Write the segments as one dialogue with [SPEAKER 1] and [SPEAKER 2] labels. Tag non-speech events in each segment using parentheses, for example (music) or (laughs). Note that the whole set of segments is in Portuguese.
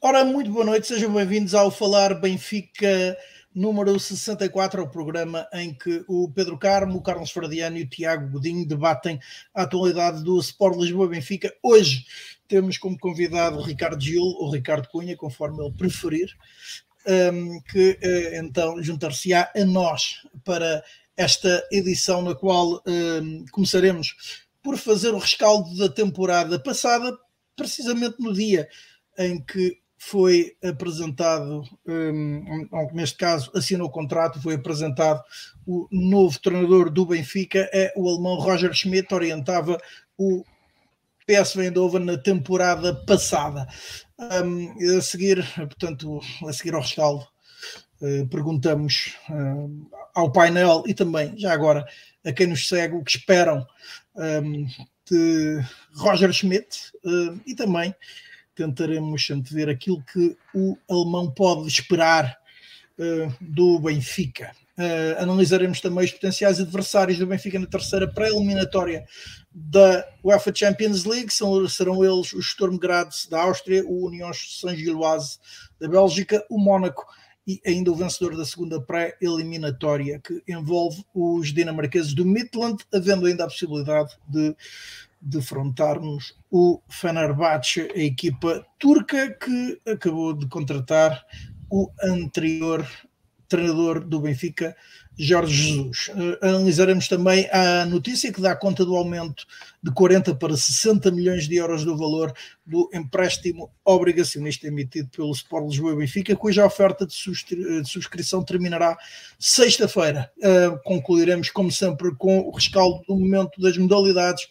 [SPEAKER 1] Ora, muito boa noite, sejam bem-vindos ao Falar Benfica número 64, o programa em que o Pedro Carmo, o Carlos Fradiano e o Tiago Godinho debatem a atualidade do Sport Lisboa Benfica. Hoje temos como convidado o Ricardo Gil, ou Ricardo Cunha, conforme ele preferir, que uh, então juntar-se-á a nós para esta edição na qual começaremos por fazer o rescaldo da temporada passada, precisamente no dia em que foi apresentado, um, neste caso assinou o contrato, foi apresentado o novo treinador do Benfica, é o alemão Roger Schmidt, orientava o PSV Eindhoven na temporada passada. Um, a seguir, portanto, a seguir ao rescaldo, uh, perguntamos uh, ao painel e também, já agora, a quem nos segue, o que esperam um, de Roger Schmidt uh, e também tentaremos antever aquilo que o alemão pode esperar uh, do Benfica. Uh, analisaremos também os potenciais adversários do Benfica na terceira pré-eliminatória da UEFA Champions League. São, serão eles o Sturm da Áustria, o União Saint-Gilloise da Bélgica, o Mónaco e ainda o vencedor da segunda pré-eliminatória, que envolve os dinamarqueses do Midland, havendo ainda a possibilidade de defrontarmos o Fenerbahçe, a equipa turca que acabou de contratar o anterior treinador do Benfica, Jorge Jesus. Uh, analisaremos também a notícia que dá conta do aumento de 40 para 60 milhões de euros do valor do empréstimo obrigacionista emitido pelo Sport Lisboa e Benfica, cuja oferta de, de subscrição terminará sexta-feira. Uh, concluiremos, como sempre, com o rescaldo do momento das modalidades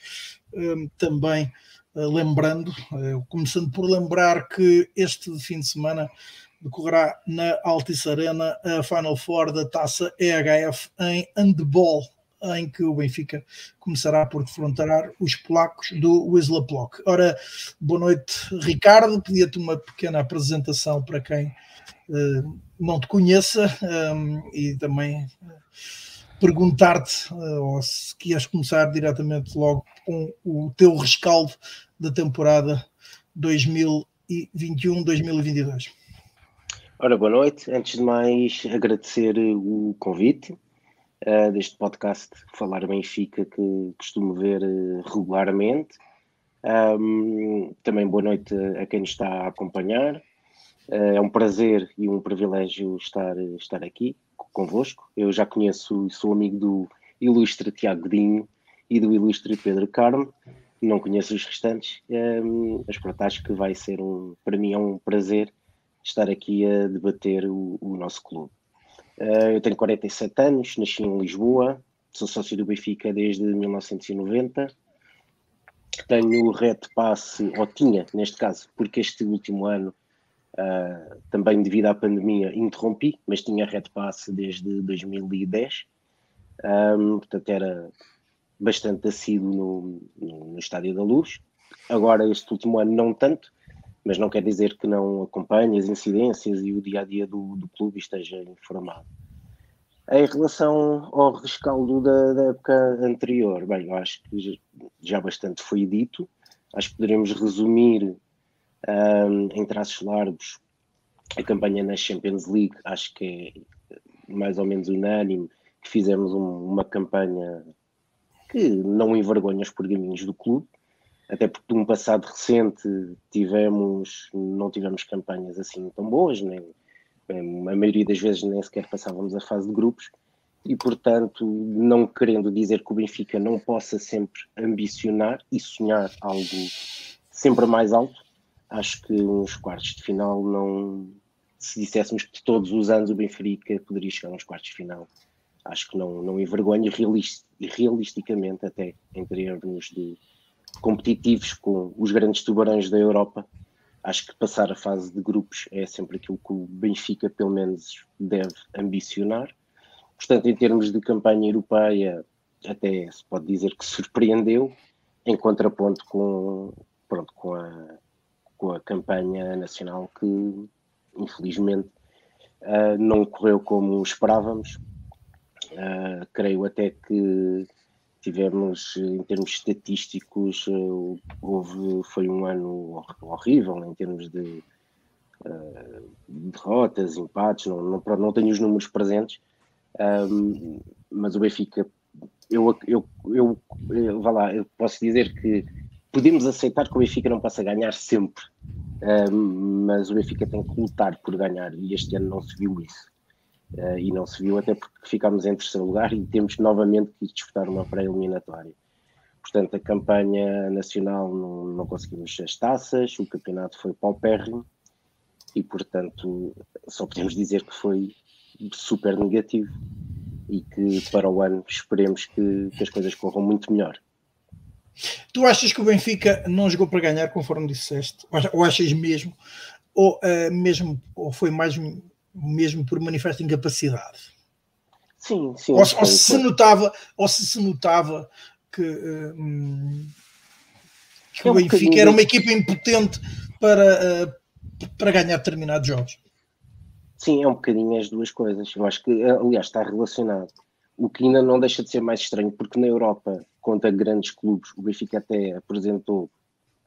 [SPEAKER 1] Hum, também eh, lembrando, eh, começando por lembrar que este fim de semana decorrerá na Altice Arena a Final Four da taça EHF em handball, em que o Benfica começará por defrontar os polacos do Wisla Plock. Ora, boa noite, Ricardo. Pedia-te uma pequena apresentação para quem uh, não te conheça um, e também uh, perguntar-te, uh, ou se queres começar diretamente logo com o teu rescaldo da temporada 2021-2022.
[SPEAKER 2] Ora, boa noite. Antes de mais, agradecer o convite uh, deste podcast Falar Benfica, que costumo ver regularmente. Um, também boa noite a quem nos está a acompanhar. Uh, é um prazer e um privilégio estar, estar aqui convosco. Eu já conheço e sou amigo do ilustre Tiago Godinho, e do ilustre Pedro Carmo. Não conheço os restantes, um, mas pronto, acho que vai ser um, para mim é um prazer estar aqui a debater o, o nosso clube. Uh, eu tenho 47 anos, nasci em Lisboa, sou sócio do Benfica desde 1990. Tenho o Red Pass, ou tinha neste caso, porque este último ano, uh, também devido à pandemia, interrompi, mas tinha Red Pass desde 2010. Um, portanto, era bastante assíduo no, no, Estádio da Luz. Agora, este último ano, não tanto, mas não quer dizer que não acompanhe as incidências e o dia a dia do, do clube esteja informado. Em relação ao rescaldo da, da, época anterior, bem, eu acho que já bastante foi dito. Acho que poderemos resumir um, em traços largos a campanha na Champions League. Acho que é mais ou menos unânime que fizemos um, uma campanha que não envergonha os pergaminhos do clube, até porque de um passado recente tivemos, não tivemos campanhas assim tão boas, nem, a maioria das vezes nem sequer passávamos a fase de grupos, e portanto, não querendo dizer que o Benfica não possa sempre ambicionar e sonhar algo sempre mais alto, acho que uns quartos de final não. Se disséssemos que todos os anos o Benfica poderia chegar aos quartos de final, acho que não, não envergonha realist, realisticamente até em termos de competitivos com os grandes tubarões da Europa. Acho que passar a fase de grupos é sempre aquilo que o Benfica, pelo menos, deve ambicionar. Portanto, em termos de campanha europeia, até se pode dizer que surpreendeu, em contraponto com, pronto, com, a, com a campanha nacional que, infelizmente, uh, não correu como esperávamos. Uh, creio até que tivemos, em termos estatísticos, uh, houve, foi um ano horrível em termos de uh, derrotas, empates, não, não, não tenho os números presentes, um, mas o Benfica, eu, eu, eu, eu, lá, eu posso dizer que podemos aceitar que o Benfica não possa ganhar sempre, mas o Benfica tem que lutar por ganhar e este ano não se viu isso. Uh, e não se viu até porque ficámos em terceiro lugar e temos novamente que disputar uma pré-eliminatória. Portanto, a campanha nacional não, não conseguimos as taças, o campeonato foi paupérrimo e, portanto, só podemos dizer que foi super negativo e que para o ano esperemos que, que as coisas corram muito melhor.
[SPEAKER 1] Tu achas que o Benfica não jogou para ganhar, conforme disseste? Ou achas mesmo? Ou, uh, mesmo, ou foi mais mesmo por manifesta incapacidade?
[SPEAKER 2] Sim, sim.
[SPEAKER 1] Ou, ou se notava, ou se se notava que, uh, que é um o Benfica era uma equipa impotente para, uh, para ganhar determinados jogos.
[SPEAKER 2] Sim, é um bocadinho as duas coisas. Eu acho que, aliás, está relacionado. O que ainda não deixa de ser mais estranho, porque na Europa, contra grandes clubes, o Benfica até apresentou,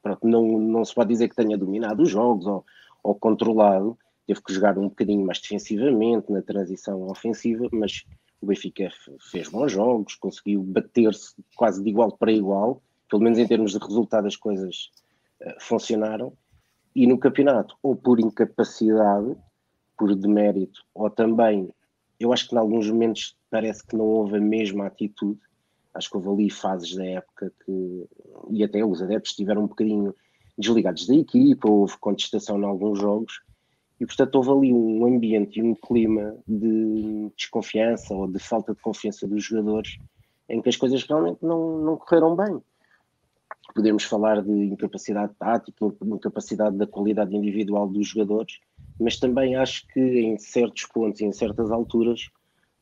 [SPEAKER 2] pronto, não, não se pode dizer que tenha dominado os jogos ou, ou controlado, teve que jogar um bocadinho mais defensivamente na transição ofensiva, mas o Benfica fez bons jogos, conseguiu bater-se quase de igual para igual, pelo menos em termos de resultado as coisas uh, funcionaram. E no campeonato, ou por incapacidade, por demérito, ou também, eu acho que em alguns momentos parece que não houve a mesma atitude. Acho que houve ali fases da época que, e até os adeptos estiveram um bocadinho desligados da equipa, houve contestação em alguns jogos, e portanto houve ali um ambiente e um clima de desconfiança ou de falta de confiança dos jogadores em que as coisas realmente não, não correram bem. Podemos falar de incapacidade tática, incapacidade da qualidade individual dos jogadores, mas também acho que em certos pontos e em certas alturas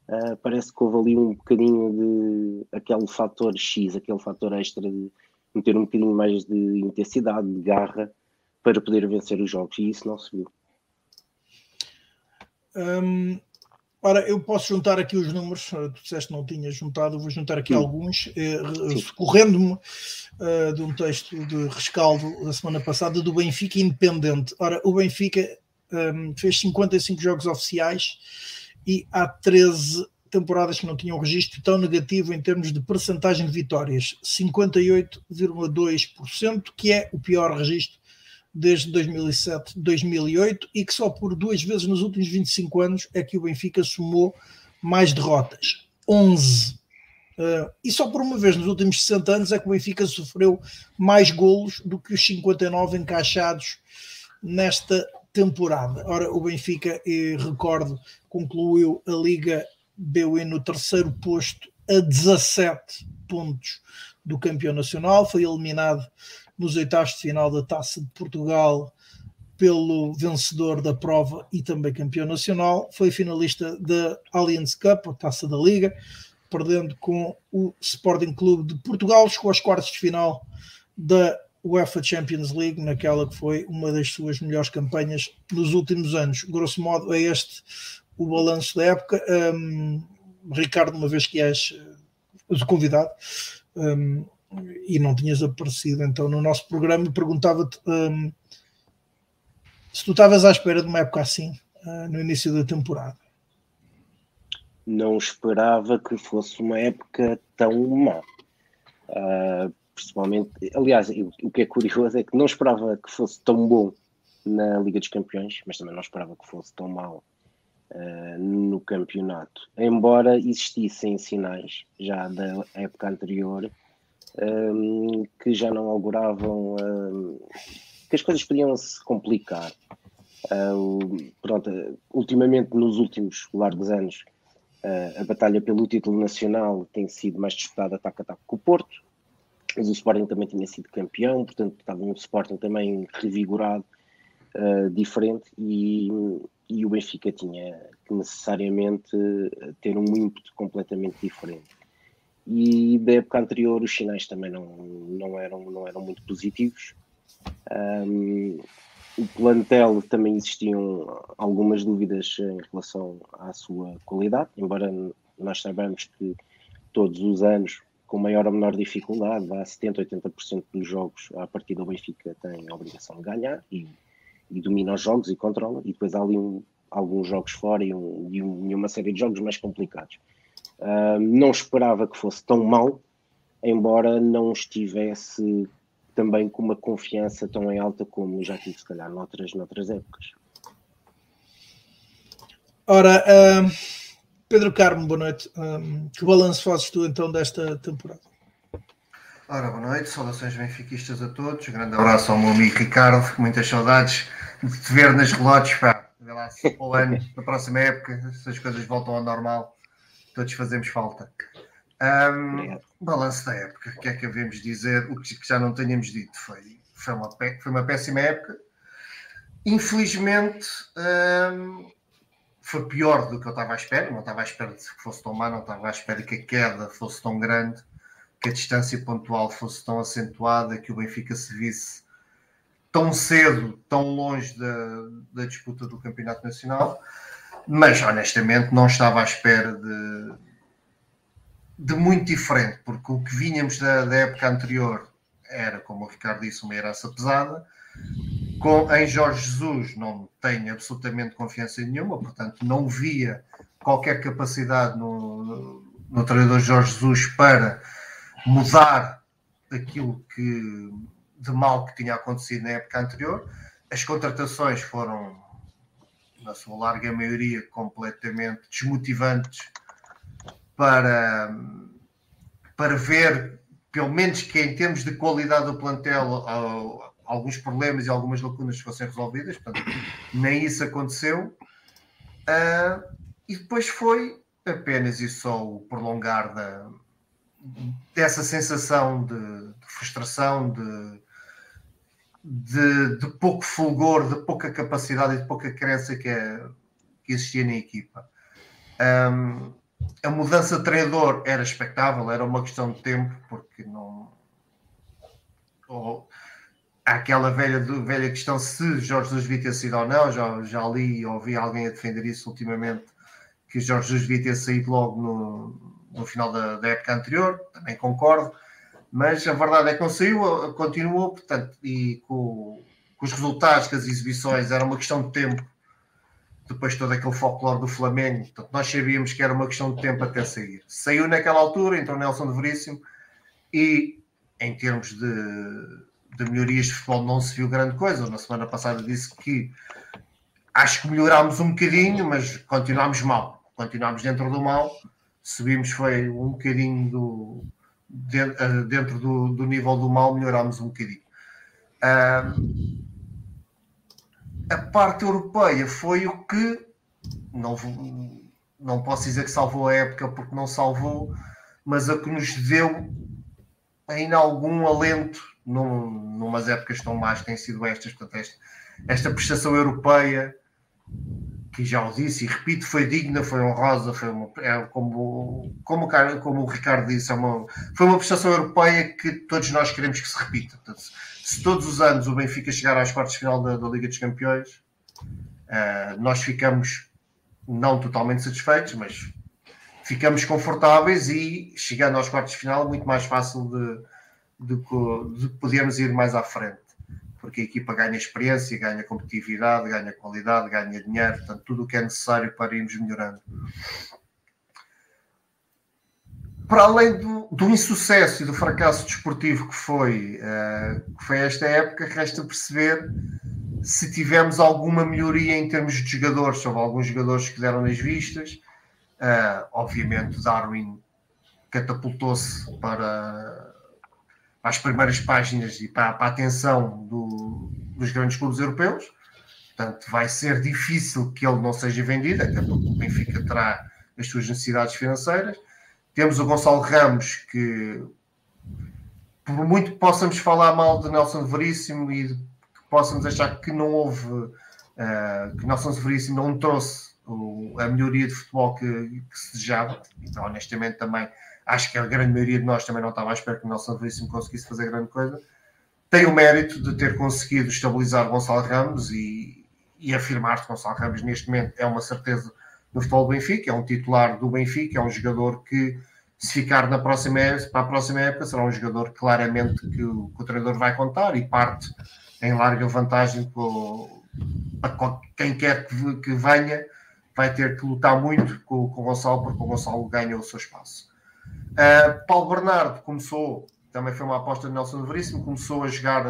[SPEAKER 2] uh, parece que houve ali um bocadinho de aquele fator X, aquele fator extra de meter um bocadinho mais de intensidade, de garra para poder vencer os jogos, e isso não se viu.
[SPEAKER 1] Hum, ora, eu posso juntar aqui os números, eh, tu disseste que não tinha juntado, vou juntar aqui Sim. alguns, eh, recorrendo-me uh, de um texto de rescaldo da semana passada do Benfica Independente. Ora, o Benfica um, fez 55 jogos oficiais e há 13 temporadas que não tinham registro tão negativo em termos de percentagem de vitórias, 58,2%, que é o pior registro desde 2007, 2008 e que só por duas vezes nos últimos 25 anos é que o Benfica somou mais derrotas, 11. Uh, e só por uma vez nos últimos 60 anos é que o Benfica sofreu mais golos do que os 59 encaixados nesta temporada. Ora, o Benfica, recordo, concluiu a Liga BUE no terceiro posto a 17 pontos do campeão nacional, foi eliminado nos oitavos de final da Taça de Portugal pelo vencedor da prova e também campeão nacional, foi finalista da Allianz Cup, a Taça da Liga, perdendo com o Sporting Clube de Portugal, chegou aos quartos de final da UEFA Champions League, naquela que foi uma das suas melhores campanhas nos últimos anos. Grosso modo, é este o balanço da época. Um, Ricardo, uma vez que és o convidado, um, e não tinhas aparecido então no nosso programa, perguntava-te um, se tu estavas à espera de uma época assim uh, no início da temporada.
[SPEAKER 2] Não esperava que fosse uma época tão má. Uh, principalmente, aliás, o que é curioso é que não esperava que fosse tão bom na Liga dos Campeões, mas também não esperava que fosse tão mal uh, no campeonato. Embora existissem sinais já da época anterior um, que já não auguravam um, que as coisas podiam se complicar. Uh, pronto, ultimamente, nos últimos largos anos, uh, a batalha pelo título nacional tem sido mais disputada ataque a ataque com o Porto, mas o Sporting também tinha sido campeão, portanto estava um Sporting também revigorado, uh, diferente, e, e o Benfica tinha que necessariamente ter um ímpeto completamente diferente e da época anterior os sinais também não, não, eram, não eram muito positivos. Um, o plantel também existiam algumas dúvidas em relação à sua qualidade, embora nós saibamos que todos os anos, com maior ou menor dificuldade, há 70, 80% dos jogos a partir do Benfica têm a obrigação de ganhar e, e domina os jogos e controla, e depois há ali um, alguns jogos fora e, um, e, um, e, uma série de jogos mais complicados. Uh, não esperava que fosse tão mal, embora não estivesse também com uma confiança tão em alta como já tive, se calhar, noutras, noutras épocas.
[SPEAKER 1] Ora, uh, Pedro Carmo, boa noite. Um, que balanço fazes tu então desta temporada?
[SPEAKER 3] Ora, boa noite, saudações benfiquistas a todos. Um grande abraço ao meu amigo Ricardo, muitas saudades de te ver nas relotes, pá. Vê lá se o ano, na próxima época, se as coisas voltam ao normal, todos fazemos falta. Um, balanço da época, o que é que havemos dizer? O que já não tínhamos dito foi, foi, uma, foi uma péssima época. Infelizmente, um, foi pior do que eu estava à espera. Não estava à espera de que fosse tão má, não estava à espera que a queda fosse tão grande, que a distância pontual fosse tão acentuada, que o Benfica se visse tão cedo, tão longe da, da disputa do Campeonato Nacional. Mas honestamente não estava à espera de, de muito diferente, porque o que vínhamos da, da época anterior era, como o Ricardo disse, uma herança pesada. Com, em Jorge Jesus não tenho absolutamente confiança nenhuma, portanto não via qualquer capacidade no, no, treinador Jorge Jesus para mudar aquilo que de mal que tinha acontecido na época anterior. As contratações foram, na sua larga maioria, completamente desmotivantes para, para ver, pelo menos que em termos de qualidade do plantel, alguns problemas e algumas lacunas fossem resolvidas. Portanto, nem isso aconteceu. Uh, e depois foi apenas e só o prolongar da, dessa sensação de, de frustração, de, de, de, pouco fulgor, de pouca capacidade e de pouca crença que, é, que existia na equipa. Um, a mudança de treinador era expectável, era uma questão de tempo, porque não. Aquela velha, velha questão se Jorge Jesus devia ter sido ou não. Já, já li e ouvi alguém a defender isso ultimamente, que Jorge Jesus devia ter saído logo no, no final da, da época anterior, também concordo mas a verdade é que não saiu, continuou, portanto, e com, com, os resultados, com as exibições, era uma questão de tempo. Depois todo aquele folclore do Flamengo, portanto, nós sabíamos que era uma questão de tempo até sair. Saiu naquela altura, então Nelson de Veríssimo, e em termos de, de melhorias de futebol não se viu grande coisa. Na semana passada disse que acho que melhorámos um bocadinho, mas continuámos mal. Continuámos dentro do mal. Subimos foi um bocadinho do, eh, dentro do, do nível do mal, melhorámos um bocadinho. Uh, a parte europeia foi o que não, não posso dizer que salvou a época porque não salvou, mas a que nos deu ainda algum alento num, numas épocas tão más têm sido estas, portanto, esta, esta prestação europeia que já o disse e repito, foi digna, foi honrosa, foi uma, é, como, como, como o Ricardo disse, é uma, foi uma prestação europeia que todos nós queremos que se repita. Portanto, se todos os anos o Benfica chegar às quartas de final da, da Liga dos Campeões, uh, nós ficamos não totalmente satisfeitos, mas ficamos confortáveis e chegando aos quartos de final muito mais fácil de, de, de podermos ir mais à frente porque a equipa ganha experiência, ganha competitividade, ganha qualidade, ganha dinheiro, portanto, tudo o que é necessário para irmos melhorando. Para além do, do insucesso e do fracasso desportivo que foi, uh, que foi esta época, resta perceber se tivemos alguma melhoria em termos de jogadores. Houve alguns jogadores que deram nas vistas. Uh, obviamente, Darwin catapultou-se para às primeiras páginas e para, para a atenção do, dos grandes clubes europeus. Portanto, vai ser difícil que ele não seja vendido, até porque o Benfica terá as suas necessidades financeiras. Temos o Gonçalo Ramos, que por muito que possamos falar mal de Nelson Veríssimo e que possamos achar que não houve, uh, que Nelson Veríssimo não trouxe o, a melhoria de futebol que, que se desejava, então honestamente também acho que a grande maioria de nós também não estava à espera que o Nelson Veríssimo conseguisse fazer grande coisa. Tem o mérito de ter conseguido estabilizar Gonçalo Ramos e, e afirmar que Gonçalo Ramos neste momento é uma certeza no futebol do Benfica, é um titular do Benfica, é um jogador que se ficar na próxima época, para a próxima época será um jogador claramente que o, que o treinador vai contar e parte em larga vantagem com, para quem quer que, que, venha, vai ter que lutar muito com, com o Gonçalo, porque o Gonçalo ganha o seu espaço. Uh, Paulo Bernardo começou, também foi uma aposta de Nelson Veríssimo, começou a jogar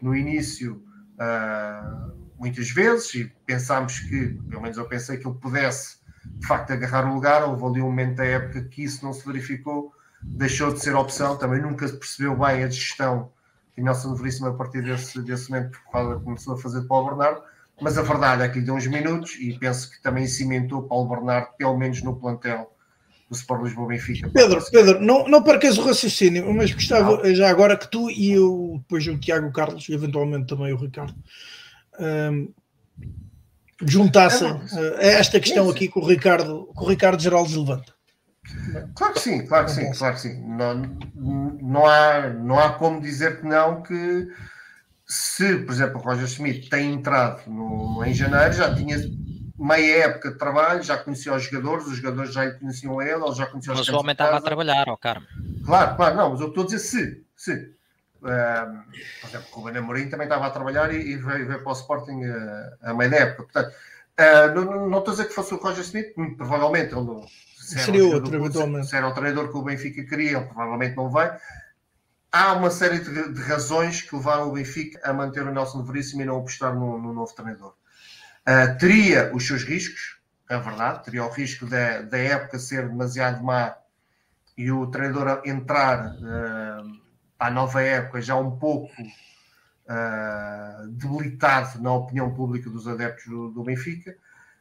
[SPEAKER 3] no início uh, muitas vezes e pensámos que, pelo menos eu pensei que ele pudesse de facto agarrar o lugar. Houve ali um momento da época que isso não se verificou, deixou de ser opção. Também nunca se percebeu bem a gestão que Nelson Veríssimo, a partir desse, desse momento, começou a fazer de Paulo Bernardo. Mas a verdade é que lhe deu uns minutos e penso que também cimentou Paulo Bernardo, pelo menos no plantel do Sport Lisboa Benfica.
[SPEAKER 1] Pedro, Pedro, não, não percas o raciocínio, mas gostava não. já agora que tu e eu, depois o Tiago Carlos e eventualmente também o Ricardo, um, juntassem uh, esta questão aqui com o Ricardo, com o Ricardo Geraldo levanta.
[SPEAKER 3] Claro que sim, claro que sim, claro que sim. Não, não, há, não há como dizer que não, que se, por exemplo, o Roger Schmidt tem entrado no, em janeiro, já tinha meia época de trabalho, já conhecia os jogadores, os jogadores já conheciam ele, ele já conhecia
[SPEAKER 4] os Mas o homem estava a trabalhar, ó oh, Carmo.
[SPEAKER 3] Claro, claro, não, mas eu estou a dizer se, se. Uh, por exemplo, o Ruben Amorim também estava a trabalhar e, e veio, veio, para o Sporting uh, a meia da época. Portanto, uh, não, não, estou a dizer que fosse o Roger Smith, provavelmente ele
[SPEAKER 1] se seria um outro, eventualmente.
[SPEAKER 3] Se era o treinador que o Benfica queria, ele provavelmente não vai. Há uma série de, de, razões que levaram o Benfica a manter o Nelson Veríssimo e não apostar no, no novo treinador. Uh, teria os seus riscos, é verdade, teria o risco da, da época ser demasiado má e o treinador entrar uh, para a nova época já um pouco uh, debilitado na opinião pública dos adeptos do, do, Benfica,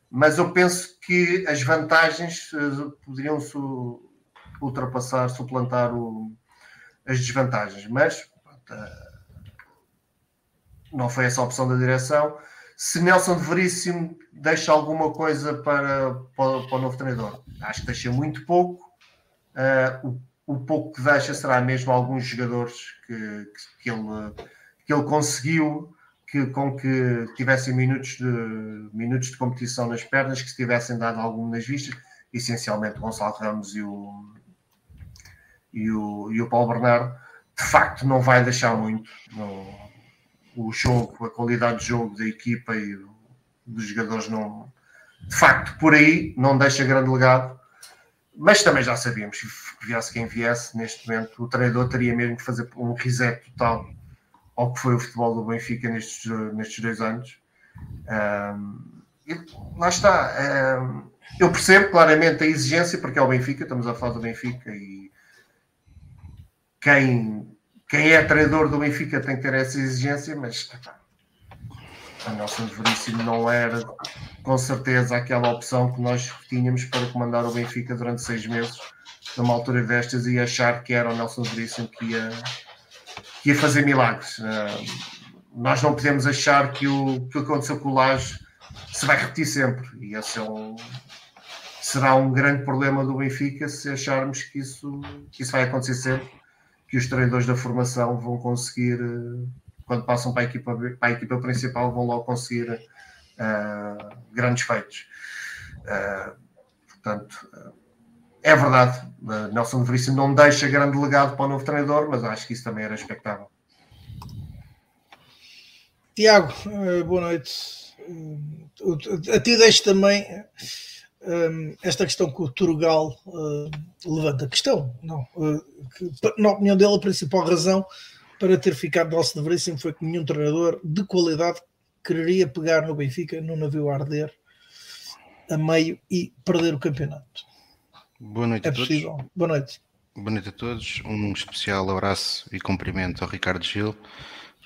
[SPEAKER 3] mas eu penso que as vantagens uh, poderiam ultrapassar, suplantar o, as desvantagens, mas uh, não foi essa a opção da direção. Se Nelson de Veríssimo deixa alguma coisa para, para, para o novo treinador, acho que deixa muito pouco. Uh, o o pouco que deixa será mesmo alguns jogadores que, que, que ele, que ele conseguiu que, com que tivessem minutos de, minutos de competição nas pernas, que se tivessem dado algum nas vistas, essencialmente o Gonçalo Ramos e o, e o, e o Paulo Bernardo, de facto não vai deixar muito. No, o jogo, a qualidade de jogo da equipa e dos jogadores não de facto por aí não deixa grande legado mas também já sabíamos que viesse quem viesse, neste momento o treinador teria mesmo que fazer um reset total ao que foi o futebol do Benfica nestes, nestes dois anos. Um, e lá está. Um, eu percebo claramente a exigência, porque é o Benfica, estamos a falar do Benfica e quem, quem é treinador do Benfica tem que ter essa exigência, mas a Nelson Veríssimo não era com certeza aquela opção que nós tínhamos para comandar o Benfica durante seis meses, numa altura destas, e achar que era o Nelson Veríssimo que ia, que ia fazer milagres. Uh, nós não podemos achar que o que aconteceu com o Laje se vai repetir sempre, e esse é um, será um grande problema do Benfica se acharmos que isso, que isso vai acontecer sempre, que os treinadores da formação vão conseguir. Uh, quando passam para a equipa, para a equipa principal, vão logo conseguir uh, grandes feitos. Uh, portanto, uh, é verdade, Nelson Veríssimo não deixa grande legado para o novo treinador, mas acho que isso também era expectável.
[SPEAKER 1] Tiago, boa noite. A ti deixo também esta questão que o Turgal levanta. Questão, não. Que, na opinião dele, a principal razão para ter ficado Nelson Veríssimo foi que nenhum treinador de qualidade quereria pegar no Benfica no navio a arder a meio e perder o campeonato.
[SPEAKER 5] Boa noite
[SPEAKER 1] é
[SPEAKER 5] a
[SPEAKER 1] possível.
[SPEAKER 5] todos.
[SPEAKER 1] Boa noite.
[SPEAKER 5] Boa noite a todos. Um especial abraço e cumprimento ao Ricardo Gil.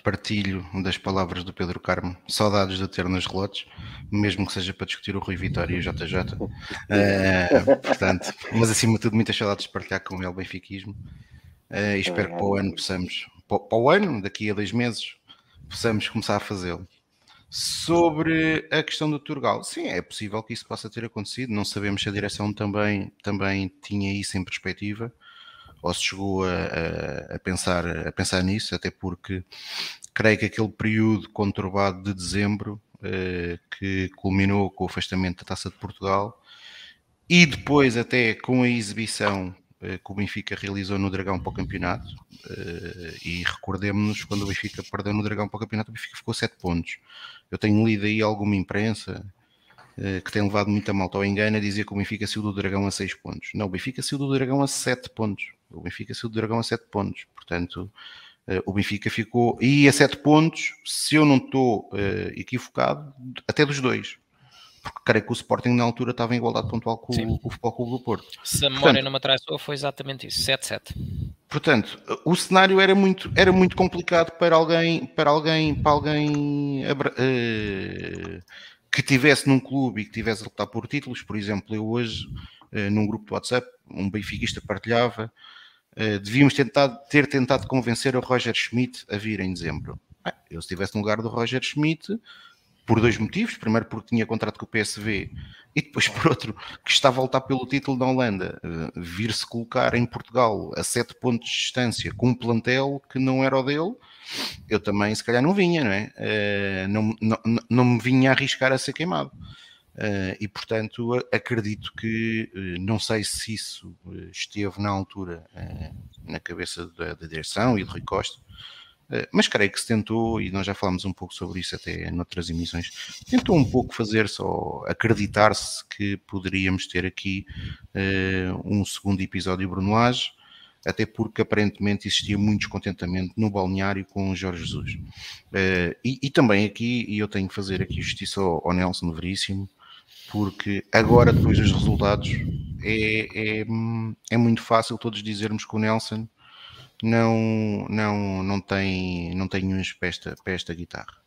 [SPEAKER 5] Partilho das palavras do Pedro Carmo. Saudades de ter nos relotes, mesmo que seja para discutir o Rui Vitória e o JJ. Uh, eh, portanto, mas acima de tudo, muitas saudades de partilhar com ele o benfiquismo. Uh, e espero que para o ano possamos para o ano, daqui a dois meses, possamos começar a fazê-lo. Sobre a questão do Turgal, sim, é possível que isso possa ter acontecido. Não sabemos se a direção também, também tinha isso em perspectiva ou se chegou a, a, a, pensar, a pensar nisso, até porque creio que aquele período conturbado de dezembro eh, que culminou com o afastamento da Taça de Portugal e depois até com a exibição eh, que o Benfica realizou no Dragão para o campeonato. Eh, e recordemos-nos quando o Benfica perdeu no Dragão para o campeonato, o Benfica ficou 7 pontos. eu tenho lido aí alguma imprensa que tem levado muita malta ao engano a dizer que o Benfica saiu do Dragão a 6 pontos. Não, o Benfica saiu do Dragão a 7 pontos. O Benfica saiu do Dragão a 7 pontos. Portanto, uh, o Benfica ficou. E a 7 pontos, se eu não estou uh, equivocado, até dos dois porque creio que o Sporting na altura estava em igualdade pontual com, o, com o Futebol Clube do Porto.
[SPEAKER 4] Se a memória não me atrasou, foi exatamente isso, 7-7.
[SPEAKER 5] Portanto, o cenário era muito, era muito complicado para alguém, para alguém, para alguém uh, que tivesse num clube e que tivesse a lutar por títulos. Por exemplo, eu hoje, uh, num grupo de WhatsApp, um benfiquista partilhava, devíamos tentar, ter tentado convencer o Roger Schmidt a vir em dezembro. eu, se estivesse no lugar do Roger Schmidt, por dois motivos. Primeiro, porque tinha contrato com o PSV, (laughs) e depois, por outro, que estava a lutar pelo título da Holanda. Uh, Vir-se colocar em Portugal a sete pontos de distância com um plantel que não era o dele, eu também, se calhar, não vinha, não é? Uh, não, não, não me vinha arriscar a ser queimado. Uh, e portanto acredito que não sei se isso esteve na altura na cabeça da, da direção e do Rui Costa, eh, mas creio que se tentou, e nós já falámos um pouco sobre isso até noutras emissões, tentou um pouco fazer só acreditar-se que poderíamos ter aqui uh, um segundo episódio Brunoage, até porque aparentemente existia muito descontentamento no balneário com Jorge Jesus. Uh, e, e, também aqui, e eu tenho que fazer aqui justiça ao, ao Nelson Veríssimo, porque agora, depois dos resultados, é, é, é muito fácil todos dizermos que o Nelson não, não, não tem, não tem nenhum para esta, para esta guitarra.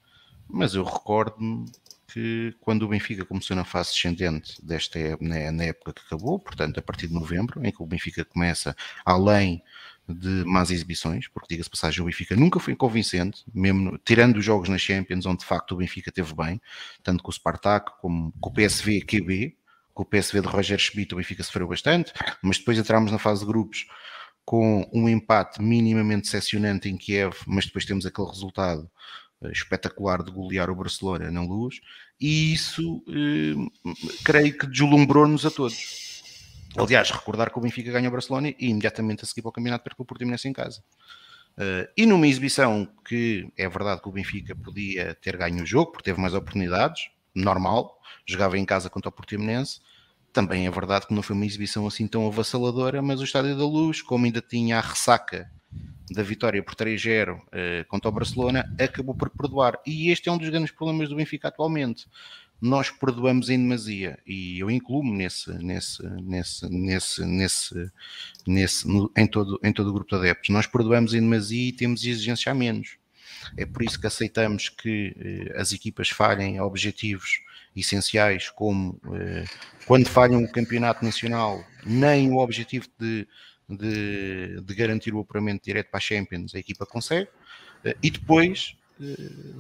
[SPEAKER 5] Mas eu recordo-me que quando o Benfica começou na fase descendente desta na, na época que acabou, portanto a partir de novembro, em que o Benfica começa além de más exibições, porque diga-se passagem, o Benfica nunca foi convincente, mesmo tirando os jogos na Champions, onde de facto o Benfica teve bem, tanto com o Spartak como com o PSV QB, com o PSV de Roger Schmidt o Benfica sofreu bastante, mas depois entramos na fase de grupos com um empate minimamente decepcionante em Kiev, mas depois temos aquele resultado uh, espetacular de golear o Barcelona na luz, e isso uh, creio que deslumbrou-nos a todos. Aliás, recordar que o Benfica ganha o Barcelona e imediatamente a seguir para o campeonato perca o Portimonense em casa. Uh, e numa exibição que é verdade que o Benfica podia ter ganho o jogo, porque teve mais oportunidades, normal, jogava em casa contra o Portimonense, também é verdade que não foi uma exibição assim tão avassaladora, mas o Estádio da Luz, como ainda tinha a ressaca da vitória por 3-0 uh, eh, contra o Barcelona, acabou por perdoar. E este é um dos grandes problemas do Benfica atualmente. Nós perdoamos em demasia, e eu incluo-me nesse, nesse, nesse, nesse, nesse, nesse no, em, todo, em todo o grupo de adeptos. Nós perdoamos em demasia e temos exigência a menos. É por isso que aceitamos que uh, as equipas falhem objetivos essenciais, como eh, quando falham o campeonato nacional, nem o objetivo de, de, de, garantir o apuramento direto para a Champions a equipa consegue, eh, e depois eh,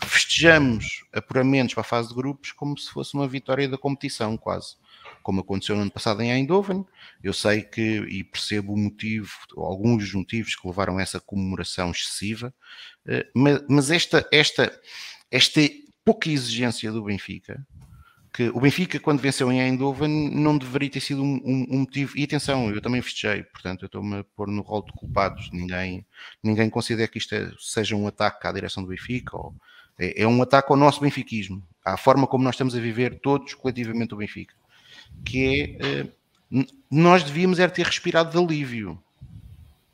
[SPEAKER 5] festejamos apuramentos para a fase de grupos como se fosse uma vitória da competição, quase. Como aconteceu no ano passado em Eindhoven, eu sei que e percebo o motivo, alguns dos motivos que levaram a essa comemoração excessiva, eh, mas esta, esta, esta pouca exigência do Benfica que o Benfica, quando venceu em Eindhoven, não deveria ter sido um, um, um motivo. E atenção, eu também festejei, portanto, eu estou-me a pôr no rol de culpados. Ninguém, ninguém considera que isto é, seja um ataque à direção do Benfica, ou, é, é, um ataque ao nosso benfiquismo, à forma como nós estamos a viver todos coletivamente o Benfica. Que é, eh, nós devíamos era ter respirado de alívio,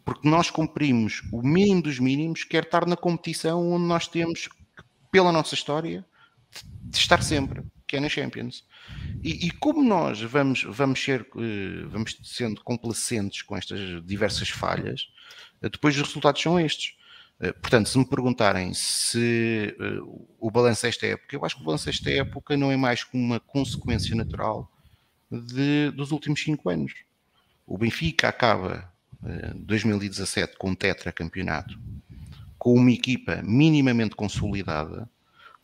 [SPEAKER 5] porque nós cumprimos o mínimo dos mínimos, quer estar na competição onde nós temos, pela nossa história, de estar sempre que é na Champions. E, e, como nós vamos, vamos, ser, eh, vamos sendo complacentes com estas diversas falhas, eh, depois os resultados são estes. Eh, portanto, se me perguntarem se o balanço desta época, eu acho que o balanço desta época não é mais que uma consequência natural de, dos últimos cinco anos. O Benfica acaba 2017 com um tetracampeonato, com uma equipa minimamente consolidada,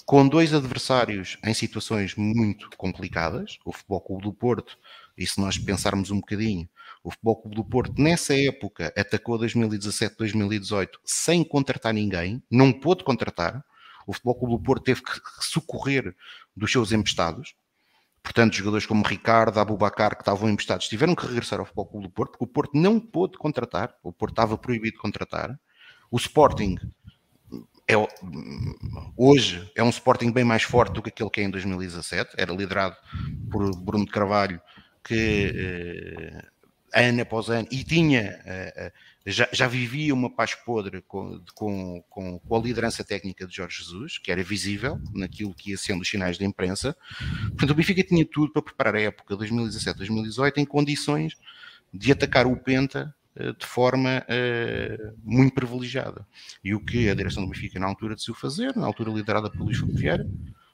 [SPEAKER 5] com dois adversários em situações muito complicadas, o Futebol Clube do Porto, e se nós pensarmos um bocadinho, o Futebol Clube do Porto nessa época atacou 2017-2018 sem contratar ninguém, não pôde contratar, o Futebol Clube do Porto teve que socorrer dos seus emprestados, portanto jogadores como Ricardo, Abubacar que estavam emprestados tiveram que regressar ao Futebol Clube do Porto, porque o Porto não pôde contratar, o Porto estava proibido de contratar, o Sporting é, hoje é um Sporting bem mais forte do que aquele que é em 2017. Era liderado por Bruno de Carvalho, que eh, ano após ano, e tinha, eh, já, já, vivia uma paz podre com, com, com, a liderança técnica de Jorge Jesus, que era visível naquilo que ia sendo os sinais da imprensa. Portanto, o Benfica tinha tudo para preparar a época 2017-2018 em condições de atacar o Penta eh, de forma uh, muito privilegiada. E o que a direção do Benfica na altura decidiu fazer, na altura liderada pelo Luís Filipe Vieira,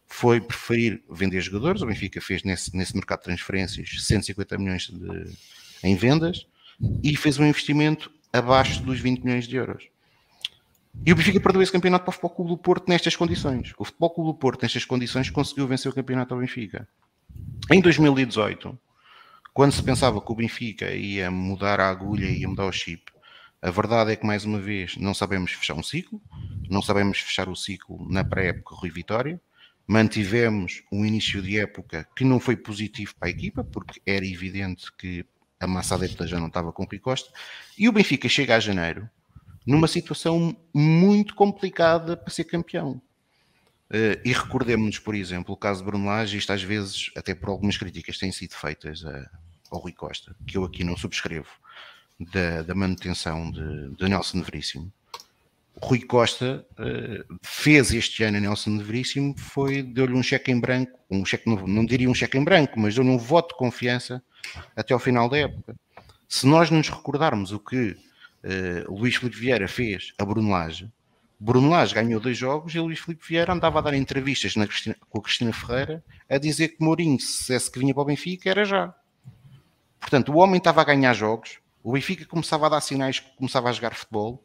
[SPEAKER 5] foi preferir vender jogadores. O Benfica fez nesse, nesse mercado de transferências 150 milhões de, em vendas e fez um investimento abaixo dos 20 milhões de euros. E o Benfica perdeu esse campeonato para o Futebol Clube do Porto nestas condições. O Futebol Clube do Porto, nestas condições, conseguiu vencer o campeonato ao Benfica. Em 2018, quando se pensava que o Benfica ia mudar a agulha ia mudar o chip, a verdade é que, mais uma vez, não sabemos fechar um ciclo, não sabemos fechar o ciclo na pré-época Rui Vitória, mantivemos um início de época que não foi positivo para a equipa, porque era evidente que a massa adepta já não estava com o Costa, e o Benfica chega a janeiro numa situação muito complicada para ser campeão. Uh, e recordemos-nos, por exemplo, o caso de Bruno Lage, isto às vezes, até por algumas críticas têm sido feitas a, ao Rui Costa, que eu aqui não subscrevo, da, da manutenção de, de Nelson Veríssimo. Rui Costa uh, fez este ano a Nelson Veríssimo, foi, deu-lhe um cheque em branco, um cheque, não, não diria um cheque em branco, mas deu-lhe um voto de confiança até ao final da época. Se nós nos recordarmos o que uh, Luís Felipe Vieira fez a Bruno Lage, Bruno Lage ganhou dois jogos e Luís Filipe Vieira andava a dar entrevistas Cristina, com a Cristina Ferreira a dizer que Mourinho, se que vinha para o Benfica, era já. Portanto, o homem estava a ganhar jogos, o Benfica começava a dar sinais que começava a jogar futebol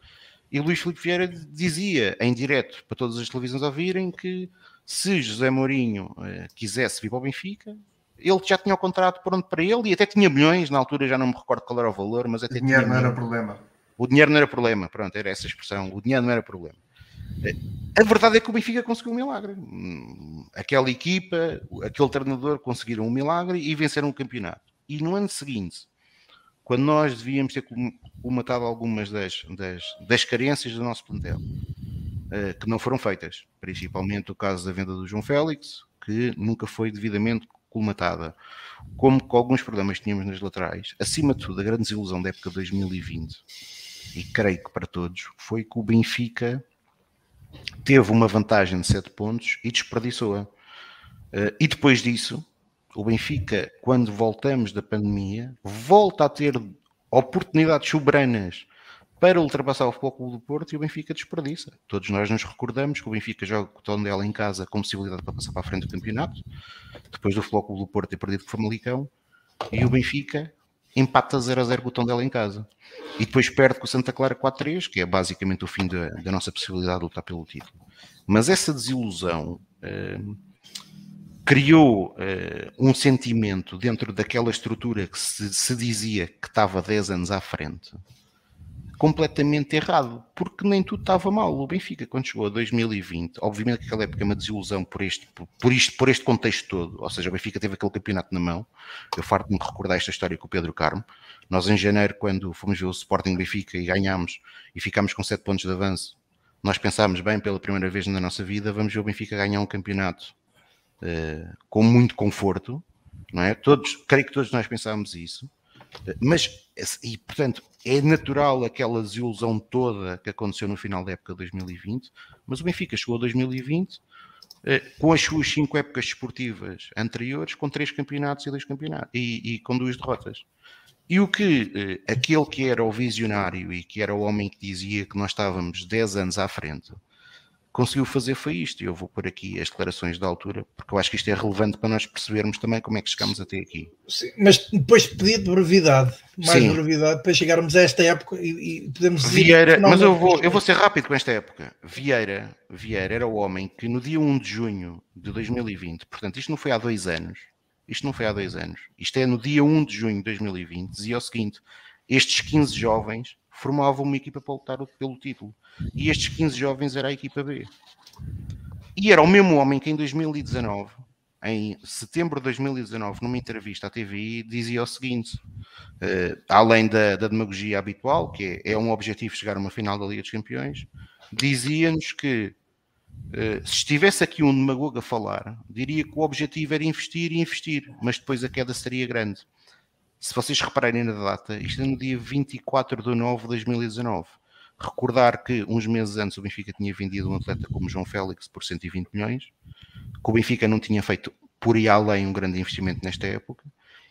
[SPEAKER 5] e Luís Filipe Vieira dizia em direto para todas as televisões ouvirem que se José Mourinho eh, quisesse vir para o Benfica, ele já tinha o contrato pronto para ele e até tinha milhões, na altura já não me recordo qual era o valor, mas até
[SPEAKER 3] o dinheiro
[SPEAKER 5] não
[SPEAKER 3] era problema.
[SPEAKER 5] O dinheiro não era problema, pronto, era essa expressão, o dinheiro não era problema. A verdade é que o Benfica conseguiu um milagre. Aquela equipa, aquele treinador conseguiram um milagre e venceram o campeonato. E no ano seguinte, quando nós devíamos ter comatado algumas das, das, das carências do nosso plantel, eh, que não foram feitas, principalmente o caso da venda do João Félix, que nunca foi devidamente colmatada, como com alguns problemas que tínhamos nas laterais, acima de tudo, a grande desilusão da época de 2020, e creio que para todos, foi que o Benfica teve uma vantagem de 7 pontos e desperdiçou-a. Uh, e depois disso, o Benfica, quando voltamos da pandemia, volta a ter oportunidades soberanas para ultrapassar o Futebol do Porto e o Benfica desperdiça. Todos nós nos recordamos que o Benfica joga com o Tondela em casa com possibilidade para passar para a frente do campeonato, depois do Futebol do Porto ter perdido com o Famalicão, e o Benfica empata 0 a 0 com o Tondela em casa. E depois perde com o Santa Clara 4-3, que é basicamente o fim da, da, nossa possibilidade de lutar pelo título. Mas essa desilusão eh, criou eh, um sentimento dentro daquela estrutura que se, se dizia que estava 10 anos à frente, completamente errado, porque nem tudo estava mal. O Benfica, quando chegou a 2020, obviamente que aquela época é uma desilusão por este, por, isto, por este contexto todo, ou seja, o Benfica teve aquele campeonato na mão. Eu farto de me recordar esta história com o Pedro Carmo. Nós, em janeiro, quando fomos ver o Sporting Benfica e ganhámos e ficámos com 7 pontos de avanço, nós pensámos, bem, pela primeira vez na nossa vida, vamos ver o Benfica ganhar um campeonato uh, com muito conforto, não é? Todos, creio que todos nós pensámos isso. Mas, e portanto, é natural aquela desilusão toda que aconteceu no final da época de 2020, mas o Benfica chegou a 2020 eh, com as suas cinco épocas esportivas anteriores, com três campeonatos e dois campeonatos, e, e com duas derrotas. E o que eh, aquele que era o visionário e que era o homem que dizia que nós estávamos 10 anos à frente, conseguiu fazer foi isto. E eu vou pôr aqui as declarações da altura, porque eu acho que isto é relevante para nós percebermos também como é que chegamos até aqui.
[SPEAKER 1] Sim, mas depois pedir de brevidade, mais Sim. brevidade, para chegarmos a esta época e, e podemos
[SPEAKER 5] dizer. Vieira, mas eu vou, eu vou ser rápido com esta época. Vieira, Vieira era o homem que no dia 1 de junho de 2020, portanto, isto não foi há dois anos, isto não foi há dois anos, isto é no dia 1 de junho de 2020, dizia o seguinte: estes 15 jovens formavam uma equipa para lutar pelo título. E estes 15 jovens era a equipa B. E era o mesmo homem que em 2019, em setembro de 2019, numa entrevista à TVI, dizia o seguinte: uh, além da, da, demagogia habitual, que é, é, um objetivo chegar a uma final da Liga dos Campeões, dizia-nos que uh, se estivesse aqui um demagogo a falar, diria que o objetivo era investir e investir, mas depois a queda seria grande. Se vocês repararem na data, isto é no dia 24 de nove de 2019. Recordar que uns meses antes o Benfica tinha vendido um atleta como João Félix por 120 milhões, que o Benfica não tinha feito por aí além um grande investimento nesta época,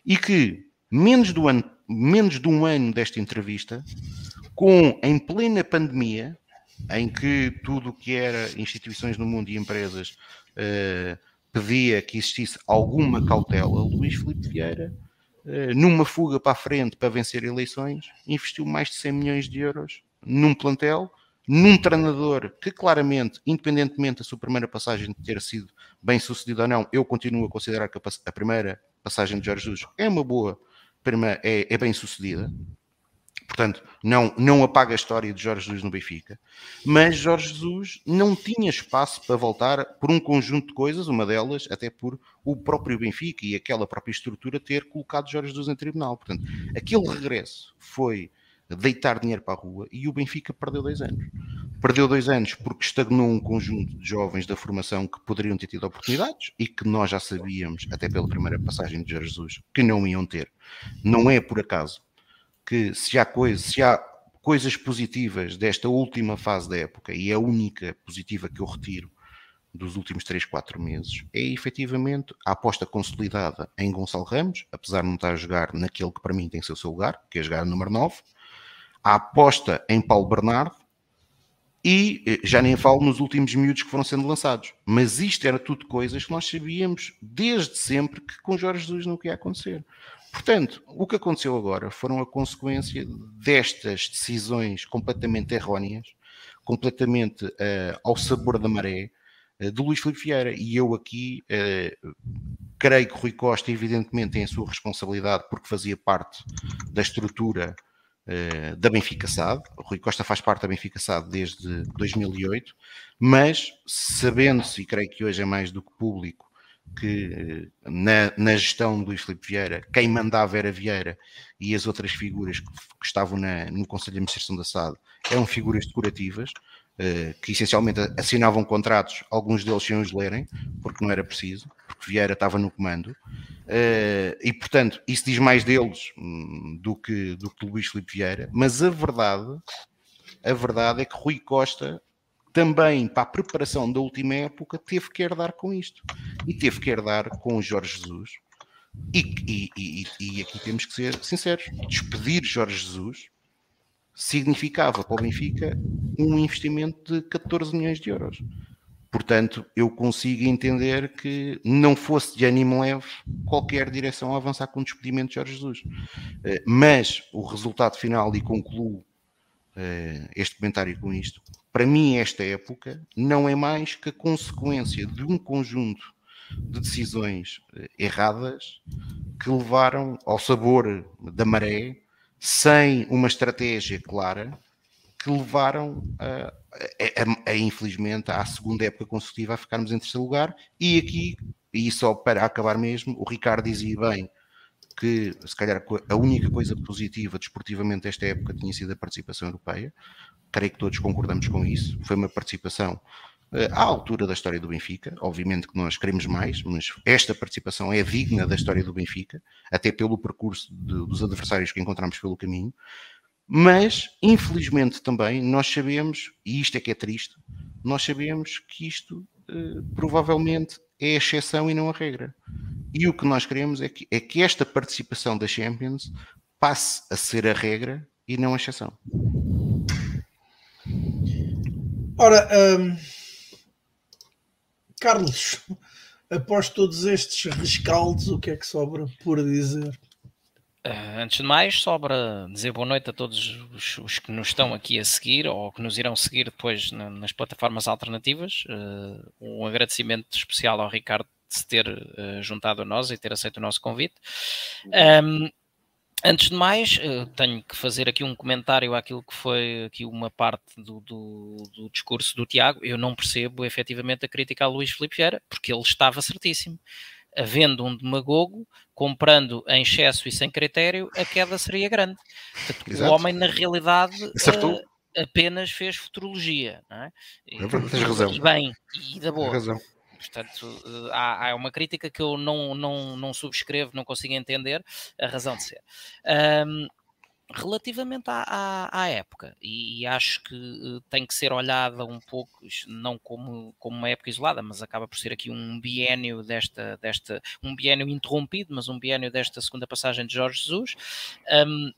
[SPEAKER 5] e que menos, do ano, menos de um ano desta entrevista, com em plena pandemia, em que tudo o que era instituições no mundo e empresas uh, pedia que existisse alguma cautela, Luís Filipe Vieira, numa fuga para a frente para vencer eleições, investiu mais de 100 milhões de euros num plantel, num treinador que claramente, independentemente da sua primeira passagem de ter sido bem sucedido ou não, eu continuo a considerar que a primeira passagem de Jorge Jesus é uma boa, é, é bem sucedida. Portanto, não, não apaga a história de Jorge Jesus no Benfica, mas Jorge Jesus não tinha espaço para voltar por um conjunto de coisas, uma delas até por o próprio Benfica e aquela própria estrutura ter colocado Jorge Jesus em tribunal. Portanto, aquele regresso foi deitar dinheiro para a rua e o Benfica perdeu dois anos. Perdeu dois anos porque estagnou um conjunto de jovens da formação que poderiam ter tido oportunidades e que nós já sabíamos, até pela primeira passagem de Jesus, que não iam ter. Não é por acaso que se há, coisa, se há coisas positivas desta última fase da época, e é a única positiva que eu retiro dos últimos 3, 4 meses, é efetivamente a aposta consolidada em Gonçalo Ramos, apesar de não estar a jogar naquele que para mim tem o seu lugar, que é jogar número 9, a aposta em Paulo Bernardo e eh, já nem falo nos últimos miúdos que foram sendo lançados. Mas isto era tudo coisas que nós sabíamos desde sempre que com Jorge Jesus não ia acontecer. Portanto, o que aconteceu agora foram a consequência destas decisões completamente erróneas, completamente uh, ao sabor da maré, uh, de Luís Filipe Vieira. E eu aqui uh, creio que Rui Costa, evidentemente, tem a sua responsabilidade porque fazia parte da estrutura da Benfica SAD. Rui Costa faz parte da Benfica SAD desde 2008, mas sabendo-se, e creio que hoje é mais do que público, que eh, na, na, gestão de Luís Filipe Vieira, quem mandava era Vieira e as outras figuras que, que estavam na, no Conselho de Administração da SAD eram figuras decorativas, uh, que essencialmente assinavam contratos, alguns deles sem os lerem, porque não era preciso, porque Vieira estava no comando, Uh, e portanto, isso diz mais deles hum, do que do que Luís Filipe Vieira, mas a verdade, a verdade é que Rui Costa também para a preparação da última época teve que herdar com isto e teve que herdar com o Jorge Jesus. E, e, e, e aqui temos que ser sinceros: despedir Jorge Jesus significava para o Benfica um investimento de 14 milhões de euros. Portanto, eu consigo entender que não fosse de ânimo leve qualquer direção a avançar com o despedimento de Jorge Jesus. Eh, mas o resultado final, e concluo eh, este comentário com isto, para mim, esta época não é mais que a consequência de um conjunto de decisões eh, erradas que levaram ao sabor da maré, sem uma estratégia clara, que levaram a é, é, é, infelizmente à segunda época consecutiva a ficarmos em terceiro lugar. E aqui, e só para acabar mesmo, o Ricardo dizia bem que se calhar a única coisa positiva desportivamente desta época tinha sido a participação europeia. Creio que todos concordamos com isso. Foi uma participação uh, à altura da história do Benfica. Obviamente que nós queremos mais, mas esta participação é digna da história do Benfica, até pelo percurso de, dos adversários que encontramos pelo caminho. Mas, infelizmente também, nós sabemos, e isto é que é triste, nós sabemos que isto uh, provavelmente é a exceção e não a regra. E o que nós queremos é que, é que esta participação da Champions passe a ser a regra e não a exceção.
[SPEAKER 1] Ora, um, Carlos, (laughs) após todos estes rescaldos, o que é que sobra por dizer?
[SPEAKER 4] Uh, antes de mais, sobra dizer boa noite a todos os, os, que nos estão aqui a seguir ou que nos irão seguir depois na, nas plataformas alternativas. Uh, um agradecimento especial ao Ricardo de se ter uh, juntado a nós e ter aceito o nosso convite. Um, antes de mais, tenho que fazer aqui um comentário àquilo que foi aqui uma parte do, do, do discurso do Tiago. Eu não percebo efetivamente a crítica a Luís Filipe Vieira, porque ele estava certíssimo. Havendo um demagogo, comprando em excesso e sem critério, a queda seria grande. Portanto, o homem, na realidade, uh, apenas fez futurologia. Não é?
[SPEAKER 5] é tens razão.
[SPEAKER 4] E bem, e da boa. razão. Portanto, eh, há, há, uma crítica que eu não, não, não subscrevo, não consigo entender a razão de ser. Um, relativamente à, à, à, época, e, acho que uh, tem que ser olhada um pouco, não como, como uma época isolada, mas acaba por ser aqui um biênio desta, desta um biênio interrompido, mas um biênio desta segunda passagem de Jorge Jesus. Um,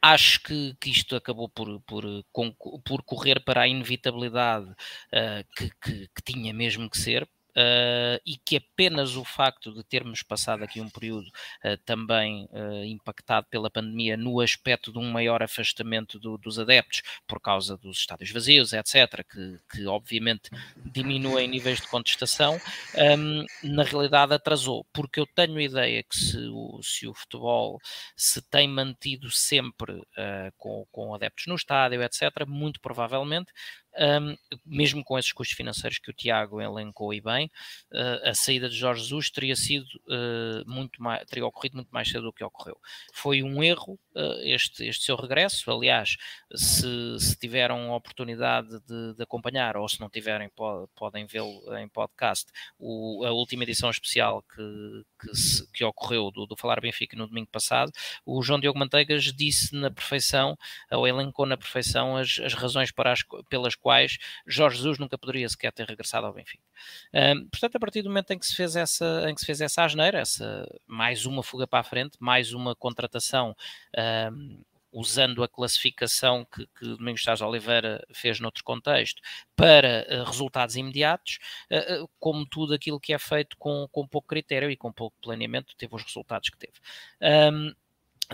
[SPEAKER 4] acho que, que, isto acabou por, por, por correr para a inevitabilidade uh, que, que, que, tinha mesmo que ser, Uh, e que apenas o facto de termos passado aqui um período uh, também uh, impactado pela pandemia no aspecto de um maior afastamento do, dos adeptos por causa dos estádios vazios, etc., que, que obviamente diminuem níveis de contestação, um, na realidade atrasou, porque eu tenho a ideia que se o, se o futebol se tem mantido sempre com, com adeptos no estádio, etc., muito provavelmente um, mesmo com esses custos financeiros que o Tiago elencou e bem, uh, a saída de Jorge Jesus teria sido uh, muito mais, teria ocorrido muito mais cedo do que ocorreu. Foi um erro este, este seu regresso. Aliás, se, se tiveram a oportunidade de, de, acompanhar, ou se não tiverem, pode, podem vê-lo em podcast, o, a última edição especial que, que, se, que ocorreu do, do, Falar Benfica no domingo passado, o João Diogo Manteigas disse na perfeição, ou elencou na perfeição as, as razões para as, pelas quais Jorge Jesus nunca poderia sequer ter regressado ao Benfica. Portanto, a partir do momento em que se fez essa, em que se fez essa asneira, essa, mais uma fuga para a frente, mais uma contratação um, usando a classificação que, que Domingos Taz Oliveira fez noutro contexto, para uh, resultados imediatos, uh, como tudo aquilo que é feito com, com pouco critério e com pouco planeamento, teve os resultados que teve. Um,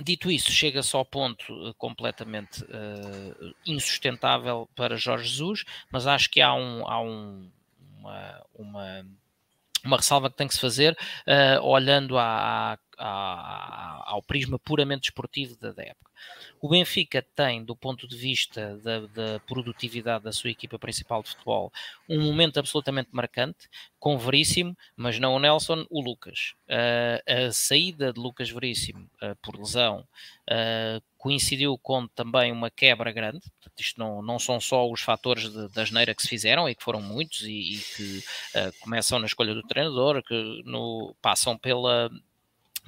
[SPEAKER 4] Dito isso, chega-se ao ponto completamente uh, insustentável para Jorge Jesus, mas acho que há, um, há um, uma, uma, uma, ressalva que tem que se fazer uh, olhando ao prisma puramente desportivo da, da época. O Benfica tem, do ponto de vista da, da, produtividade da sua equipa principal de futebol, um momento absolutamente marcante, com Veríssimo, mas não o Nelson, o Lucas. Uh, a saída de Lucas Veríssimo uh, por lesão coincidiu com também uma quebra grande. Isto não, não são só os fatores da geneira que se fizeram e que foram muitos e, e que começam na escolha do treinador, que no, passam pela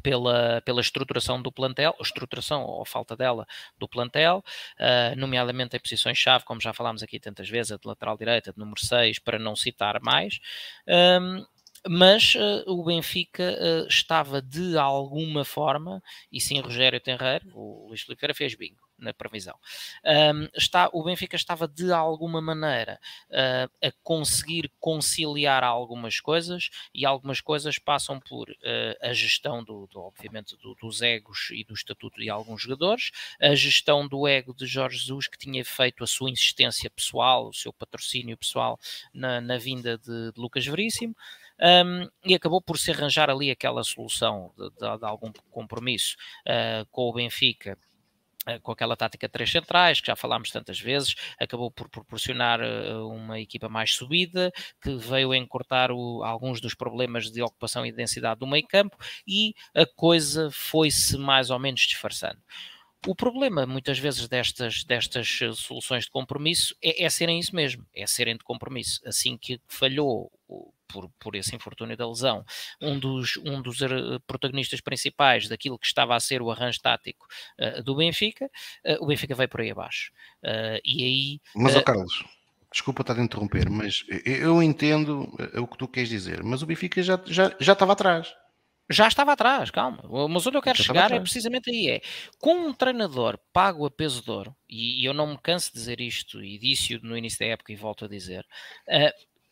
[SPEAKER 4] pela, pela estruturação do plantel, estruturação ou falta dela do plantel, uh, nomeadamente em posições-chave, como já falámos aqui tantas vezes, a de lateral direita, de número 6, para não citar mais. Um, mas uh, o Benfica uh, estava de alguma forma, e sim Rogério Tenreiro, o Luís Filipe fez bingo, na previsão. Um, está, o Benfica estava de alguma maneira uh, a conseguir conciliar algumas coisas e algumas coisas passam por a gestão do, do obviamente do, dos egos e do estatuto de alguns jogadores, a gestão do ego de Jorge Jesus que tinha feito a sua insistência pessoal, o seu patrocínio pessoal na, na vinda de, de Lucas Veríssimo. Um, e acabou por se arranjar ali aquela solução de, de, de algum compromisso uh, com o Benfica eh, com aquela tática de três centrais, que já falámos tantas vezes, acabou por proporcionar uh, uma equipa mais subida, que veio encurtar o, alguns dos problemas de ocupação e densidade do meio campo, e a coisa foi-se mais ou menos disfarçando. O problema, muitas vezes, destas, destas soluções de compromisso é, é serem isso mesmo, é serem de compromisso. Assim que falhou por, por esse infortúnio da lesão, um dos, um dos eh, protagonistas principais daquilo que estava a ser o arranjo tático uh, do Benfica, uh, o Benfica veio por aí abaixo. Uh, e aí.
[SPEAKER 5] Mas, oh Carlos, desculpa estar a interromper, mas eu entendo o que tu queres dizer, mas o Benfica já, já, já estava atrás.
[SPEAKER 4] Já estava atrás, calma. Mas onde eu quero já chegar é precisamente aí: é com um treinador pago a peso de ouro, e, eu não me canso de dizer isto, e disse-o no início da época e volto a dizer,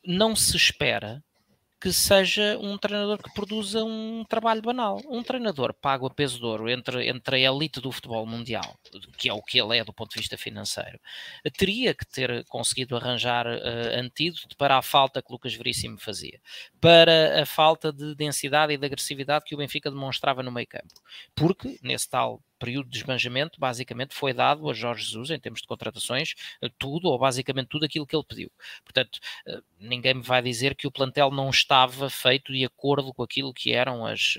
[SPEAKER 4] não se espera que seja um treinador que produza um trabalho banal. Um treinador pago a peso de ouro entre, entre a elite do futebol mundial, que é o que ele é do ponto de vista financeiro, teria que ter conseguido arranjar uh, antídoto para a falta que Lucas Veríssimo fazia, para a falta de densidade e de agressividade que o Benfica demonstrava no meio campo. Porque, nesse tal período de desmanjamento basicamente foi dado a Jorge Jesus em termos de contratações, tudo ou basicamente tudo aquilo que ele pediu. Portanto, ninguém me vai dizer que o plantel não estava feito de acordo com aquilo que eram as,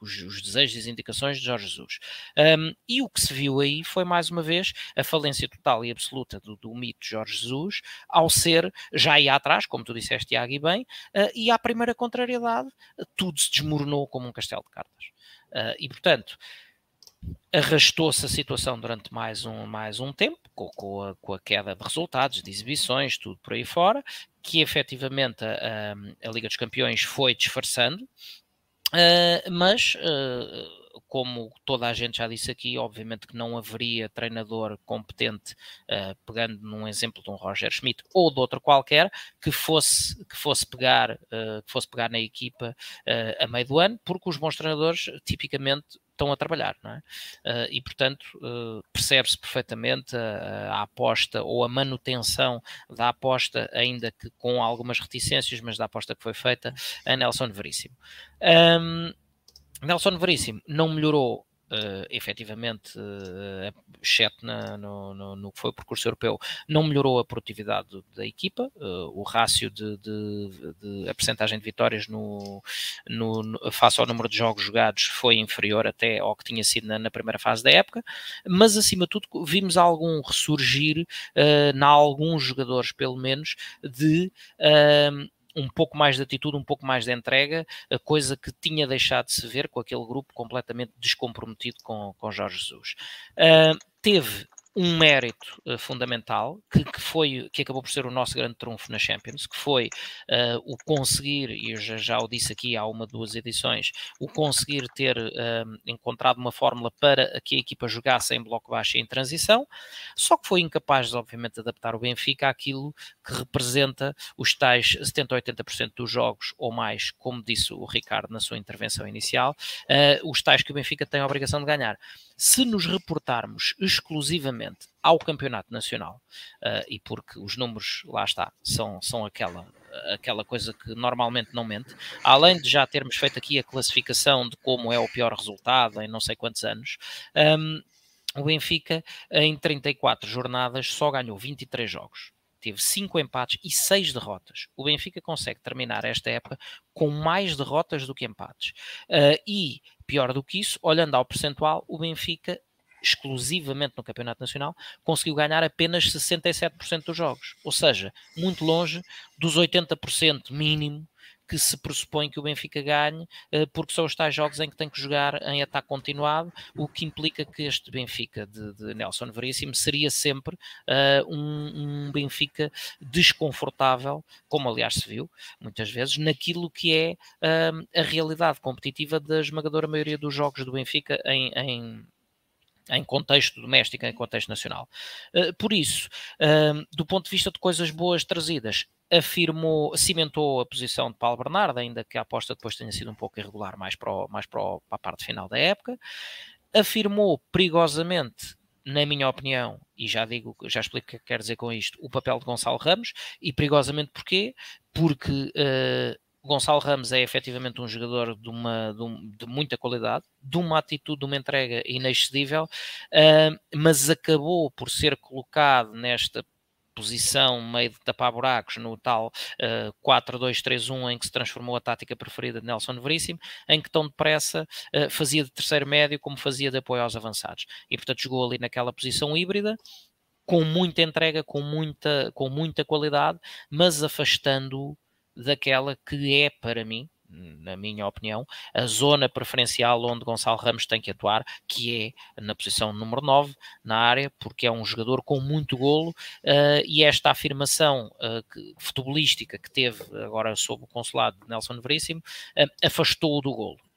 [SPEAKER 4] os, os, desejos e as indicações de Jorge Jesus. Um, e o que se viu aí foi, mais uma vez, a falência total e absoluta do, do mito de Jorge Jesus, ao ser, já ia atrás, como tu disseste, Tiago, e bem, uh, e à primeira contrariedade, tudo se desmoronou como um castelo de cartas. Uh, e, portanto, arrastou-se a situação durante mais um, mais um tempo, com, com, a, com, a, queda de resultados, de exibições, tudo por aí fora, que efetivamente a, a, a Liga dos Campeões foi disfarçando, Uh, mas, uh, como toda a gente já disse aqui, obviamente que não haveria treinador competente, uh, pegando num exemplo de um Roger Schmidt ou de outro qualquer, que fosse, que fosse, pegar, que fosse pegar na equipa a meio do ano, porque os bons treinadores tipicamente estão a trabalhar, não é? Uh, e, portanto, uh, percebe-se perfeitamente a, a, aposta ou a manutenção da aposta, ainda que com algumas reticências, mas da aposta que foi feita a Nelson Veríssimo. Um, Nelson Veríssimo não melhorou uh, efetivamente, uh, exceto na, no, no, no, que foi o percurso europeu, não melhorou a produtividade da equipa, uh, o rácio de, de, de, a percentagem de vitórias no, no, face ao número de jogos jogados foi inferior até ao que tinha sido na, na primeira fase da época, mas acima de tudo vimos algum ressurgir uh, na alguns jogadores, pelo menos, de um pouco mais de atitude, um pouco mais de entrega, a coisa que tinha deixado de se ver com aquele grupo completamente descomprometido com, com Jorge Jesus. Uh, teve um mérito uh, fundamental que, que, foi que acabou por ser o nosso grande trunfo na Champions, que foi uh, o conseguir, e eu já, já o disse aqui há uma duas edições, o conseguir ter uh, encontrado uma fórmula para que a equipa jogasse em bloco baixo e em transição, só que foi incapaz, obviamente, de adaptar o Benfica àquilo que representa os tais 70 ou 80% dos jogos ou mais, como disse o Ricardo na sua intervenção inicial, os tais que o Benfica tem a obrigação de ganhar. Se nos reportarmos exclusivamente ao campeonato nacional, uh, e porque os números, lá está, são, são aquela, aquela coisa que normalmente não mente, além de já termos feito aqui a classificação de como é o pior resultado em não sei quantos anos, um, o Benfica, em 34 jornadas, só ganhou 23 jogos teve 5 empates e 6 derrotas. O Benfica consegue terminar esta época com mais derrotas do que empates. Uh, e Pior do que isso, olhando ao percentual, o Benfica, exclusivamente no Campeonato Nacional, conseguiu ganhar apenas 67% dos jogos. Ou seja, muito longe dos 80% mínimo que se pressupõe que o Benfica ganhe, eh, porque são os tais jogos em que tem que jogar em ataque continuado, o que implica que este Benfica de, de Nelson Veríssimo seria sempre uh, um, um, Benfica desconfortável, como aliás se viu muitas vezes, naquilo que é uh, a realidade competitiva da esmagadora maioria dos jogos do Benfica em, em em contexto doméstico, em contexto nacional. por isso, do ponto de vista de coisas boas trazidas, afirmou, cimentou a posição de Paulo Bernardo, ainda que a aposta depois tenha sido um pouco irregular mais para, o, mais para, o, para a parte final da época, afirmou perigosamente na minha opinião, e já digo, já explico o que quer dizer com isto, o papel de Gonçalo Ramos, e perigosamente porquê? Porque uh, Gonçalo Ramos é efetivamente um jogador de, uma, de, um, de, muita qualidade, de uma atitude, de uma entrega inexcedível, uh, mas acabou por ser colocado nesta posição meio de tapar buracos no tal uh, 4-2-3-1 em que se transformou a tática preferida de Nelson Veríssimo, em que tão depressa uh, fazia de terceiro médio como fazia de apoio aos avançados. E portanto jogou ali naquela posição híbrida, com muita entrega, com muita, com muita qualidade, mas afastando daquela que é para mim, na minha opinião, a zona preferencial onde Gonçalo Ramos tem que atuar, que é na posição número 9 na área, porque é um jogador com muito golo uh, e esta afirmação uh, que, futebolística que teve agora sob o consulado de Nelson Veríssimo uh, afastou-o do golo.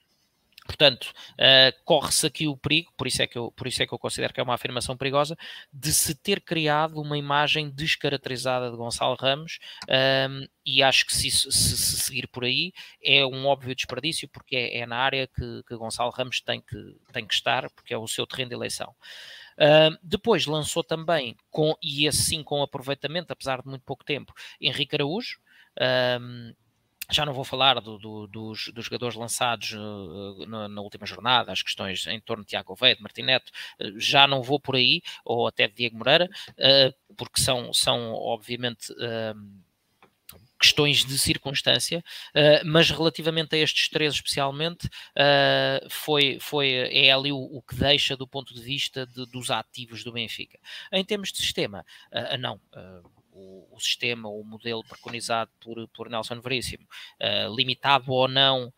[SPEAKER 4] Portanto, uh, corre-se aqui o perigo, por isso, é que eu, por isso é que eu considero que é uma afirmação perigosa, de se ter criado uma imagem descaracterizada de Gonçalo Ramos, um, ehm, e acho que se, se, se, seguir por aí é um óbvio desperdício, porque é, é na área que, que, Gonçalo Ramos tem que, tem que estar, porque é o seu terreno de eleição. Uh, depois lançou também, com, e assim com aproveitamento, apesar de muito pouco tempo, Henrique Araújo. Um, ehm, já não vou falar do, do, dos, dos, jogadores lançados uh, na, na, última jornada, as questões em torno de Tiago Veia, de Martineto, uh, já não vou por aí, ou até de Diego Moreira, uh, porque são, são obviamente questões de circunstância, mas relativamente a estes três especialmente, foi, foi, é ali o, o, que deixa do ponto de vista de, dos ativos do Benfica. Em termos de sistema, não. O, o, sistema, o modelo preconizado por, por Nelson Veríssimo, limitado ou não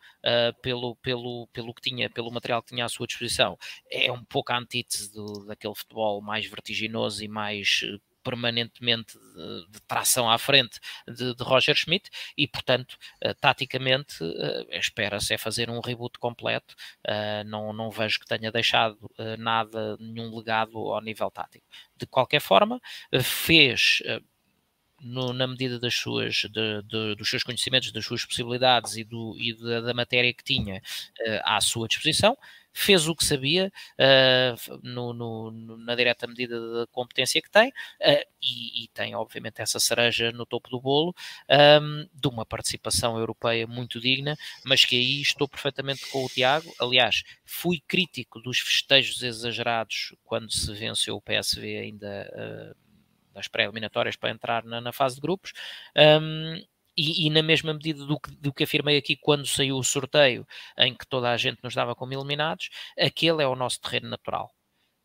[SPEAKER 4] pelo, pelo, pelo que tinha, pelo material que tinha à sua disposição, é um pouco a antítese do, daquele futebol mais vertiginoso e mais permanentemente de, de tração à frente de, de, Roger Schmidt e, portanto, uh, taticamente, uh, espera-se é fazer um reboot completo. Uh, não, não vejo que tenha deixado nada, nenhum legado ao nível tático. De qualquer forma, fez. No, na medida das suas, de, de, dos seus conhecimentos, das suas possibilidades e, do, e da, da matéria que tinha uh, à sua disposição, fez o que sabia uh, no, no, na direta medida da competência que tem uh, e, e, tem, obviamente, essa cereja no topo do bolo um, de uma participação europeia muito digna, mas que aí estou perfeitamente com o Tiago. Aliás, fui crítico dos festejos exagerados quando se venceu o PSV ainda. Nas pré-eliminatórias para entrar na, na, fase de grupos. Um, e, e, na mesma medida do que, do que afirmei aqui quando saiu o sorteio, em que toda a gente nos dava como eliminados, aquele é o nosso terreno natural.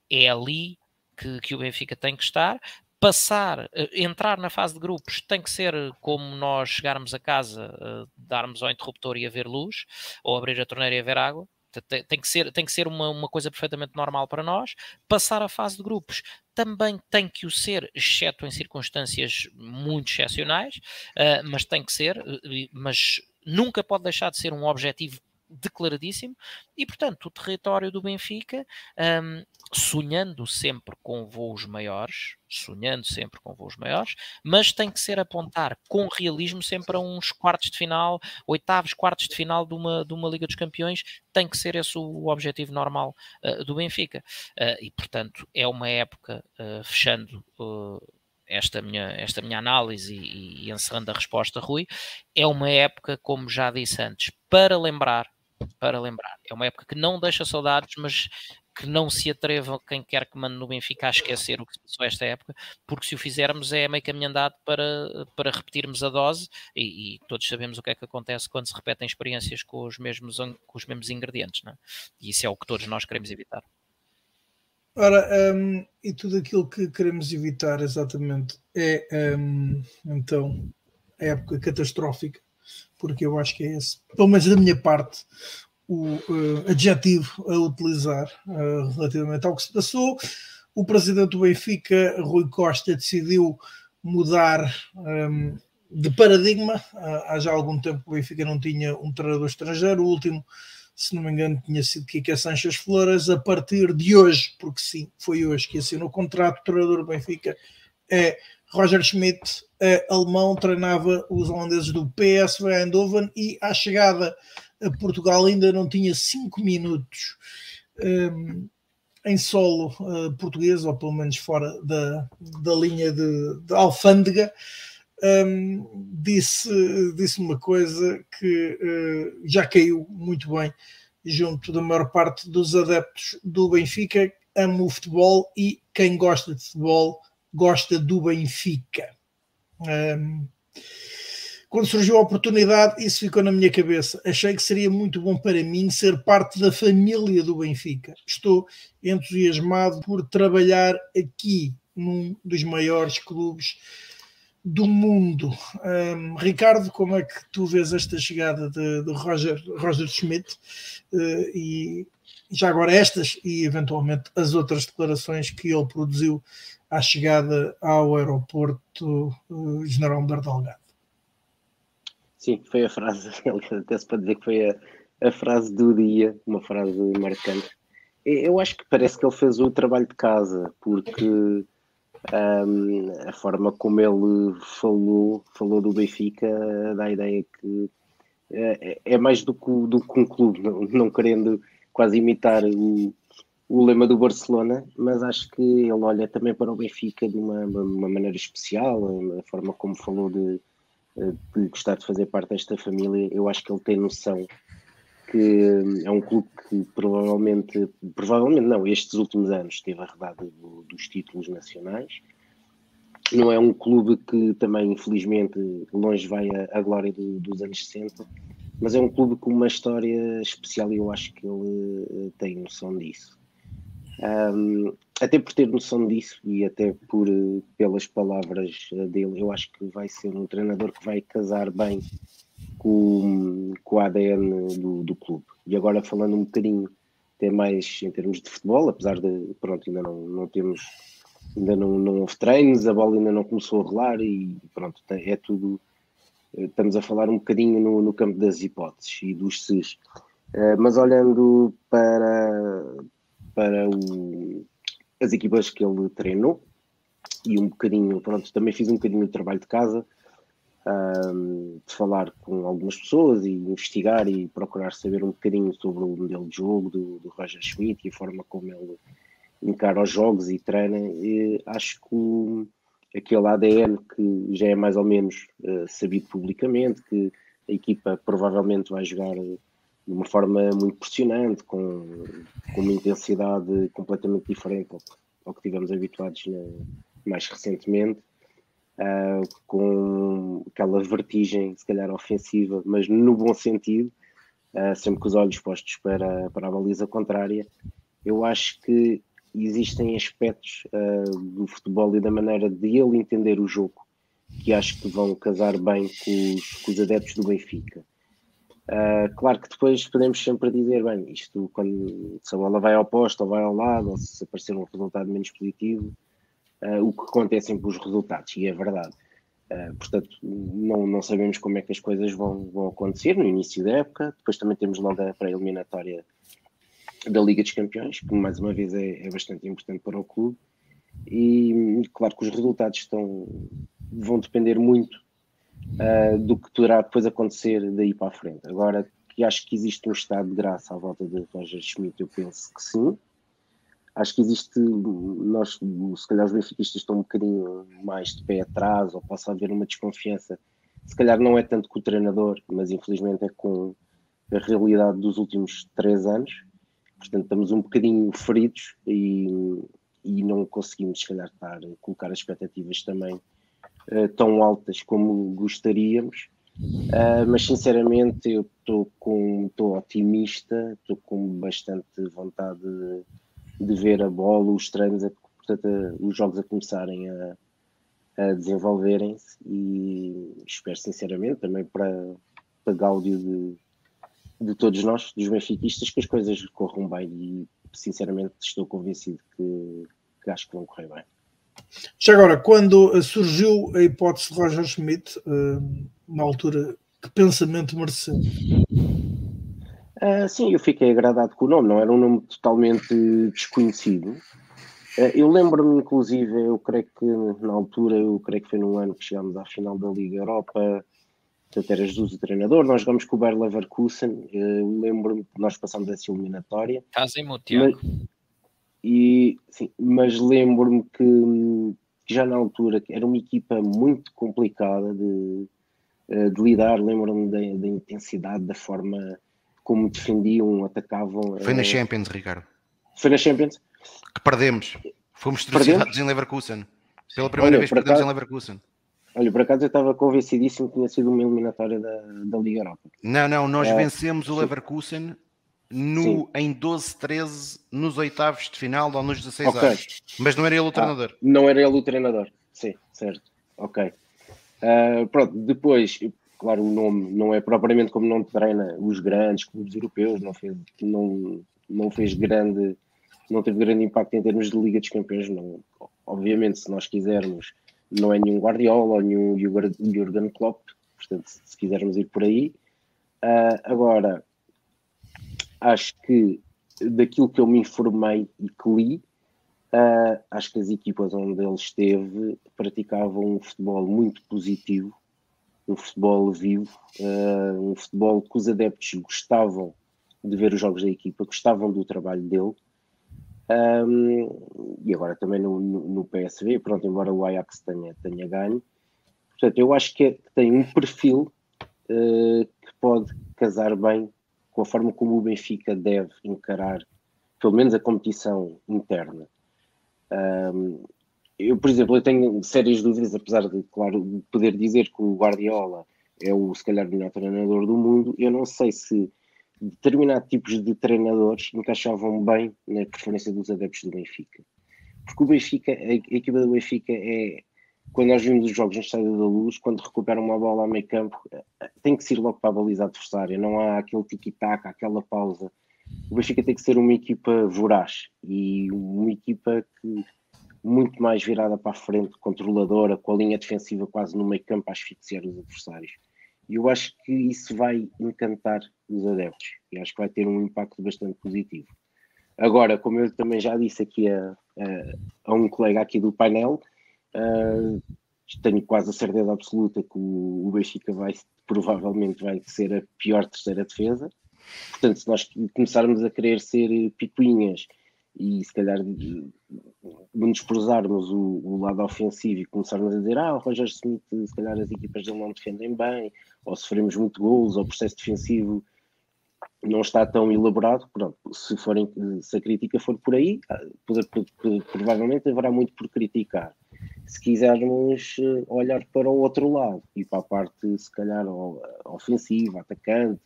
[SPEAKER 4] É ali que, que o Benfica tem que estar. Passar, eh, entrar na fase de grupos tem que ser como nós chegarmos a casa, uh, darmos ao interruptor e haver luz, ou abrir a torneira e haver água tem, tem, que ser, tem que ser uma, uma coisa perfeitamente normal para nós. Passar a fase de grupos também tem que o ser, exceto em circunstâncias muito excepcionais, uh, mas tem que ser, mas nunca pode deixar de ser um objetivo declaradíssimo e, portanto, o território do Benfica, um, sonhando sempre com voos maiores, sonhando sempre com voos maiores, mas tem que ser apontar com realismo sempre a uns quartos de final, oitavos, quartos de final de uma, de uma Liga dos Campeões, tem que ser esse o objetivo normal uh, do Benfica. Uh, e, portanto, é uma época, uh, fechando esta minha, esta minha análise e, e, encerrando a resposta, Rui, é uma época, como já disse antes, para lembrar para lembrar. É uma época que não deixa saudades, mas que não se atreva quem quer que mande no Benfica a esquecer o que se passou esta época, porque se o fizermos é meio caminho andado para, para repetirmos a dose e, e, todos sabemos o que é que acontece quando se repetem experiências com os mesmos, com os mesmos ingredientes, é? e isso é o que todos nós queremos evitar.
[SPEAKER 1] Ora, um, e tudo aquilo que queremos evitar exatamente é um, então a época catastrófica porque eu acho que é esse, pelo menos da minha parte, o uh, adjetivo a utilizar uh, relativamente ao que se passou. O presidente do Benfica, Rui Costa, decidiu mudar um, ehm, de paradigma. Uh, há já algum tempo o Benfica não tinha um treinador estrangeiro. O último, se não me engano, tinha sido Kika Sanches Flores. A partir de hoje, porque sim, foi hoje que assinou o contrato, o treinador do Benfica é Roger Schmidt, é alemão, treinava os holandeses do PSV Eindhoven e à chegada a Portugal ainda não tinha cinco minutos um, em solo uh, português, ou pelo menos fora da, da linha de, de alfândega. Um, disse, disse uma coisa que uh, já caiu muito bem junto da maior parte dos adeptos do Benfica. Amo o futebol e quem gosta de futebol gosta do Benfica. Um, quando surgiu a oportunidade, isso ficou na minha cabeça. Achei que seria muito bom para mim ser parte da família do Benfica. Estou entusiasmado por trabalhar aqui, num dos maiores clubes do mundo. Um, Ricardo, como é que tu vês esta chegada de, de Roger, Roger Schmidt uh, e já agora estas e eventualmente as outras declarações que ele produziu à chegada ao aeroporto uh, General Humberto Delgado.
[SPEAKER 2] Sim, foi a frase, (laughs) até se pode dizer que foi a, a frase do dia, uma frase marcante. Eu acho que parece que ele fez o trabalho de casa, porque um, a forma como ele falou, falou do Benfica dá a ideia que é, é mais do que, do que um clube, não, não querendo quase imitar o, o lema do Barcelona, mas acho que ele olha também para o Benfica de uma, uma maneira especial, a forma como falou de, de gostar de fazer parte desta família, eu acho que ele tem noção que é um clube que provavelmente, provavelmente não, estes últimos anos teve arredado do, dos títulos nacionais. Não é um clube que também, infelizmente, longe vai a, a glória do, dos anos 60, mas é um clube com uma história especial e eu acho que ele eh, tem noção disso. Um, até por ter noção disso e até por eh, pelas palavras eh, dele, eu acho que vai ser um treinador que vai casar bem com, com o ADN do, do clube. E agora falando um bocadinho até mais em termos de futebol, apesar de pronto, ainda não, não temos ainda não, não houve treinos, a bola ainda não começou a rolar e pronto, é tudo estamos a falar um bocadinho no, no campo das hipóteses e dos SES. Uh, mas olhando para, para o, as equipas que ele treinou e um bocadinho, pronto, também fiz um bocadinho de trabalho de casa, um, de falar com algumas pessoas e investigar e procurar saber um bocadinho sobre o modelo de jogo do, do Roger Schmidt e a forma como ele encara os jogos e treina. E acho que aquele ADN que já é mais ou menos uh, sabido publicamente, que a equipa provavelmente vai jogar de uma forma muito pressionante, com, com uma intensidade completamente diferente ao, ao que tivemos habituados na, mais recentemente, uh, com aquela vertigem, se calhar ofensiva, mas no bom sentido, uh, sempre com os olhos postos para, para a baliza contrária. Eu acho que existem aspectos uh, do futebol e da maneira de ele entender o jogo que acho que vão casar bem com os, com os adeptos do Benfica. Uh, claro que depois podemos sempre dizer, bem, isto quando se a bola vai ao posto ou vai ao lado, ou se aparecer um resultado menos positivo, uh, o que acontece sempre os resultados, e é verdade. Uh, portanto, não, não sabemos como é que as coisas vão, vão acontecer no início da época, depois também temos logo a pré-eliminatória da Liga dos Campeões, que mais uma vez é, é bastante importante para o clube. E claro que os resultados estão, vão depender muito uh, do que poderá depois acontecer daí para a frente. Agora, que acho que existe um estado de graça à volta de Roger Schmidt, eu penso que sim. Acho que existe, nós, se calhar os benfiquistas estão um bocadinho mais de pé atrás, ou possa haver uma desconfiança. Se calhar não é tanto com o treinador, mas infelizmente é com a realidade dos últimos três anos Portanto, estamos um bocadinho feridos e, e não conseguimos, se calhar, estar, colocar as expectativas também uh, tão altas como gostaríamos. Uh, mas sinceramente eu estou otimista, estou com bastante vontade de, de, ver a bola, os treinos, a, portanto, a, os jogos a começarem a, a desenvolverem-se e espero sinceramente também para, para Gáudio de, de todos nós, dos benfiquistas, que as coisas corram bem e sinceramente estou convencido que, que acho que vão correr bem.
[SPEAKER 1] Já agora, quando surgiu a hipótese de Roger Schmidt, uh, na altura, que pensamento mereceu?
[SPEAKER 2] Uh, sim, eu fiquei agradado com o nome, não era um nome totalmente desconhecido. Uh, eu lembro-me, inclusive, eu creio que na altura, eu creio que foi no ano que chegámos à final da Liga Europa, portanto era Jesus o treinador, nós jogamos com o Bayer Leverkusen, eu lembro-me que nós passamos essa eliminatória.
[SPEAKER 4] Estás em Tiago.
[SPEAKER 2] Mas, e, sim, mas lembro-me que, que, já na altura era uma equipa muito complicada de, eh, de lidar, lembro-me da, da, intensidade, da forma como defendiam, atacavam.
[SPEAKER 5] Foi na eh, Champions, Ricardo.
[SPEAKER 2] Foi na Champions?
[SPEAKER 5] Que perdemos. Fomos trucidados em Leverkusen. Pela primeira Olha, vez perdemos em Leverkusen.
[SPEAKER 2] Olha, por acaso eu estava convencidíssimo que tinha sido uma eliminatória da, da Liga Europa.
[SPEAKER 5] Não, não, nós é, vencemos o Leverkusen no, em 12-13 nos oitavos de final ou nos 16 okay. anos. Mas não era ele o ah, treinador. Ah,
[SPEAKER 2] não era ele o treinador, sim, certo. Ok. Uh, pronto, depois, claro, o nome não é propriamente como não treina os grandes clubes europeus, não fez, não, não fez grande, não teve grande impacto em termos de Liga dos Campeões. Não, obviamente, se nós quisermos não é nenhum Guardiola ou nenhum Jurgen Klopp, portanto, se quisermos ir por aí. Uh, agora, acho que daquilo que eu me informei e que li, uh, acho que as equipas onde ele esteve praticavam um futebol muito positivo, um futebol vivo, uh, um futebol que os adeptos gostavam de ver os jogos da equipa, gostavam do trabalho dele um, e agora também no, no, PSV, pronto, embora o Ajax tenha, tenha ganho, Portanto, eu acho que, é, tem um perfil uh, que pode casar bem com a forma como o Benfica deve encarar, pelo menos, a competição interna. Um, eu, por exemplo, eu tenho sérias dúvidas, apesar de, claro, poder dizer que o Guardiola é o, se calhar, melhor treinador do mundo, eu não sei se determinados tipos de treinadores encaixavam bem na preferência dos adeptos do Benfica. Porque o Benfica, a, equipa do Benfica é, quando nós vimos os jogos no Estádio da Luz, quando recupera uma bola ao meio campo, tem que ser logo para a baliza adversária, não há aquele tiki-taka, aquela pausa. O Benfica tem que ser uma equipa voraz e uma equipa que muito mais virada para a frente, controladora, com a linha defensiva quase no meio campo a asfixiar os adversários. E eu acho que isso vai encantar os adeptos e acho que vai ter um impacto bastante positivo. Agora, como eu também já disse aqui a, a, a um colega aqui do painel, uh, tenho quase a certeza absoluta que o, o Benfica vai provavelmente vai ser a pior terceira defesa. Portanto, se nós começarmos a querer ser picuinhas e se calhar menosprezarmos o, o lado ofensivo e começarmos a dizer ah, o Roger Smith, se calhar as equipas dele não defendem bem, ou sofremos muito gols, ou o processo defensivo não está tão elaborado, pronto, se, forem, se a crítica for por aí, ah, provavelmente haverá muito por criticar. Se quisermos eh, olhar para o outro lado e para a parte, se calhar, ofensiva, atacante,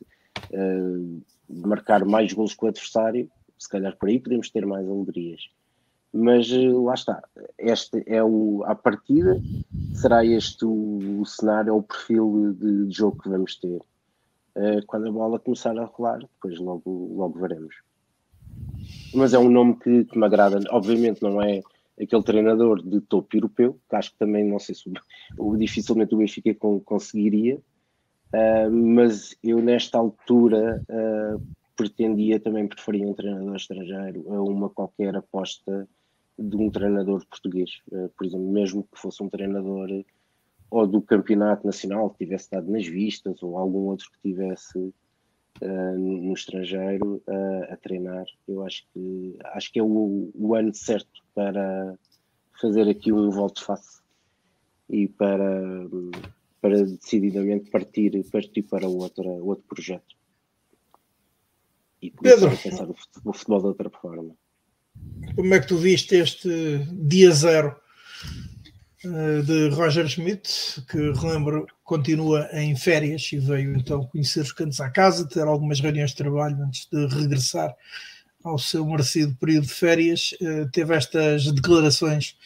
[SPEAKER 2] uh, marcar mais gols que o adversário, se calhar por aí podemos ter mais alegrias. Mas eh, lá está, este é o, a partida, será este o, o cenário, o perfil de, de, jogo que vamos ter. Uh, quando a bola começar a rolar, depois logo, logo veremos. Mas é um nome que, que me agrada, obviamente não é aquele treinador de topo europeu, que acho que também não sei se o, dificilmente o Benfica conseguiria, uh, mas eu nesta altura uh, pretendia também preferir um treinador estrangeiro a uma qualquer aposta de um treinador português, uh, por exemplo, mesmo que fosse um treinador ou do campeonato nacional que tivesse dado nas vistas ou algum outro que tivesse uh, no estrangeiro uh, a treinar, eu acho que acho que é o, o, ano certo para fazer aqui um volte-face e para, para decididamente partir, partir para outra, outro projeto e começar Pedro, a pensar o futebol de outra forma.
[SPEAKER 1] Como é que tu viste este dia zero uh, de Roger Schmidt, que relembro continua em férias e veio então conhecer os cantos à casa, ter algumas reuniões de trabalho antes de regressar ao seu merecido período de férias, uh, teve estas declarações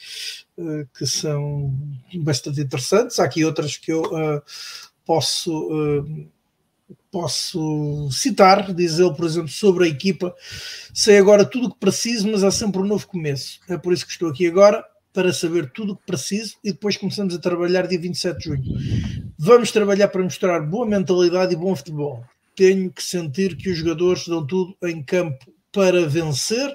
[SPEAKER 1] uh, que são bastante interessantes. Há aqui outras que eu posso posso citar, diz ele, por exemplo, sobre a equipa. Sei agora tudo o que preciso, mas há sempre um novo começo. É por isso que estou aqui agora, para saber tudo o que preciso e depois começamos a trabalhar dia 27 de junho. Vamos trabalhar para mostrar boa mentalidade e bom futebol. Tenho que sentir que os jogadores dão tudo em campo para vencer.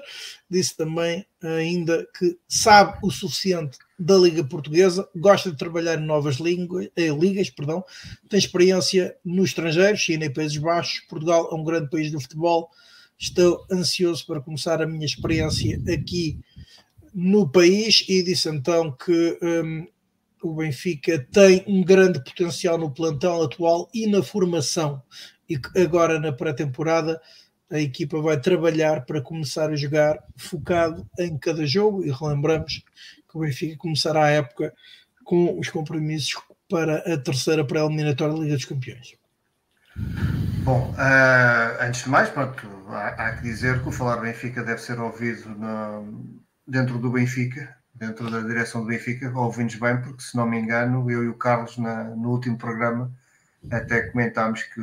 [SPEAKER 1] Disse também ainda que sabe o suficiente da Liga Portuguesa, gosta de trabalhar em novas línguas, eh, ligas, perdão, tem experiência no estrangeiro, China e Países Baixos, Portugal é um grande país do futebol, estou ansioso para começar a minha experiência aqui no país e disse então que um, o Benfica tem um grande potencial no plantão atual e na formação e que agora na pré-temporada a equipa vai trabalhar para começar a jogar focado em cada jogo e relembramos que o Benfica começará a época com os compromissos para a terceira pré-eliminatória da Liga dos Campeões.
[SPEAKER 3] Bom, uh, antes de mais, pronto, há, há, que dizer que o Falar Benfica deve ser ouvido na, dentro do Benfica, dentro da direção do Benfica, ouvimos bem, porque se não me engano, eu e o Carlos na, no último programa até comentámos que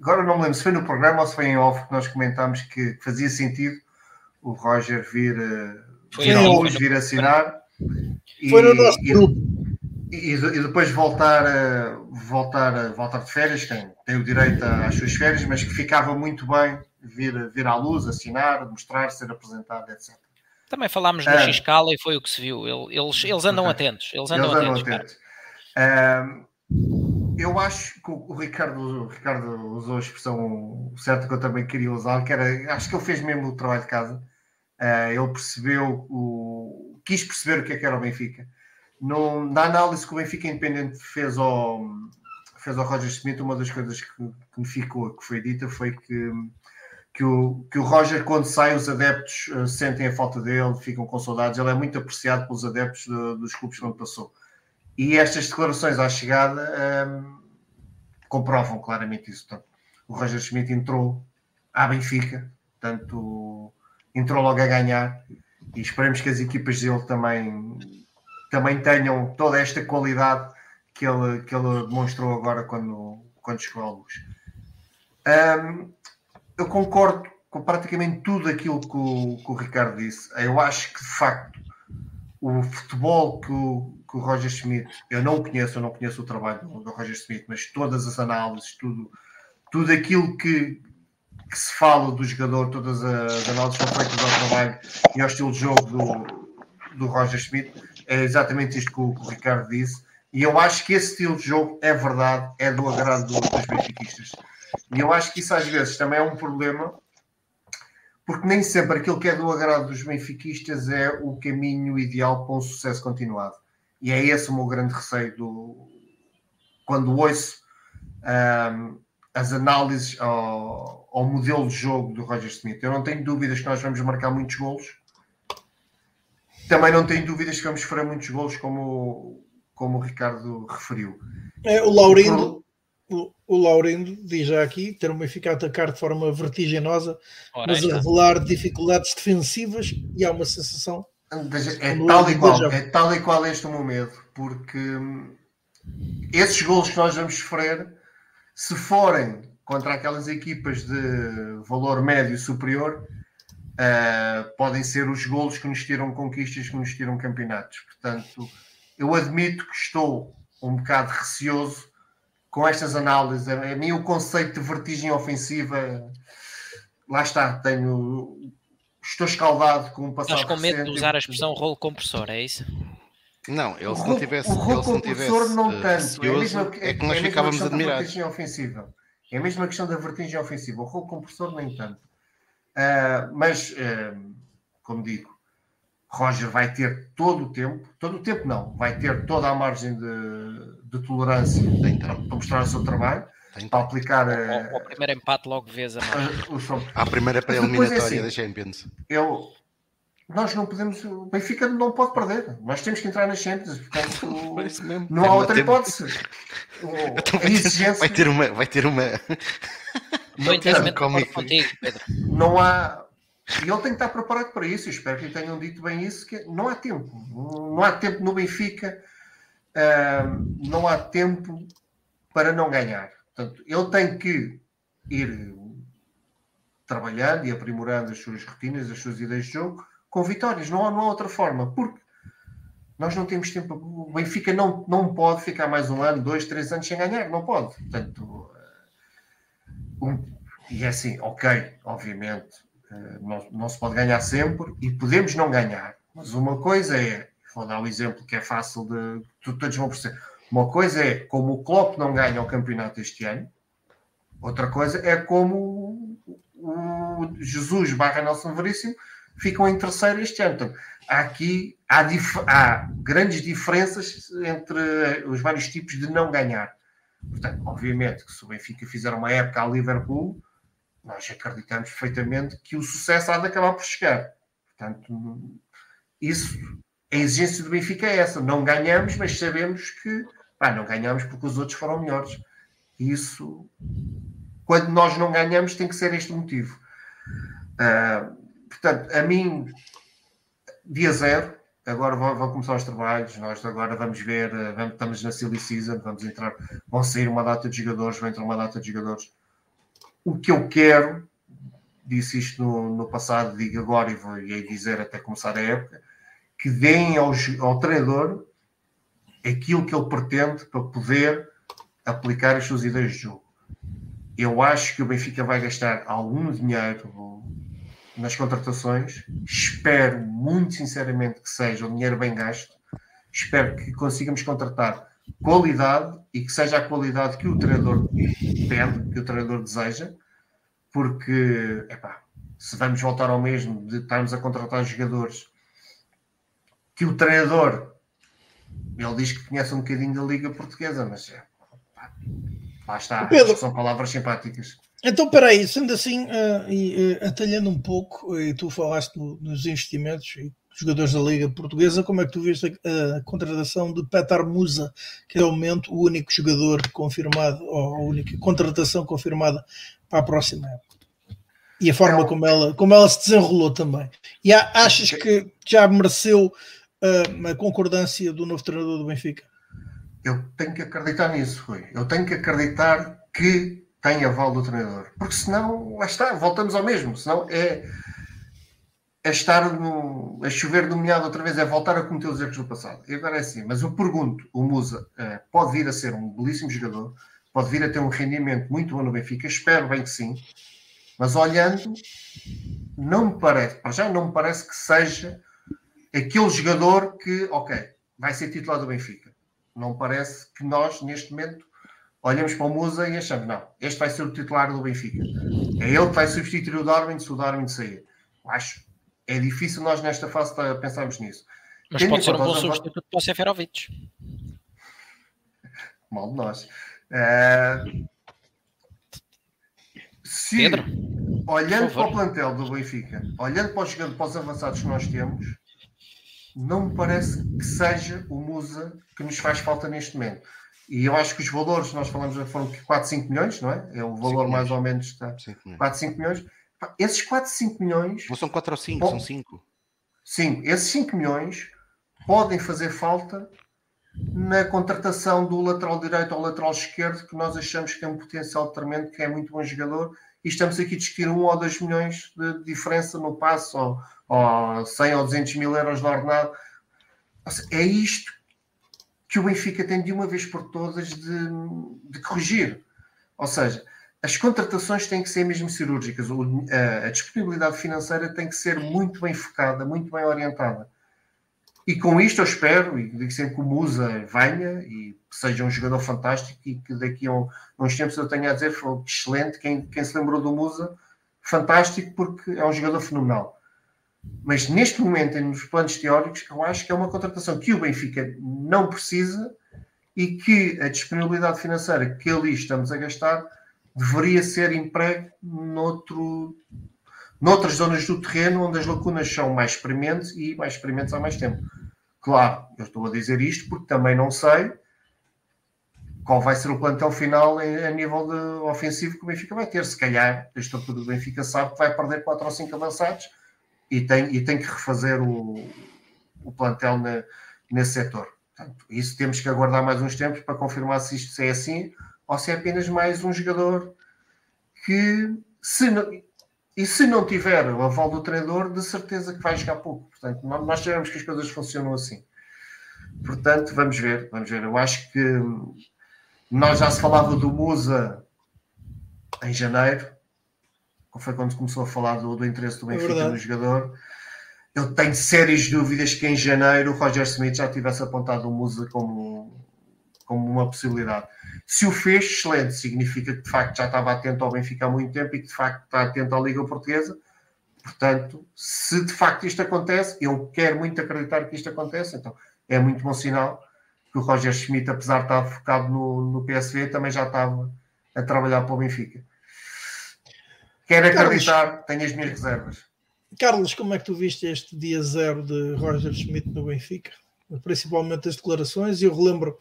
[SPEAKER 3] agora não me lembro se foi no programa ou se foi em off que nós comentámos que fazia sentido o Roger vir uh, foi vir, luz, vir assinar e, foi no nosso grupo. E, e, depois voltar a, voltar, a, voltar de férias, tem, tem o direito às suas férias, mas que ficava muito bem vir, vir à luz, assinar, mostrar, ser apresentado, etc.
[SPEAKER 4] Também falámos no X-Scala e foi o que se viu. Eles, eles andam okay. atentos. Eles andam eles atentos. atentos.
[SPEAKER 3] eu acho que o Ricardo, o Ricardo usou a expressão certa que eu também queria usar, que era, acho que ele fez mesmo o trabalho de casa ele percebeu, o, quis perceber o que é que era o Benfica no, na análise que o Benfica Independente fez ao, fez ao Roger Smith, uma das coisas que, que me ficou, que foi dita, foi que, que, o, que o Roger, quando sai, os adeptos uh, sentem a falta dele, ficam com saudades. Ele é muito apreciado pelos adeptos de, dos clubes que onde passou. E estas declarações à chegada ehm, comprovam claramente isso. O Roger Schmidt entrou à Benfica, portanto, entrou logo a ganhar e esperemos que as equipas dele também, também tenham toda esta qualidade que ele, que ele demonstrou agora quando, quando chegou à luz. Um, eu concordo com praticamente tudo aquilo que o, que o Ricardo disse. Eu acho que de facto o futebol que o, que o Roger Schmidt, eu não conheço, eu não conheço o trabalho do, do Roger Schmidt, mas todas as análises, tudo, tudo aquilo que, que se fala do jogador, todas as análises são feitas ao trabalho e ao estilo de jogo do, do Roger Schmidt, é exatamente isto que o, que o Ricardo disse. E eu acho que esse estilo de jogo é verdade, é do agrado dos benfiquistas. E eu acho que isso às vezes também é um problema, porque nem sempre aquilo que é do agrado dos benfiquistas é o caminho ideal para um sucesso continuado. E é esse o meu grande receio do, quando ouço um, as análises ao, modelo de jogo do Roger Smith. Eu não tenho dúvidas que nós vamos marcar muitos golos. Também não tenho dúvidas que vamos sofrer muitos golos, como, como o Ricardo referiu.
[SPEAKER 1] É, o Laurindo, o, o Laurindo diz já aqui ter o Benfica a atacar de forma vertiginosa, Ora, mas a revelar dificuldades defensivas e há uma sensação.
[SPEAKER 3] É tal, e qual, é tal e qual este o meu medo, porque hum, esses golos que nós vamos sofrer se forem contra aquelas equipas de valor médio superior, uh, podem ser os golos que nos tiram conquistas, que nos tiram campeonatos. Portanto, eu admito que estou um bocado receoso com estas análises. A mim, o conceito de vertigem ofensiva, lá está, tenho. Estou escaldado com o passado.
[SPEAKER 4] Estás com medo de usar a expressão rolo compressor, é isso?
[SPEAKER 5] Não, ele se não tivesse. O
[SPEAKER 3] rolo
[SPEAKER 5] compressor
[SPEAKER 3] não, não tanto.
[SPEAKER 5] É, a mesma, é que nós é ficávamos admirados.
[SPEAKER 3] Ofensiva. É a mesma questão da vertigem ofensiva. O rolo compressor, nem tanto. Uh, mas, uh, como digo, Roger vai ter todo o tempo, todo o tempo não, vai ter toda a margem de, de tolerância para, para mostrar o seu trabalho, Tem para aplicar.
[SPEAKER 4] O, o, primeiro empate logo vês a
[SPEAKER 5] margem. A, a primeira pré-eliminatória é assim, da Champions.
[SPEAKER 3] Eu, nós não podemos. O Benfica não pode perder. Nós temos que entrar nas Champions. Portanto, (laughs) não há outra hipótese.
[SPEAKER 5] Então vai, exigência... vai ter uma. Vai ter uma...
[SPEAKER 4] Não, contigo, Pedro.
[SPEAKER 3] não há. E ele tem que estar preparado para isso. Eu espero que lhe tenham dito bem isso. Que não há tempo. Não há tempo no Benfica. Uh, não há tempo para não ganhar. Portanto, ele tem que ir trabalhando e aprimorando as suas rotinas, as suas ideias de jogo com vitórias, não há, não há outra forma, porque nós não temos tempo. O Benfica não, não pode ficar mais um ano, dois, três anos sem ganhar, não pode. Portanto, eh, um, e é assim, ok, obviamente, eh, não, não se pode ganhar sempre e podemos não ganhar, mas uma coisa é, vou dar um exemplo que é fácil de. Todos vão perceber. Uma coisa é como o Klopp não ganha o campeonato este ano, outra coisa é como o Jesus barra Nelson Veríssimo ficam em terceiro este ano. Então, há aqui há, dif há grandes diferenças entre os vários tipos de não ganhar. Portanto, obviamente que se o Benfica fizer uma época ao Liverpool, nós acreditamos perfeitamente que o sucesso há de acabar por chegar. Portanto, isso, a exigência do Benfica é essa. Não ganhamos, mas sabemos que pá, não ganhamos porque os outros foram melhores. Isso, quando nós não ganhamos, tem que ser este motivo. Uh, Portanto, a mim, dia zero, agora vão, vão, começar os trabalhos, nós agora vamos ver, eh, vamos, estamos na silly season, vamos entrar, vão sair uma data de jogadores, vai entrar uma data de jogadores. O que eu quero, disse isto no, no passado, digo agora e vou e dizer até começar a época, que deem ao, ao treinador aquilo que ele pretende para poder aplicar as suas ideias de jogo. Eu acho que o Benfica vai gastar algum dinheiro, nas contratações. Espero muito sinceramente que seja um dinheiro bem gasto. Espero que consigamos contratar qualidade e que seja a qualidade que o treinador pede, que o treinador deseja, porque epá, se vamos voltar ao mesmo de estarmos a contratar jogadores que o treinador Ele diz que conhece um bocadinho da Liga Portuguesa, mas é, lá está, Pedro, são palavras simpáticas.
[SPEAKER 1] Então, peraí, sendo assim, uh, e uh, atalhando um pouco, e tu falaste no, nos investimentos e jogadores da Liga Portuguesa, como é que tu viste a, a, contratação de Petar Musa, que é o momento o único jogador confirmado, ou a única contratação confirmada para a próxima época? E a forma é como, ela, como ela se desenrolou também. E há, achas que já mereceu uh, a concordância do novo treinador do Benfica?
[SPEAKER 3] Eu tenho que acreditar nisso, Rui. Eu tenho que acreditar que tem aval do treinador. Porque senão, lá está, voltamos ao mesmo. Senão é, é estar no, a chover nomeado outra vez, é voltar a cometer os erros do passado. E agora é assim, mas eu pergunto, o Musa é, pode vir a ser um belíssimo jogador, pode vir a ter um rendimento muito bom no Benfica, espero bem que sim, mas olhando, não me parece, para já não me parece que seja aquele jogador que, ok, vai ser titular do Benfica. Não parece que nós, neste momento, olhamos para o Musa e achamos, não, este vai ser o titular do Benfica. É ele que vai substituir o Darwin se o Darwin sair. Acho é difícil nós nesta fase pensarmos nisso.
[SPEAKER 4] Mas Tendo pode ser um bom substituto para o Seferovic.
[SPEAKER 3] Mal de nós. Uh, se, Pedro, olhando para o plantel do Benfica, olhando para os, para os avançados que nós temos, não me parece que seja o Musa que nos faz falta neste momento. E eu acho que os valores, nós falamos, foram 4, 5 milhões, não é? É o valor mais ou menos, está, 4, 5 milhões. Esses 4, 5 milhões.
[SPEAKER 5] Não são 4 ou 5, são 5.
[SPEAKER 3] Sim, esses 5 milhões podem fazer falta na contratação do lateral direito ao lateral esquerdo, que nós achamos que tem um potencial tremendo, que é muito bom jogador, e estamos aqui a discutir 1 ou 2 milhões de diferença no passo, ou, ou 100 ou 200 mil euros de ordenado. É isto que o Benfica tem de uma vez por todas de, de corrigir. Ou seja, as contratações têm que ser mesmo cirúrgicas, a, disponibilidade financeira tem que ser muito bem focada, muito bem orientada. E com isto eu espero, e digo sempre que o Musa venha e seja um jogador fantástico e que daqui a, uns tempos eu tenha a dizer foi excelente, quem, quem se lembrou do Musa, fantástico porque é um jogador fenomenal. Mas neste momento, nos planos teóricos, eu acho que é uma contratação que o Benfica não precisa e que a disponibilidade financeira que ali estamos a gastar deveria ser emprego noutro, noutras zonas do terreno onde as lacunas são mais experimentes e mais experimentes há mais tempo. Claro, eu estou a dizer isto porque também não sei qual vai ser o plantel final a nível de ofensivo que o Benfica vai ter. Se calhar a estrutura do Benfica sabe que vai perder 4 ou 5 avançados e tem, e tem que refazer o, o plantel na, nesse setor. Portanto, isso temos que aguardar mais uns tempos para confirmar se isto é assim ou se é apenas mais um jogador que, se não, e se não tiver o aval do treinador, de certeza que vai jogar pouco. Portanto, nós sabemos que as coisas funcionam assim. Portanto, vamos ver, vamos ver. Eu acho que nós já se falava do Musa em janeiro, foi quando começou a falar do, do interesse do é Benfica é no jogador. Eu tenho sérias dúvidas que em janeiro o Roger Smith já tivesse apontado o Musa como, como uma possibilidade. Se o fez, excelente, significa que de facto já estava atento ao Benfica há muito tempo e que de facto está atento à Liga Portuguesa. Portanto, se de facto isto acontece, eu quero muito acreditar que isto acontece, então é muito bom sinal que o Roger Schmidt, apesar de estar focado no, no PSV, também já estava a trabalhar para o Benfica. Quero acreditar, Carlos, tenho as minhas reservas.
[SPEAKER 1] Carlos, como é que tu viste este dia zero de Roger Schmidt no Benfica? Principalmente as declarações, e eu relembro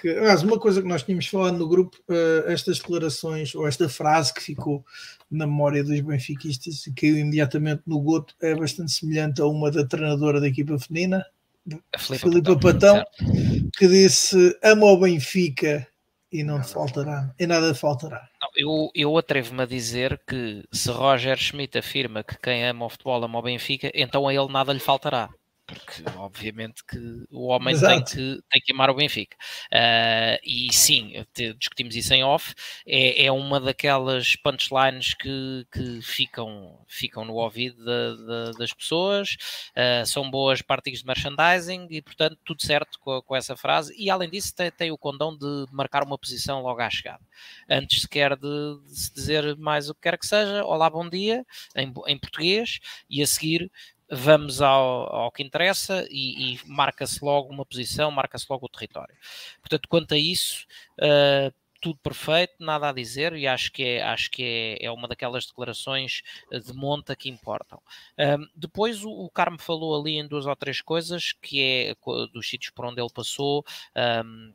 [SPEAKER 1] que, aliás, uma coisa que nós tínhamos falado no grupo, uh, estas declarações, ou esta frase que ficou na memória dos benfiquistas e caiu imediatamente no goto, é bastante semelhante a uma da treinadora da equipa feminina, Filipa Patão, Patão que disse: Amo o Benfica e não te faltará, e nada faltará.
[SPEAKER 4] Eu, eu atrevo-me a dizer que se Roger Schmidt afirma que quem ama o futebol ama o Benfica, então a ele nada lhe faltará porque obviamente que o homem tem que, tem que amar o Benfica. Uh, e sim, discutimos isso em off, é, é uma daquelas punchlines que, que ficam, ficam no ouvido das pessoas, uh, são boas partes de merchandising e, portanto, tudo certo com, com essa frase. E além disso, tem, tem, o condão de marcar uma posição logo à chegada. Antes sequer de, de se dizer mais o que quer que seja, olá, bom dia, em, em português, e a seguir vamos ao, ao que interessa e, e marca-se logo uma posição, marca-se logo o território. Portanto, quanto a isso, uh, tudo perfeito, nada a dizer, e acho que é, acho que é, é uma daquelas declarações de monta que importam. Um, depois o, o Carmo falou ali em duas ou três coisas, que é dos sítios por onde ele passou. Um,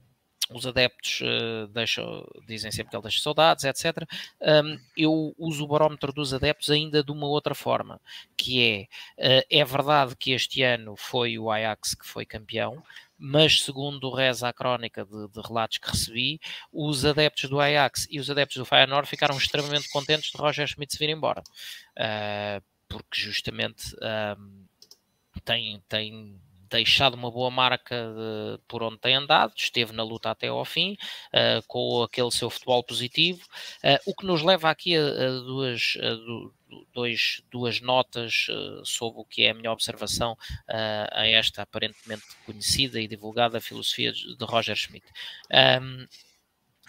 [SPEAKER 4] os adeptos uh, deixam, dizem sempre que ele deixa saudades, etc. Um, eu uso o barómetro dos adeptos ainda de uma outra forma, que é, uh, é verdade que este ano foi o Ajax que foi campeão, mas segundo reza a crónica de, de, relatos que recebi, os adeptos do Ajax e os adeptos do Feyenoord ficaram extremamente contentes de Roger Schmidt se vir embora, uh, porque justamente tem, tem deixado uma boa marca de, por onde tem andado, esteve na luta até ao fim, uh, com aquele seu futebol positivo, uh, o que nos leva aqui a, a duas, a do, dois, duas notas uh, sobre o que é a minha observação a esta aparentemente conhecida e divulgada filosofia de Roger Schmidt. Um,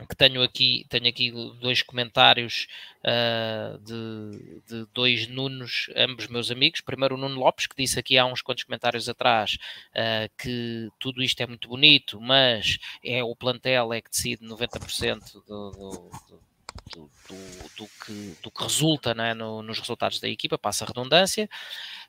[SPEAKER 4] que tenho aqui, tenho aqui dois comentários uh, de, de, dois Nunos, ambos meus amigos. Primeiro o Nuno Lopes, que disse aqui há uns quantos comentários atrás uh, que tudo isto é muito bonito, mas é o plantel é que decide 90% do, do, do do, do, do, que, do que resulta é? no, nos resultados da equipa, passa a redundância,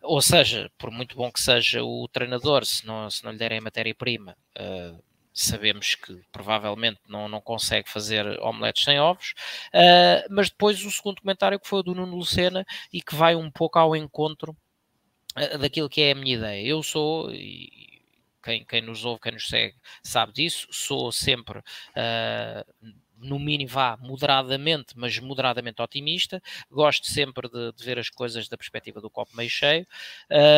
[SPEAKER 4] ou seja, por muito bom que seja o treinador, se não, se não lhe derem matéria-prima, uh, sabemos que provavelmente não, não consegue fazer omeletes sem ovos, uh, mas depois o segundo comentário que foi o do Nuno Lucena e que vai um pouco ao encontro uh, daquilo que é a minha ideia. Eu sou, e quem, quem nos ouve, quem nos segue, sabe disso, sou sempre uh, no mínimo vá moderadamente, mas moderadamente otimista. Gosto sempre de, de ver as coisas da perspectiva do copo meio cheio.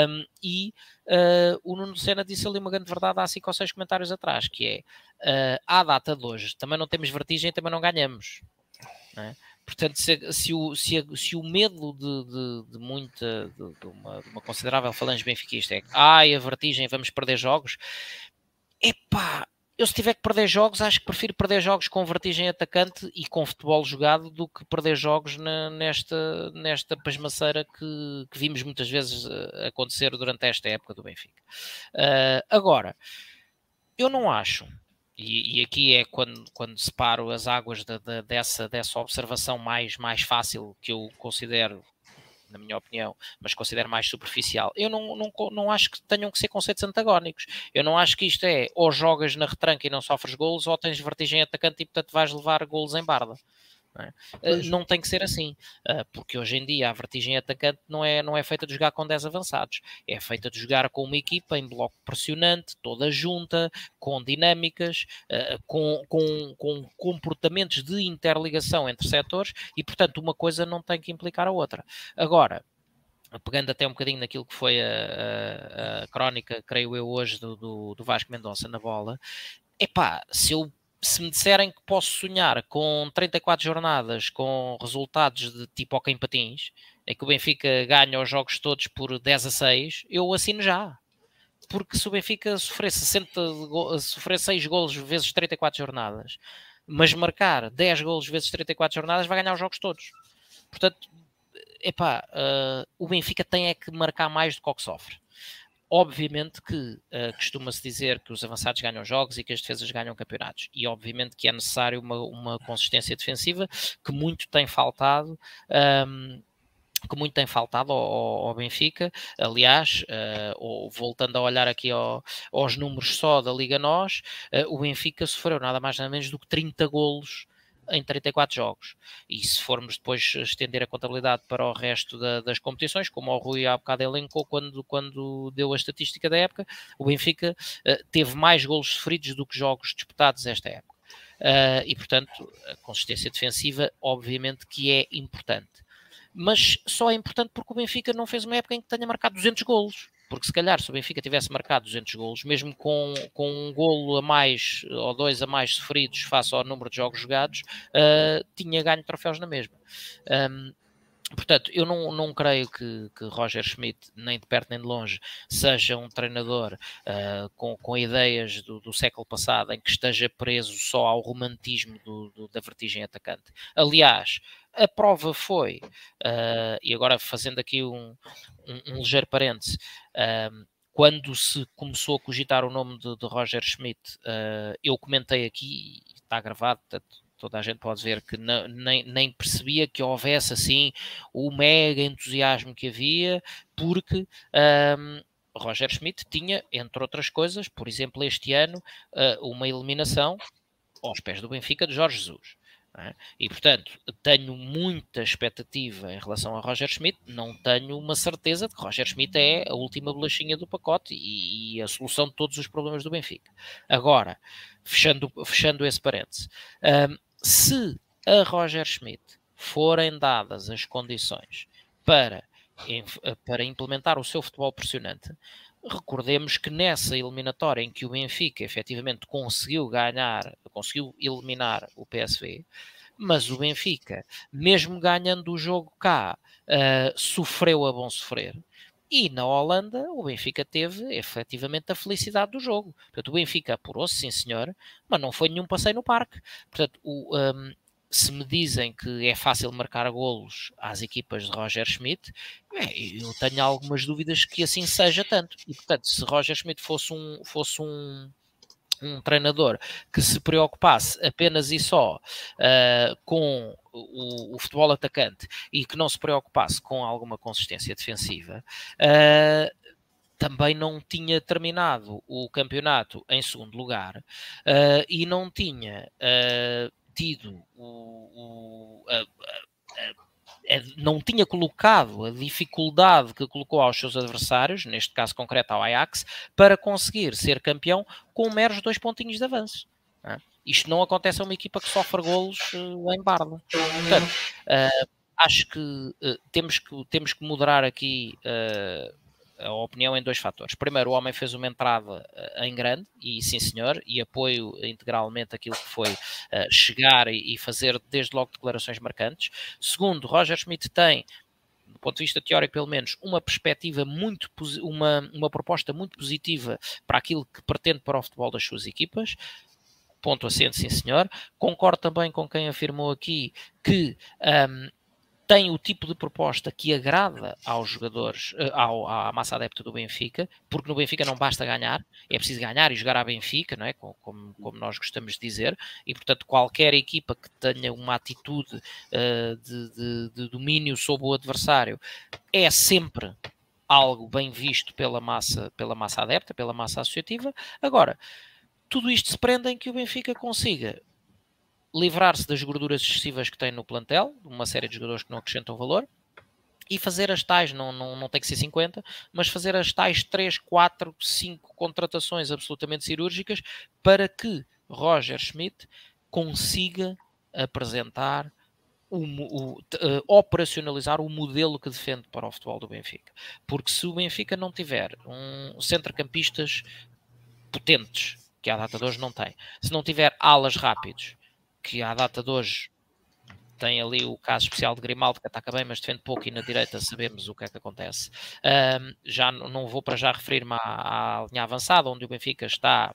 [SPEAKER 4] Um, e uh, o Nuno Senna disse ali uma grande verdade há cinco ou seis comentários atrás, que é uh, à data de hoje também não temos vertigem, também não ganhamos. Não é? Portanto, se, se, o, se, se, o medo de, de, de muita, de, uma, de uma considerável falange benfiquista é ai, a vertigem, vamos perder jogos, epá, eu se tiver que perder jogos, acho que prefiro perder jogos com vertigem atacante e com futebol jogado do que perder jogos na, nesta, nesta pasmaceira que, que, vimos muitas vezes uh, acontecer durante esta época do Benfica. Uh, agora, eu não acho, e, e, aqui é quando, quando separo as águas de, de, dessa, dessa observação mais, mais fácil que eu considero na minha opinião, mas considero mais superficial. Eu não, não, não acho que tenham que ser conceitos antagónicos. Eu não acho que isto é ou jogas na retranca e não sofres golos, ou tens vertigem atacante e portanto vais levar golos em barda. Não, é? Eh, não, tem que ser assim, eh, porque hoje em dia a vertigem atacante não é, não é feita de jogar com 10 avançados, é feita de jogar com uma equipa em bloco pressionante, toda junta, com dinâmicas, eh, com, com, com comportamentos de interligação entre setores e, portanto, uma coisa não tem que implicar a outra. Agora, pegando até um bocadinho naquilo que foi a, a, a crónica, creio eu, hoje do, do, do Vasco Mendonça na bola, epá, se eu se me disserem que posso sonhar com 34 jornadas com resultados de tipo ok em patins, em que o Benfica ganha os jogos todos por 10 a 6, eu assino já. Porque se o Benfica sofrer, 60, sofrer 6 golos vezes 34 jornadas, mas marcar 10 golos vezes 34 jornadas, vai ganhar os jogos todos. Portanto, epá, uh, o Benfica tem é que marcar mais do que o que sofre. Obviamente que uh, costuma-se dizer que os avançados ganham jogos e que as defesas ganham campeonatos. E obviamente que é necessário uma, uma consistência defensiva que muito tem faltado. Um, que muito tem faltado ao, ao Benfica. Aliás, uh, voltando a olhar aqui ao, aos números só da Liga Nós, uh, o Benfica sofreu nada mais nada menos do que 30 golos em 34 jogos. E se formos depois estender a contabilidade para o resto da, das competições, como o Rui há bocado elencou quando, quando deu a estatística da época, o Benfica uh, teve mais golos sofridos do que jogos disputados esta época. Uh, e, portanto, a consistência defensiva, obviamente, que é importante. Mas só é importante porque o Benfica não fez uma época em que tenha marcado 200 golos porque se calhar se o Benfica tivesse marcado 200 golos, mesmo com, com um golo a mais ou dois a mais sofridos face ao número de jogos jogados, uh, tinha ganho troféus na mesma. Um, Portanto, eu não, não creio que, que, Roger Schmidt, nem de perto nem de longe, seja um treinador uh, com, com ideias do, do, século passado em que esteja preso só ao romantismo do, do, da vertigem atacante. Aliás, a prova foi, uh, e agora fazendo aqui um, um, um ligeiro parêntese, uh, quando se começou a cogitar o nome de, de Roger Schmidt, uh, eu comentei aqui, está gravado, portanto, toda a gente pode ver que não, nem, nem, percebia que houvesse assim o mega entusiasmo que havia, porque um, Roger Schmidt tinha, entre outras coisas, por exemplo, este ano, uh, uma eliminação aos pés do Benfica de Jorge Jesus. É? E portanto, tenho muita expectativa em relação a Roger Schmidt, não tenho uma certeza de que Roger Schmidt é a última bolachinha do pacote e, e a solução de todos os problemas do Benfica. Agora, fechando, fechando esse parêntese, um, se a Roger Schmidt forem dadas as condições para, para implementar o seu futebol pressionante, recordemos que nessa eliminatória em que o Benfica efetivamente conseguiu ganhar, conseguiu eliminar o PSV, mas o Benfica, mesmo ganhando o jogo cá, uh, sofreu a bom sofrer. E na Holanda, o Benfica teve efetivamente a felicidade do jogo. Portanto, o Benfica apurou-se, sim senhor, mas não foi nenhum passeio no parque. Portanto, o, um, se me dizem que é fácil marcar golos às equipas de Roger Schmidt, é, eu tenho algumas dúvidas que assim seja tanto. E portanto, se Roger Schmidt fosse um, fosse um, um treinador que se preocupasse apenas e só uh, com o, o, futebol atacante e que não se preocupasse com alguma consistência defensiva, uh, também não tinha terminado o campeonato em segundo lugar uh, e não tinha uh, tido o, o a, a, a, não tinha colocado a dificuldade que colocou aos seus adversários, neste caso concreto ao Ajax, para conseguir ser campeão com meros dois pontinhos de avanço. Não é? Isto não acontece a uma equipa que sofre golos uh, em Barda. Portanto, uh, acho que, uh, temos que temos que moderar aqui a opinião em dois fatores. Primeiro, o homem fez uma entrada uh, em grande, e sim senhor, e apoio integralmente aquilo que foi uh, chegar e, fazer desde logo declarações marcantes. Segundo, Roger Schmidt tem, do ponto de vista teórico pelo menos, uma perspectiva muito, uma, uma proposta muito positiva para aquilo que pretende para o futebol das suas equipas ponto assente, sim senhor. Concordo também com quem afirmou aqui que um, tem o tipo de proposta que agrada aos jogadores, eh, ao, à massa adepta do Benfica, porque no Benfica não basta ganhar, é preciso ganhar e jogar à Benfica, não é? Como, como nós gostamos de dizer, e portanto qualquer equipa que tenha uma atitude uh, de, de, de domínio sobre o adversário é sempre algo bem visto pela massa, pela massa adepta, pela massa associativa. Agora, tudo isto se prende em que o Benfica consiga livrar-se das gorduras excessivas que tem no plantel, uma série de jogadores que não acrescentam valor, e fazer as tais, não, não, não tem que ser 50, mas fazer as tais 3, 4, 5 contratações absolutamente cirúrgicas para que Roger Schmidt consiga apresentar o, o, uh, operacionalizar o modelo que defende para o futebol do Benfica. Porque se o Benfica não tiver um centrocampistas potentes, que a data de hoje não tem, se não tiver alas rápidos, que à data de hoje tem ali o caso especial de Grimaldo que ataca bem, mas defende pouco, e na direita sabemos o que é que acontece. Um, já não vou para já referir-me à, à, linha avançada, onde o Benfica está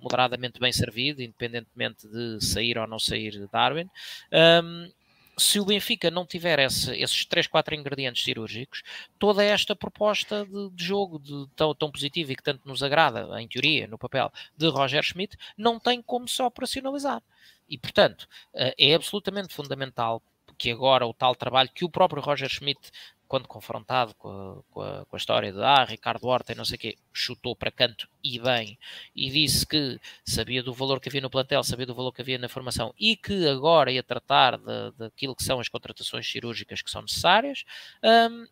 [SPEAKER 4] moderadamente bem servido, independentemente de sair ou não sair Darwin. Um, se o Benfica não tiver esse, esses 3, 4 ingredientes cirúrgicos, toda esta proposta de, de jogo de, tão, tão positiva e que tanto nos agrada, em teoria, no papel, de Roger Schmidt, não tem como se operacionalizar. E, portanto, eh, é absolutamente fundamental que agora o tal trabalho que o próprio Roger Schmidt, quando confrontado com a, com a, com a história de ah, Ricardo Horta e não sei o quê, chutou para canto e bem, e disse que sabia do valor que havia no plantel, sabia do valor que havia na formação e que agora ia tratar daquilo que são as contratações cirúrgicas que são necessárias, um,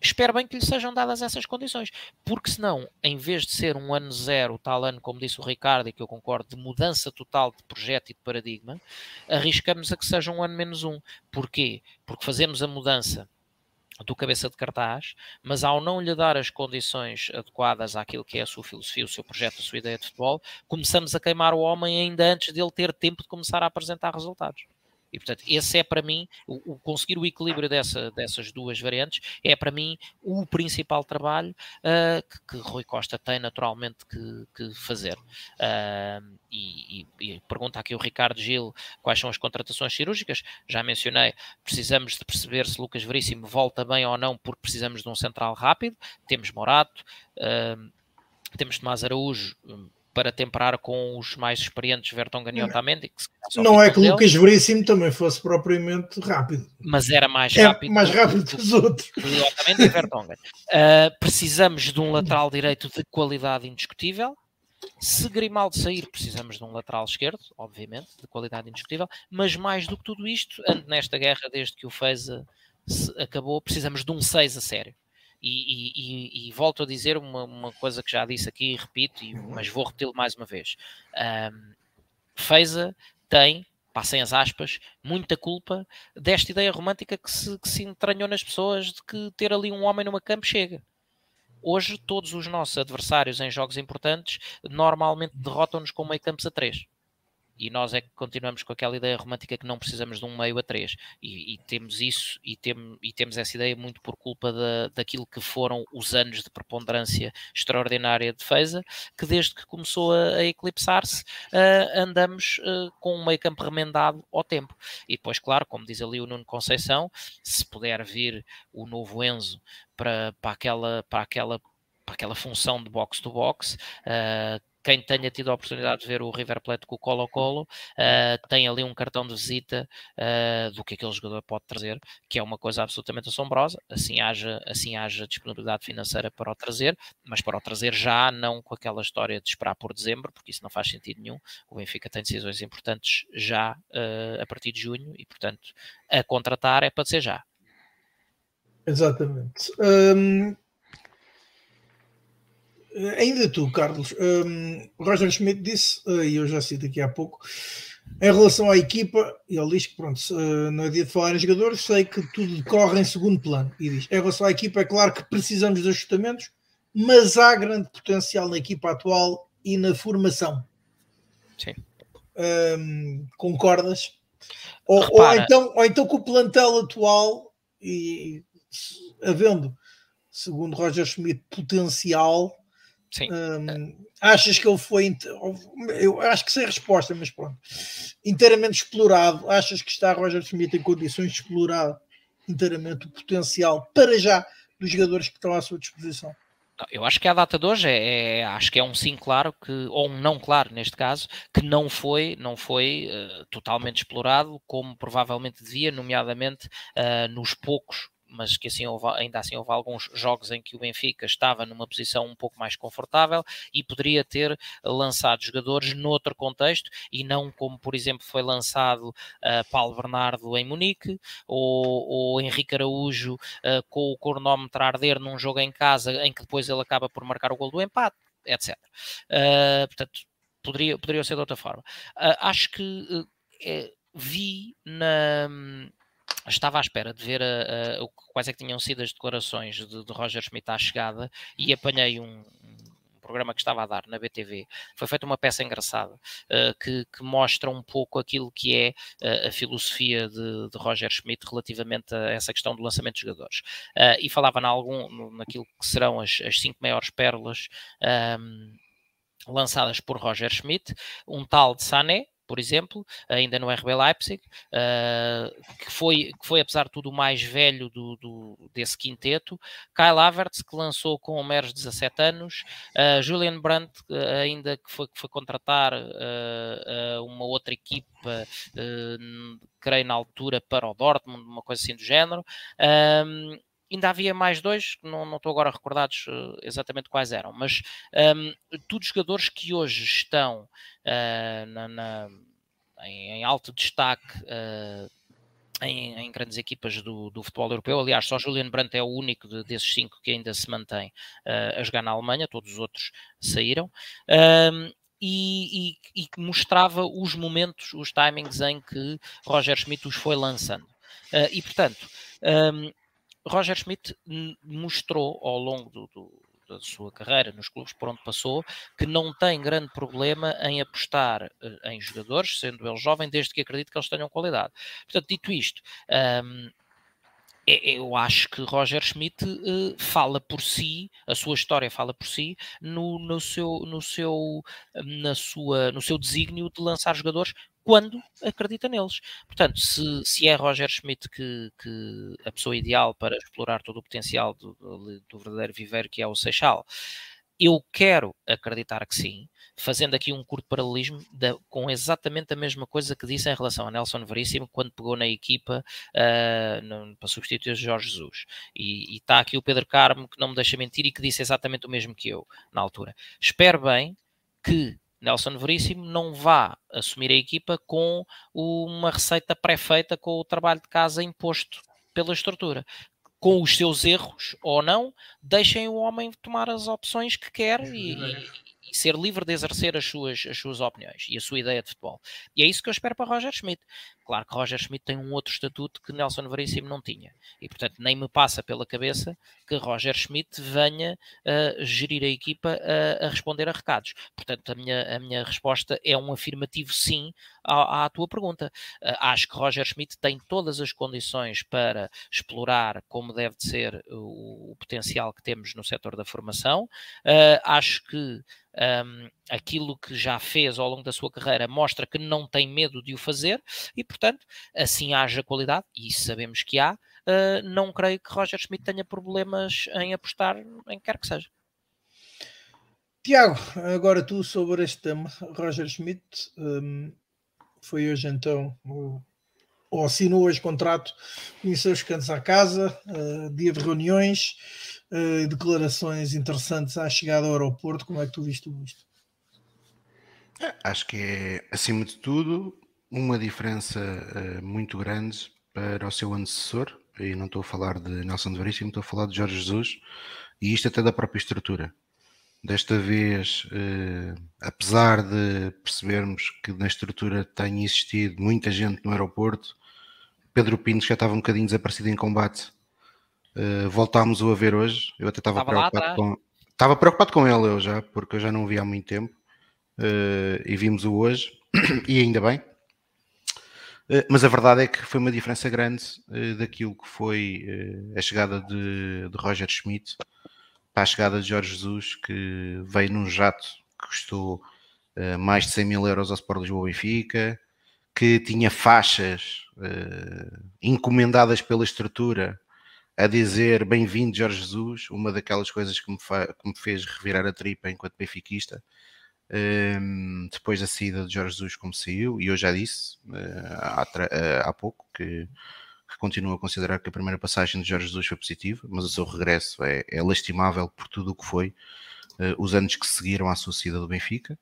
[SPEAKER 4] espero bem que lhe sejam dadas essas condições, porque senão, em vez de ser um ano zero, tal ano, como disse o Ricardo, e que eu concordo, de mudança total de projeto e de paradigma, arriscamos a que seja um ano menos um. Porquê? Porque fazemos a mudança do cabeça de cartaz, mas ao não lhe dar as condições adequadas àquilo que é a sua filosofia, o seu projeto, a sua ideia de futebol, começamos a queimar o homem ainda antes dele ter tempo de começar a apresentar resultados. E portanto, esse é para mim, o, o conseguir o equilíbrio dessa, dessas duas variantes é para mim o principal trabalho uh, que, que, Rui Costa tem naturalmente que, que fazer. Uh, e, e, e, pergunta aqui o Ricardo Gil quais são as contratações cirúrgicas. Já mencionei, precisamos de perceber se Lucas Veríssimo volta bem ou não, porque precisamos de um central rápido. Temos Morato, uh, temos Tomás Araújo para temperar com os mais experientes Vertonghen e Otamendi.
[SPEAKER 1] não é que o Lucas Veríssimo também fosse propriamente rápido.
[SPEAKER 4] Mas era mais é rápido.
[SPEAKER 1] mais rápido que os outros.
[SPEAKER 4] Otamendi e Vertonghen. Uh, (laughs) precisamos de um lateral direito de qualidade indiscutível. Se Grimaldo sair, precisamos de um lateral esquerdo, obviamente, de qualidade indiscutível, mas mais do que tudo isto, ando nesta guerra desde que o Feza acabou, precisamos de um 6 a sério. E, e, e, volto a dizer uma, uma, coisa que já disse aqui e repito, e, uhum. mas vou repeti-lo mais uma vez. Um, Feiza tem, passem as aspas, muita culpa desta ideia romântica que se, que se entranhou nas pessoas de que ter ali um homem numa campo chega. Hoje, todos os nossos adversários em jogos importantes normalmente derrotam-nos com meio campos a três e nós é que continuamos com aquela ideia romântica que não precisamos de um meio a três. E, e temos isso e, tem, e, temos essa ideia muito por culpa da, daquilo que foram os anos de preponderância extraordinária de defesa que desde que começou a, a eclipsar-se uh, andamos uh, com um meio campo remendado ao tempo. E depois claro, como diz ali o Nuno Conceição se puder vir o novo Enzo para, para aquela para aquela para aquela função de box to box uh, quem tenha tido a oportunidade de ver o River Plate com o Colo-Colo uh, tem ali um cartão de visita uh, do que aquele jogador pode trazer, que é uma coisa absolutamente assombrosa, assim haja, assim haja disponibilidade financeira para o trazer, mas para o trazer já, não com aquela história de esperar por dezembro, porque isso não faz sentido nenhum. O Benfica tem decisões importantes já uh, a partir de junho e, portanto, a contratar é para ser já.
[SPEAKER 1] Exatamente. Um, eh, ainda tu, Carlos, um, Roger Schmidt disse, uh, e eu já cito aqui há pouco, em relação à equipa, ele diz que pronto, uh, não é dia de falar em jogadores, sei que tudo decorre em segundo plano. E diz: em relação à equipa, é claro que precisamos de ajustamentos, mas há grande potencial na equipa atual e na formação.
[SPEAKER 4] Sim.
[SPEAKER 1] Um, concordas? Ou, ou, então, ou então com o plantel atual e havendo, segundo Roger Schmidt, potencial
[SPEAKER 4] Sim.
[SPEAKER 1] achas que ele foi. Eu acho que sem resposta, mas pronto. Inteiramente explorado. Achas que está Roger Smith em condições de explorar inteiramente o potencial para já dos jogadores que estão à sua disposição?
[SPEAKER 4] Eu acho que a data de hoje é, é, acho que é um sim claro que ou um não claro neste caso que não foi não foi uh, totalmente explorado como provavelmente devia, nomeadamente uh, nos poucos mas que assim houve, ainda assim houve alguns jogos em que o Benfica estava numa posição um pouco mais confortável e poderia ter lançado jogadores noutro contexto e não como, por exemplo, foi lançado uh, Paulo Bernardo em Munique ou, ou Henrique Araújo uh, com o cronómetro a arder num jogo em casa em que depois ele acaba por marcar o gol do empate, etc. Uh, ah, portanto, poderia, poderia ser de outra forma. acho que eh, vi na estava à espera de ver a, a, quais é que tinham sido as declarações de, de Roger Schmidt à chegada e apanhei um, programa que estava a dar na BTV. Foi feita uma peça engraçada uh, que, que, mostra um pouco aquilo que é uh, a filosofia de, de, Roger Schmidt relativamente a essa questão do lançamento de jogadores. Uh, e falava na algum, naquilo que serão as, as cinco maiores pérolas. Um, lançadas por Roger Schmidt, um tal de Sané, por exemplo, ainda no RB Leipzig, uh, que, foi, que foi, apesar de tudo, o mais velho do, do, desse quinteto. Kyle Havertz, que lançou com meros 17 anos. Uh, Julian Brandt, ainda que foi, que foi contratar uh, uma outra equipa, creio na altura, para o Dortmund, uma coisa assim do género. Ainda havia mais dois, não, não estou agora recordados uh, exatamente quais eram, mas um, todos jogadores que hoje estão uh, na, na, em, em, alto destaque uh, em, em, grandes equipas do, do, futebol europeu. Aliás, só Julian Brandt é o único de, desses cinco que ainda se mantém a jogar na Alemanha, todos os outros saíram. Um, e, e, e, mostrava os momentos, os timings em que Roger Schmidt os foi lançando. e portanto, um, Roger Schmidt mostrou ao longo do, do, da sua carreira nos clubes por onde passou, que não tem grande problema em apostar uh, em jogadores, sendo ele jovem, desde que acredite que eles tenham qualidade. Portanto, dito isto, um, eu acho que Roger Schmidt uh, fala por si, a sua história fala por si, no, no, seu, no, seu, na sua, no seu desígnio de lançar jogadores quando acredita neles. Portanto, se, se é Roger Schmidt que, que a pessoa ideal para explorar todo o potencial do, do, do verdadeiro viveiro que é o Seixal, eu quero acreditar que sim, fazendo aqui um curto paralelismo da, com exatamente a mesma coisa que disse em relação a Nelson Veríssimo quando pegou na equipa uh, no, para substituir Jorge Jesus. E está aqui o Pedro Carmo que não me deixa mentir e que disse exatamente o mesmo que eu na altura. Espero bem que Nelson Veríssimo não vá assumir a equipa com uma receita pré-feita com o trabalho de casa imposto pela estrutura. Com os seus erros ou não, deixem o homem tomar as opções que quer e, e, ser livre de exercer as suas, as suas opiniões e a sua ideia de futebol. E é isso que eu espero para Roger Schmidt. Claro que Roger Schmidt tem um outro estatuto que Nelson Veríssimo não tinha. E, portanto, nem me passa pela cabeça que Roger Schmidt venha a gerir a equipa a, a responder a recados. Portanto, a minha, a minha resposta é um afirmativo sim à, à tua pergunta. Uh, acho que Roger Schmidt tem todas as condições para explorar como deve de ser o, o potencial que temos no setor da formação. Uh, acho que um, aquilo que já fez ao longo da sua carreira mostra que não tem medo de o fazer e, portanto, assim haja qualidade, e sabemos que há, uh, não creio que Roger Schmidt tenha problemas em apostar em quer que seja.
[SPEAKER 1] Tiago, agora tu sobre este tema, Roger Schmidt, um, foi hoje então o ou assinou hoje contrato, conheceu os cantos à casa, uh, dia de reuniões, uh, declarações interessantes à chegada ao aeroporto. Como é que tu viste isto?
[SPEAKER 5] É, acho que é, acima de tudo, uma diferença uh, muito grande para o seu antecessor, e não estou a falar de Nelson de Veríssimo, estou a falar de Jorge Jesus, e isto até da própria estrutura. Desta vez, uh, apesar de percebermos que na estrutura tem existido muita gente no aeroporto, Pedro Pinto já estava um bocadinho desaparecido em combate. Uh, voltámos-o a ver hoje. Eu até estava, preocupado com. Estava preocupado com ele eu já, porque eu já não o vi há muito tempo. Uh, e vimos-o hoje, (clears throat) e ainda bem. Uh, mas a verdade é que foi uma diferença grande daquilo que foi a chegada de, de Roger Schmidt para a chegada de Jorge Jesus, que veio num jato que custou mais de 100 mil euros ao Sport Lisboa Benfica, que tinha faixas encomendadas pela estrutura a dizer bem-vindo Jorge Jesus, uma daquelas coisas que me, que me, fez revirar a tripa enquanto benfiquista, um, depois da saída de Jorge Jesus como saiu, e eu já disse uh, há, há pouco que que continuo a considerar que a primeira passagem de Jorge Jesus foi positiva, mas o seu regresso é, é lastimável por tudo o que foi uh, os anos que seguiram à sua saída do Benfica.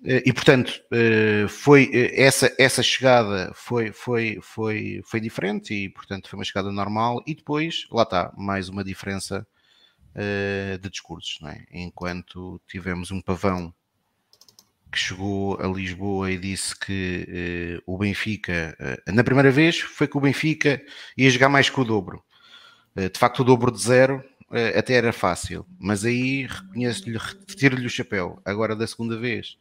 [SPEAKER 5] Uh, e portanto, uh, foi essa, essa chegada foi, foi, foi, foi diferente e portanto foi uma chegada normal. E depois, lá está, mais uma diferença de discursos, é? Enquanto tivemos um pavão que chegou a Lisboa e disse que o Benfica, na primeira vez, foi que o Benfica ia jogar mais que o dobro. De facto, o dobro de zero até era fácil, mas aí reconheço-lhe, retiro-lhe o chapéu. Agora, da segunda vez,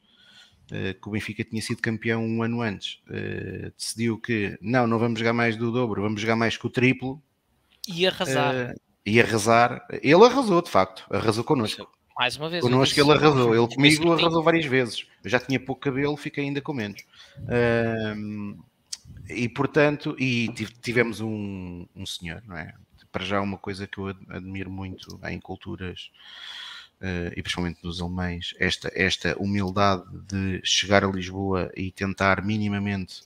[SPEAKER 5] que o Benfica tinha sido campeão um ano antes, decidiu que não, não vamos jogar mais do dobro, vamos jogar mais que o triplo.
[SPEAKER 4] E arrasar.
[SPEAKER 5] e arrasar. Ele arrasou, de facto, arrasou connosco.
[SPEAKER 4] Mais uma vez.
[SPEAKER 5] Connosco ele arrasou. Ele comigo arrasou várias vezes. Eu já tinha pouco cabelo, fiquei ainda com menos. E portanto, e tivemos um, um senhor, não é? Para já uma coisa que eu admiro muito em culturas uh, e principalmente nos alemães, esta, esta humildade de chegar a Lisboa e tentar minimamente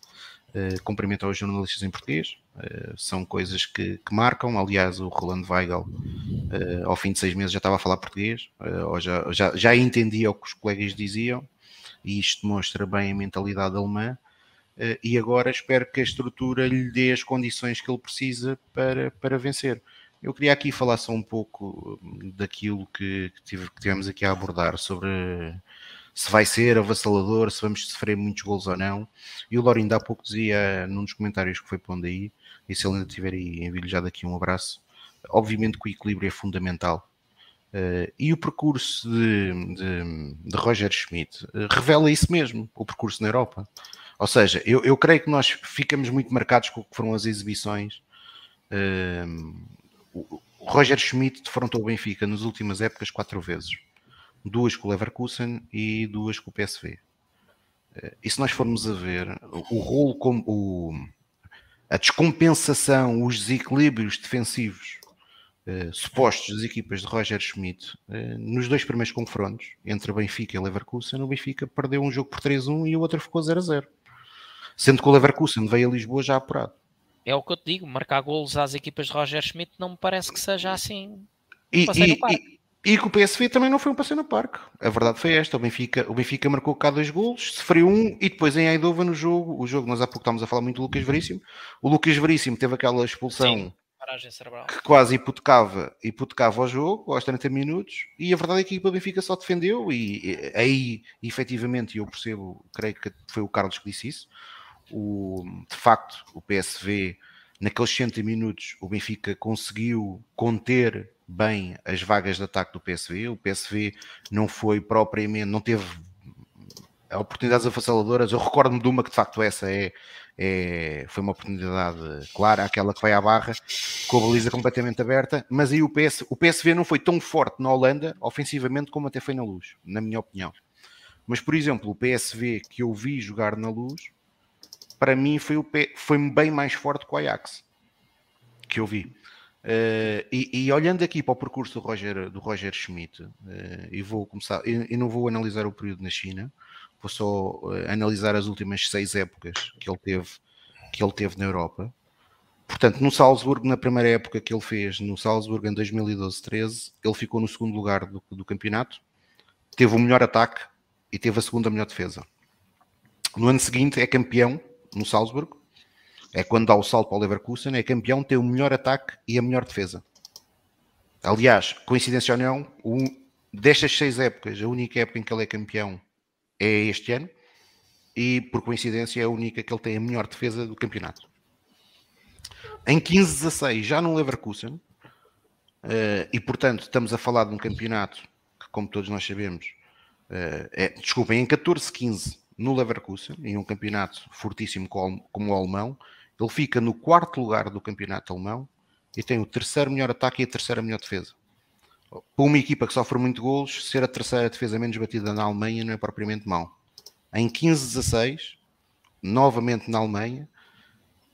[SPEAKER 5] uh, cumprimentar os jornalistas em português. Uh, são coisas que, que, marcam. Aliás, o Rolando Weigel, ao fim de seis meses, já estava a falar português, ou já, já, já entendia o que os colegas diziam, e isto mostra bem a mentalidade alemã. E agora espero que a estrutura lhe dê as condições que ele precisa para, para vencer. Eu queria aqui falar só um pouco daquilo que, que, tive, que tivemos aqui a abordar sobre se vai ser avassalador, se vamos sofrer muitos gols ou não. E o Lorindo há pouco dizia num dos comentários que foi pondo aí, e se ele ainda estiver aí, envio-lhe já daqui um abraço. Obviamente que o equilíbrio é fundamental. Uh, e o percurso de, de, de Roger Schmidt revela isso mesmo, o percurso na Europa. Ou seja, eu, eu, creio que nós ficamos muito marcados com o que foram as exibições. Uh, o, Roger Schmidt defrontou o Benfica nas últimas épocas quatro vezes. Duas com o Leverkusen e duas com o PSV. E se nós formos a ver o rolo como o, a descompensação, os desequilíbrios defensivos uh, supostos das equipas de Roger Schmidt uh, nos dois primeiros confrontos entre Benfica e Leverkusen, o Benfica perdeu um jogo por 3-1 e o outro ficou 0-0. Sendo que o Leverkusen veio a Lisboa já apurado.
[SPEAKER 4] É o que eu te digo, marcar golos às equipas de Roger Schmidt não me parece que seja assim.
[SPEAKER 5] E, e, e que o PSV também não foi um passeio no parque. A verdade foi esta: o Benfica, o Benfica marcou cá dois golos, sofreu um e depois em Eindhoven no jogo, o jogo, nós há pouco estávamos a falar muito do Lucas Veríssimo. O Lucas Veríssimo teve aquela expulsão Sim, que quase hipotecava, hipotecava o jogo aos 30 minutos. E a verdade é que a equipa Benfica só defendeu. E, e aí, efetivamente, eu percebo, creio que foi o Carlos que disse isso. O, de facto, o PSV, naqueles 60 minutos, o Benfica conseguiu conter bem as vagas de ataque do PSV. O PSV não foi propriamente, não teve oportunidades avassaladoras. Eu recordo-me de uma que de facto essa é, é, foi uma oportunidade clara, aquela que vai à barra, com a baliza completamente aberta. Mas aí o, PS, o PSV não foi tão forte na Holanda, ofensivamente, como até foi na luz, na minha opinião. Mas, por exemplo, o PSV que eu vi jogar na luz, para mim foi, o, foi bem mais forte que o Ajax que eu vi. Uh, e, e, olhando aqui para o percurso do Roger, do Roger Schmidt, uh, e vou começar, e, não vou analisar o período na China, vou só uh, analisar as últimas seis épocas que ele teve, que ele teve na Europa. Portanto, no Salzburgo, na primeira época que ele fez, no Salzburgo em 2012-13, ele ficou no segundo lugar do, do campeonato, teve o melhor ataque e teve a segunda melhor defesa. No ano seguinte é campeão no Salzburgo, é quando dá o salto para o Leverkusen, é campeão, tem o melhor ataque e a melhor defesa. Aliás, coincidência ou não, um, destas seis épocas, a única época em que ele é campeão é este ano, e por coincidência é a única que ele tem a melhor defesa do campeonato. Em 15-16, já no Leverkusen, uh, e portanto estamos a falar de um campeonato que, como todos nós sabemos, uh, é, desculpem, em 14-15 no Leverkusen, em um campeonato fortíssimo como o alemão, ele fica no quarto lugar do campeonato alemão e tem o terceiro melhor ataque e a terceira melhor defesa. Para uma equipa que sofre muito golos, ser a terceira defesa menos batida na Alemanha não é propriamente mau. Em 15-16, novamente na Alemanha,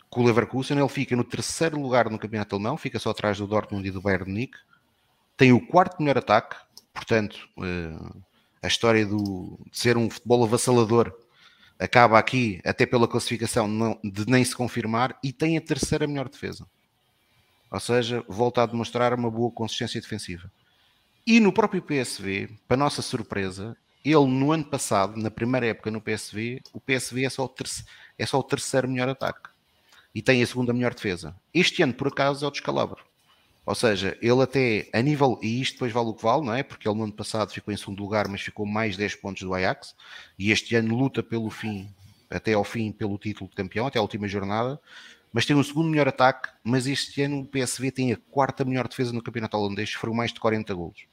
[SPEAKER 5] com o Leverkusen, ele fica no terceiro lugar no campeonato alemão, fica só atrás do Dortmund e do Bayern Munique, tem o quarto melhor ataque, portanto, eh, a história do, de ser um futebol avassalador acaba aqui, até pela classificação, não, de nem se confirmar, e tem a terceira melhor defesa. Ou seja, volta a demonstrar uma boa consistência defensiva. E no próprio PSV, para nossa surpresa, ele no ano passado, na primeira época no PSV, o PSV é só o, é só o terceiro melhor ataque e tem a segunda melhor defesa. Este ano, por acaso, é o descalabro. Ou seja, ele até a nível, e isto depois vale o que vale, não é? Porque ele no ano passado ficou em segundo lugar, mas ficou mais 10 pontos do Ajax, e este ano luta pelo fim, até ao fim, pelo título de campeão, até a última jornada, mas tem o segundo melhor ataque, mas este ano o PSV tem a quarta melhor defesa no campeonato holandês, foram mais de 40 golos.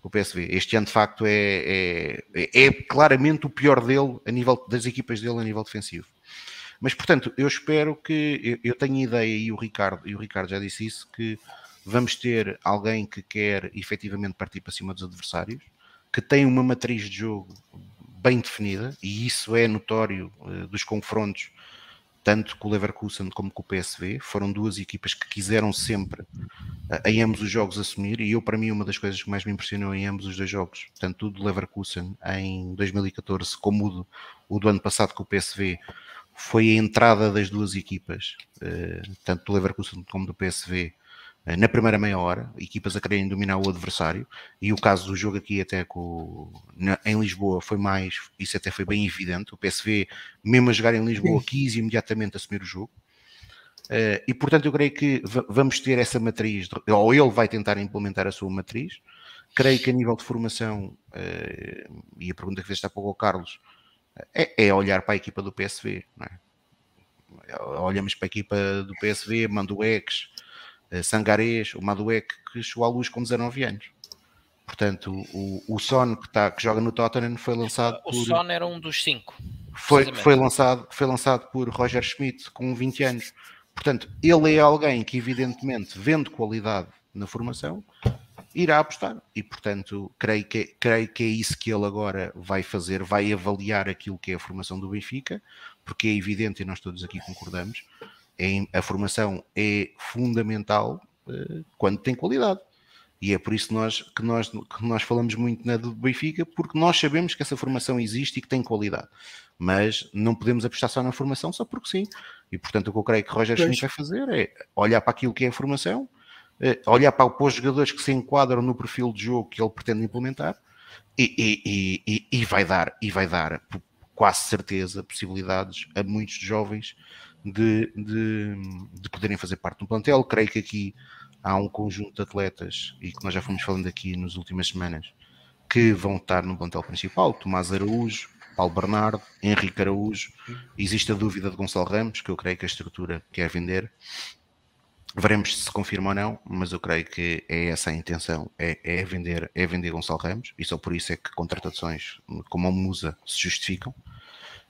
[SPEAKER 5] O PSV. Este ano, de facto, é, é, é claramente o pior dele, a nível das equipas dele a nível defensivo. Mas, portanto, eu espero que eu, eu tenho ideia, e o Ricardo, e o Ricardo já disse isso, que vamos ter alguém que quer efetivamente partir para cima dos adversários, que tem uma matriz de jogo bem definida, e isso é notório uh, dos confrontos, tanto com o Leverkusen como com o PSV. Foram duas equipas que quiseram sempre, uh, em ambos os jogos, assumir, e eu, para mim, uma das coisas que mais me impressionou em ambos os dois jogos, tanto o do Leverkusen em 2014 como o do, o do ano passado com o PSV, foi a entrada das duas equipas, eh, tanto do Leverkusen como do PSV, eh, na primeira meia hora, equipas a quererem dominar o adversário, e o caso do jogo aqui até com, na, em Lisboa foi mais, isso até foi bem evidente, o PSV, mesmo a jogar em Lisboa, quis imediatamente assumir o jogo, uh, e portanto eu creio que vamos ter essa matriz, ou ele vai tentar implementar a sua matriz, creio que a nível de formação, uh, e a pergunta que fez há pouco ao Carlos, é, é olhar para a equipa do PSV. É? Olhamos para a equipa do PSV, Mandueques, eh, Sangarés, o Madueque, que chegou à luz com 19 anos. Portanto, o, o Son que, tá, que joga no Tottenham foi lançado
[SPEAKER 4] O
[SPEAKER 5] por...
[SPEAKER 4] Son era um dos cinco.
[SPEAKER 5] Foi, foi, lançado, foi lançado por Roger Schmidt com 20 anos. Portanto, ele é alguém que, evidentemente, vendo qualidade na formação, irá apostar. E, portanto, creio que, creio que é isso que ele agora vai fazer, vai avaliar aquilo que é a formação do Benfica, porque é evidente, e nós todos aqui concordamos, é, a formação é fundamental eh, quando tem qualidade. E é por isso que nós, que nós, que nós falamos muito na do Benfica, porque nós sabemos que essa formação existe e que tem qualidade. Mas não podemos apostar só na formação só porque sim. E portanto o que eu creio que Roger. Schmidt vai fazer é olhar para aquilo que é a formação, olhar para, os jogadores que se enquadram no perfil de jogo que ele pretende implementar e, e- e- e- vai dar, e vai dar quase certeza possibilidades a muitos jovens de, de, de poderem fazer parte do plantel. Creio que aqui há um conjunto de atletas, e que nós já fomos falando aqui nas últimas semanas, que vão estar no plantel principal, Tomás Araújo, Paulo Bernardo, Henrique Araújo, existe a dúvida de Gonçalo Ramos, que eu creio que a estrutura quer vender, veremos se se confirma ou não, mas eu creio que é essa a intenção, é, é vender, é vender Gonçalo Ramos, e só por isso é que contratações como a Musa se justificam,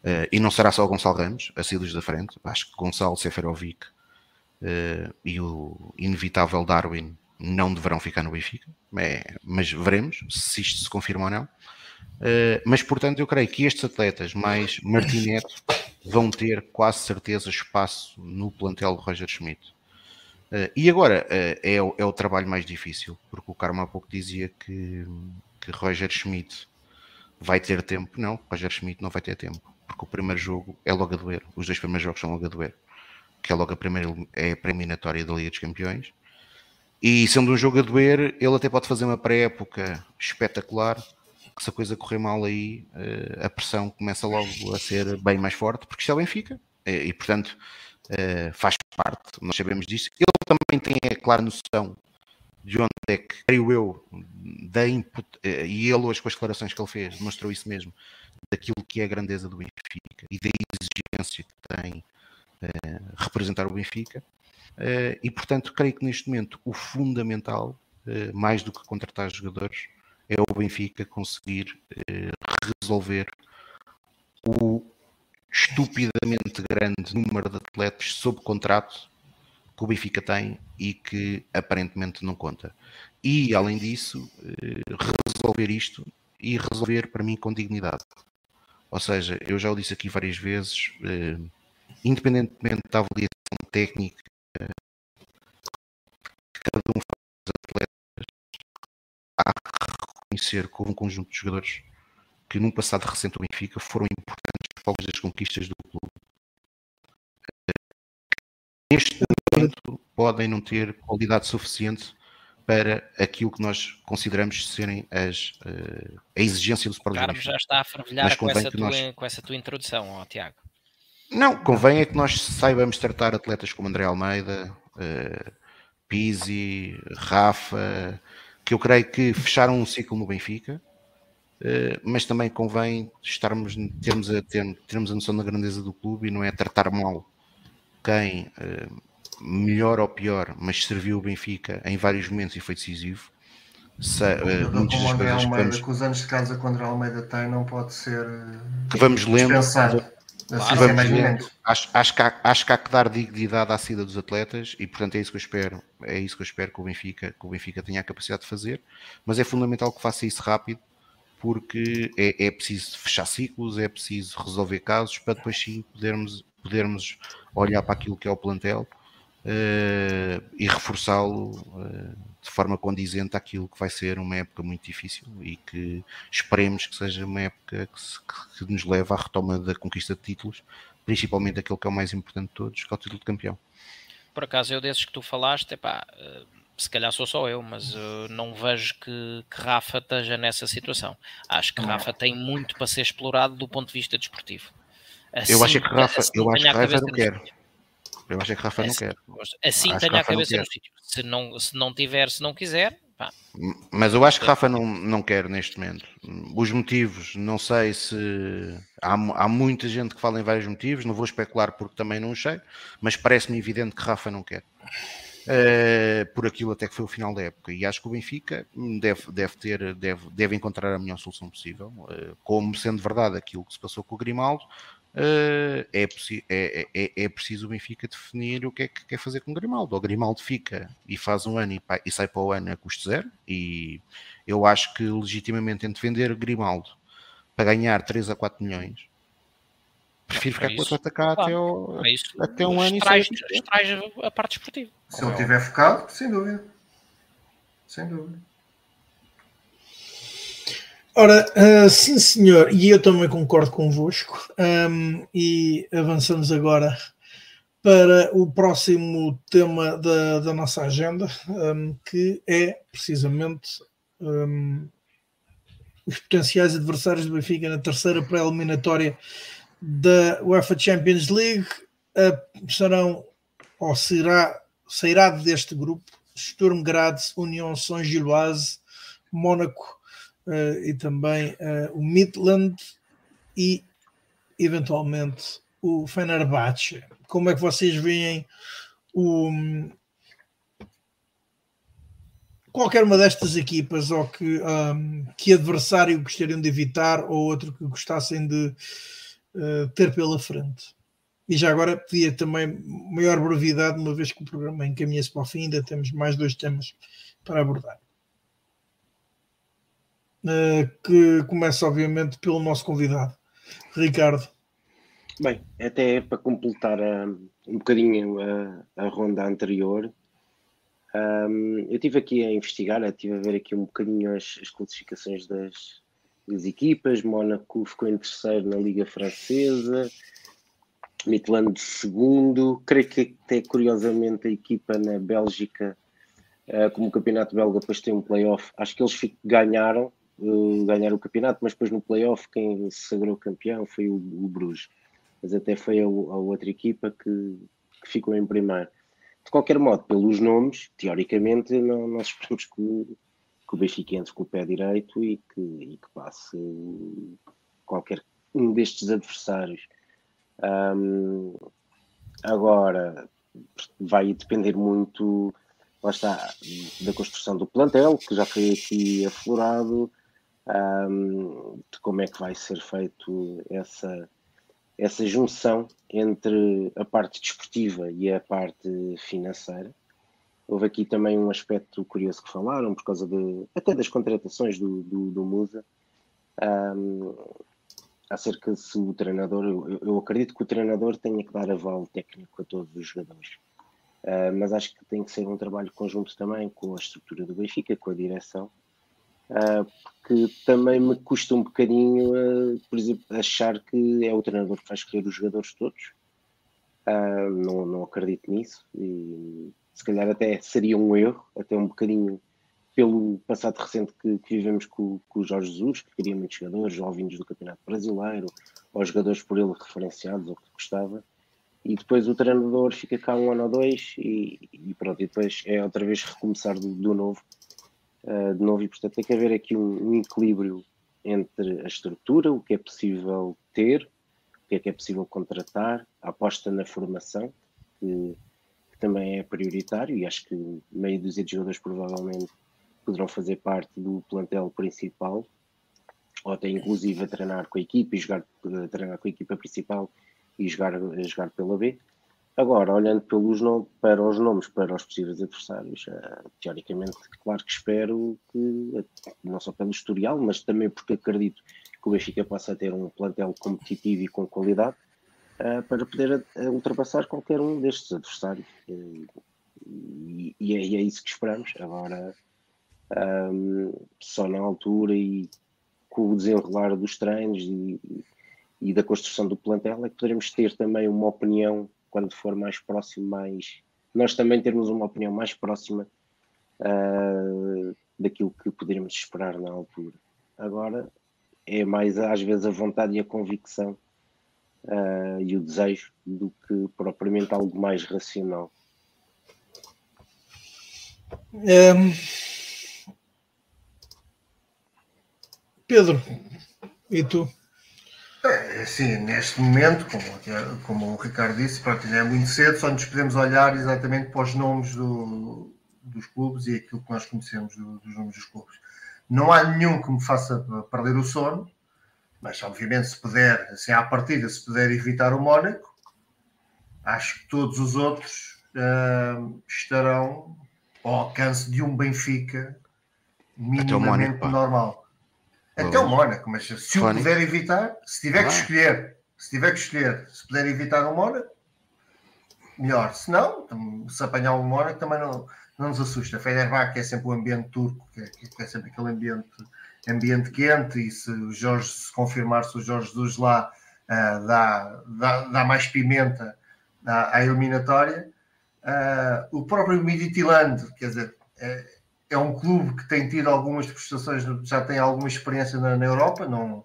[SPEAKER 5] Eh, e não será só Gonçalo Ramos, a saídos da frente, acho que Gonçalo Seferovic eh, e o inevitável Darwin não deverão ficar no Benfica, é, mas veremos se isto se confirma ou não. Eh, mas portanto, eu creio que estes atletas, mais Martinete, vão ter quase certeza espaço no plantel de Roger Schmidt. Eh, e agora eh, é, o- é o trabalho mais difícil, porque o Carmo há pouco dizia que, que Roger Schmidt vai ter tempo. Não, Roger Schmidt não vai ter tempo, porque o primeiro jogo é logo a doer. Os dois primeiros jogos são logo a doer, que é logo a primeira é a preliminatória da Liga dos Campeões. E sendo um jogo a doer, ele até pode fazer uma pré-época espetacular. Que se a coisa correr mal aí, eh, a pressão começa logo a ser bem mais forte, porque isto é o Benfica. E, e, portanto, eh, faz parte, nós sabemos disso. Ele também tem a clara noção de onde é que, creio eu, da input, eh, e ele hoje com as declarações que ele fez, mostrou isso mesmo, daquilo que é a grandeza do Benfica e da exigência que tem eh, representar o Benfica. E portanto, creio que neste momento o fundamental, mais do que contratar jogadores, é o Benfica conseguir resolver o estupidamente grande número de atletas sob contrato que o Benfica tem e que aparentemente não conta. E além disso, eh, resolver isto e resolver para mim com dignidade. Ou seja, eu já o disse aqui várias vezes, eh, independentemente da avaliação técnica que cada um faz dos atletas, há que reconhecer que houve um conjunto de jogadores que num passado recente do Benfica foram importantes algumas das conquistas do clube. Neste momento podem não ter qualidade suficiente para aquilo que nós consideramos serem as, eh, a exigência do Sport
[SPEAKER 4] Carmo já está a fervilhar com essa, tua,
[SPEAKER 5] nós-
[SPEAKER 4] com essa tua introdução, ó, Tiago.
[SPEAKER 5] Não, convém é que nós saibamos tratar atletas como André Almeida, eh, Pizzi, Rafa, que eu creio que fecharam um ciclo no Benfica, eh, mas também convém estarmos, termos, a, ter- termos a noção da grandeza do clube e não é tratar mal quem, eh, melhor ou pior, mas serviu o Benfica em vários momentos e foi decisivo. Se, eh,
[SPEAKER 3] Jogador
[SPEAKER 5] muitas das coisas que
[SPEAKER 3] Almeida,
[SPEAKER 5] vamos,
[SPEAKER 3] com os anos de casa que o André Almeida tem, não pode ser eh,
[SPEAKER 5] que vamos lendo.
[SPEAKER 4] Claro.
[SPEAKER 3] Assim,
[SPEAKER 5] Vamos ver.
[SPEAKER 3] menos.
[SPEAKER 5] Acho, acho, que há, acho que há que dar dignidade à saída dos atletas e portanto é isso que eu espero. É isso que eu espero que o Benfica, que o Benfica tenha a capacidade de fazer, mas é fundamental que faça isso rápido porque é, é preciso fechar ciclos, é preciso resolver casos para depois sim podermos, podermos olhar para aquilo que é o plantel eh, e reforçá-lo eh, de forma condizente àquilo que vai ser uma época muito difícil e que esperemos que seja uma época que, se- que- nos leve à retoma da conquista de títulos, principalmente aquele que é o mais importante de todos, que é o título de campeão.
[SPEAKER 4] Por acaso, eu desses que tu falaste, epá, eh, se calhar sou só eu, mas eh, não vejo que, que Rafa esteja nessa situação. Acho que Rafa tem muito para ser explorado do ponto de vista desportivo.
[SPEAKER 5] Eu acho que Rafa-
[SPEAKER 4] assim
[SPEAKER 5] eu acho que Rafa não quer. Eu acho que Rafa não
[SPEAKER 4] Assim-
[SPEAKER 5] quer.
[SPEAKER 4] Assim
[SPEAKER 5] Acho
[SPEAKER 4] tenha a
[SPEAKER 5] não
[SPEAKER 4] cabeça no sítio. Se não, se não tiver, se não quiser, pá,
[SPEAKER 5] Mas eu acho que Rafa não, não quer neste momento. Os motivos, não sei se. Há, há muita gente que fala em vários motivos, não vou especular porque também não sei, mas parece-me evidente que Rafa não quer. Uh, por aquilo até que foi o final da época. E acho que o Benfica deve, deve, ter, deve, deve encontrar a melhor solução possível, uh, como sendo verdade aquilo que se passou com o Grimaldo, uh, é, é, é, é, preciso o Benfica definir o que é que quer fazer com o Grimaldo. O Grimaldo fica e faz um ano e, e sai para o ano a custo zero, e eu acho que legitimamente em defender o Grimaldo para ganhar 3 a 4 milhões Prefiro ficar é com o claro. até, o, é até um ano
[SPEAKER 4] e extrai a parte esportiva.
[SPEAKER 3] Se ele estiver focado, sem dúvida. Sem dúvida.
[SPEAKER 1] Ora, uh, sim senhor, e eu também concordo convosco. Um, e avançamos agora para o próximo tema da, da nossa agenda, um, que é precisamente um, os potenciais adversários do Benfica na terceira pré-eliminatória da UEFA Champions League serão ou será sairá deste grupo Sturm Graz, União São Giloise, Mónaco uh, e também uh, o Midland e eventualmente o Fenerbahçe. Como é que vocês veem o qualquer uma destas equipas ou que, um, que adversário gostariam de evitar ou outro que gostassem de uh, ter pela frente. E já agora pedia também maior brevidade, uma vez que o programa encaminha-se para o fim, ainda temos mais dois temas para abordar. Uh, que começa, obviamente, pelo nosso convidado, Ricardo.
[SPEAKER 2] Bem, até para completar uh, um bocadinho a, a ronda anterior, um, eu estive aqui a investigar, estive a ver aqui um bocadinho as, as classificações das, das equipas. Mónaco ficou em terceiro na Liga Francesa, Midland segundo. Creio que até curiosamente a equipa na Bélgica, uh, como o campeonato belga depois tem um playoff, acho que eles ganharam, uh, ganharam o campeonato, mas depois no playoff quem se sagrou campeão foi o, o Bruges. Mas até foi a, a outra equipa que, que ficou em primeiro. De qualquer modo, pelos nomes, teoricamente, não, nós esperamos que, que o Benfica entre com o pé direito e que, e que passe qualquer um destes adversários. Um, agora, vai depender muito, lá está, da construção do plantel, que já foi aqui aflorado, um, de como é que vai ser feito essa essa junção entre a parte desportiva e a parte financeira. Houve aqui também um aspecto curioso que falaram, por causa de, até das contratações do, do, do Musa, um, acerca se o treinador, eu, eu, acredito que o treinador tenha que dar aval técnico a todos os jogadores, uh, mas acho que tem que ser um trabalho conjunto também com a estrutura do Benfica, com a direção, uh, porque também me custa um bocadinho, uh, por exemplo, achar que é o treinador que vai escolher os jogadores todos. Não, não acredito nisso e se calhar até seria um erro, até um bocadinho pelo passado recente que, que vivemos com, com o Jorge Jesus, que queria muitos jogadores, vindos do Campeonato Brasileiro, ou jogadores por ele referenciados, ou que gostava, e depois o treinador fica cá um ano ou dois e, e pronto, e depois é outra vez recomeçar do, do novo. Uh, de novo, e portanto tem que haver aqui um, um, equilíbrio entre a estrutura, o que é possível ter, o que é que é possível contratar, a aposta na formação, que, também é prioritário, e acho que meio dúzia de jogadores provavelmente poderão fazer parte do plantel principal, ou até inclusive a treinar com a equipa e jogar, a treinar com a equipa principal e jogar, jogar pela B. Agora, olhando pelos para os nomes, para os possíveis adversários, uh, teoricamente, claro que espero que, não só pelo historial, mas também porque acredito que o Benfica possa ter um plantel competitivo e com qualidade uh, para poder uh, ultrapassar qualquer um destes adversários. E, e, é, e, é, isso que esperamos. Agora, um, só na altura e com o desenrolar dos treinos e, e da construção do plantel é que poderemos ter também uma opinião quando for mais próximo, mais nós também termos uma opinião mais próxima uh, daquilo que poderíamos esperar na altura. Agora é mais às vezes a vontade e a convicção uh, e o desejo do que propriamente algo mais racional.
[SPEAKER 1] Um... Pedro, e tu?
[SPEAKER 3] É, sim, neste momento, como, como o Ricardo disse, pronto, é muito cedo, só nos podemos olhar exatamente para os nomes do, dos clubes e aquilo que nós conhecemos do, dos nomes dos clubes. Não há nenhum que me faça perder o sono, mas obviamente se puder, assim à partida, se puder evitar o Mónaco, acho que todos os outros uh, estarão ao alcance de um Benfica minimamente normal. Até o Mónaco, mas se o puder evitar, se tiver que escolher, se tiver que escolher, se puder evitar o Mónaco, melhor. Se não, se apanhar o Mónaco também não, não nos assusta. Fenerbahçe é sempre o ambiente turco, que é, que é, sempre aquele ambiente, ambiente quente, e se o Jorge se confirmar, se o Jorge Jesus lá uh, dá, dá, dá mais pimenta à, à eliminatória. Uh, o próprio Midtjylland, quer dizer, é, é, um clube que tem tido algumas prestações, já tem alguma experiência na, na, Europa, não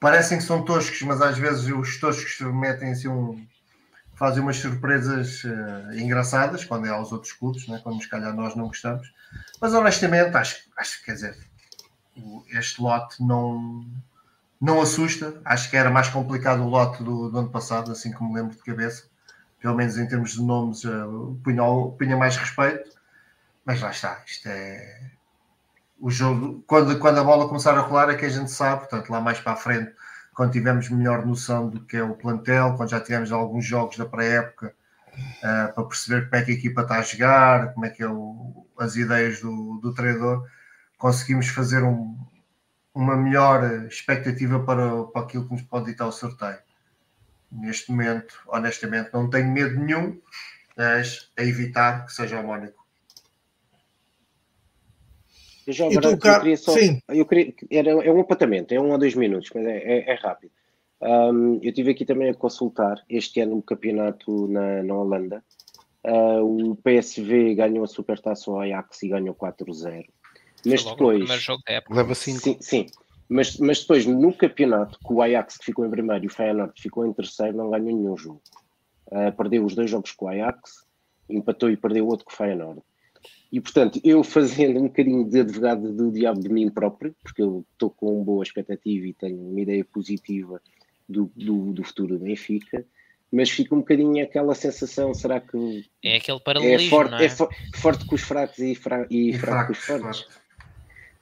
[SPEAKER 3] parecem que são toscos, mas às vezes os toscos metem assim um, fazem umas surpresas uh, engraçadas quando é aos outros clubes, né? quando se calhar nós não gostamos. Mas honestamente, acho, acho que quer dizer, este lote não, não assusta. Acho que era mais complicado o lote do, do ano passado, assim como me lembro de cabeça. Pelo menos em termos de nomes, uh, punha, punha mais respeito. Mas lá está, isto é o jogo. Quando, quando a bola começar a rolar é que a gente sabe, portanto, lá mais para a frente quando tivermos melhor noção do que é o plantel, quando já tivemos alguns jogos da pré-época uh, para perceber como é que a equipa está a jogar, como é que é o, as ideias do, do treinador, conseguimos fazer um, uma melhor expectativa para, para aquilo que nos pode ditar o sorteio. Neste momento, honestamente, não tenho medo nenhum, mas a evitar que seja o Mónico.
[SPEAKER 2] Eu já agora eu queria só. Sim. Eu queria, era, é um apontamento, é um a dois minutos, mas é, é, é rápido. Um, eu estive aqui também a consultar este ano o campeonato na, na Holanda. Uh, o PSV ganhou a supertaça ao Ajax e ganhou 4-0. Mas depois.
[SPEAKER 5] Leva 5.
[SPEAKER 2] Sim, sim. Mas, mas depois, no campeonato, que o Ajax que ficou em primeiro e o Feyenoord ficou em terceiro, não ganhou nenhum jogo. Uh, perdeu os dois jogos com o Ajax, empatou e perdeu outro com o Feyenoord. E, portanto, eu fazendo um bocadinho de advogado do diabo de mim próprio, porque eu estou com uma boa expectativa e tenho uma ideia positiva do, do, do futuro do Benfica, mas fica um bocadinho aquela sensação, será que...
[SPEAKER 4] É aquele paralelismo, é forte,
[SPEAKER 2] é? é for, forte com os fracos e, fra, e, e fraco, com os fortes.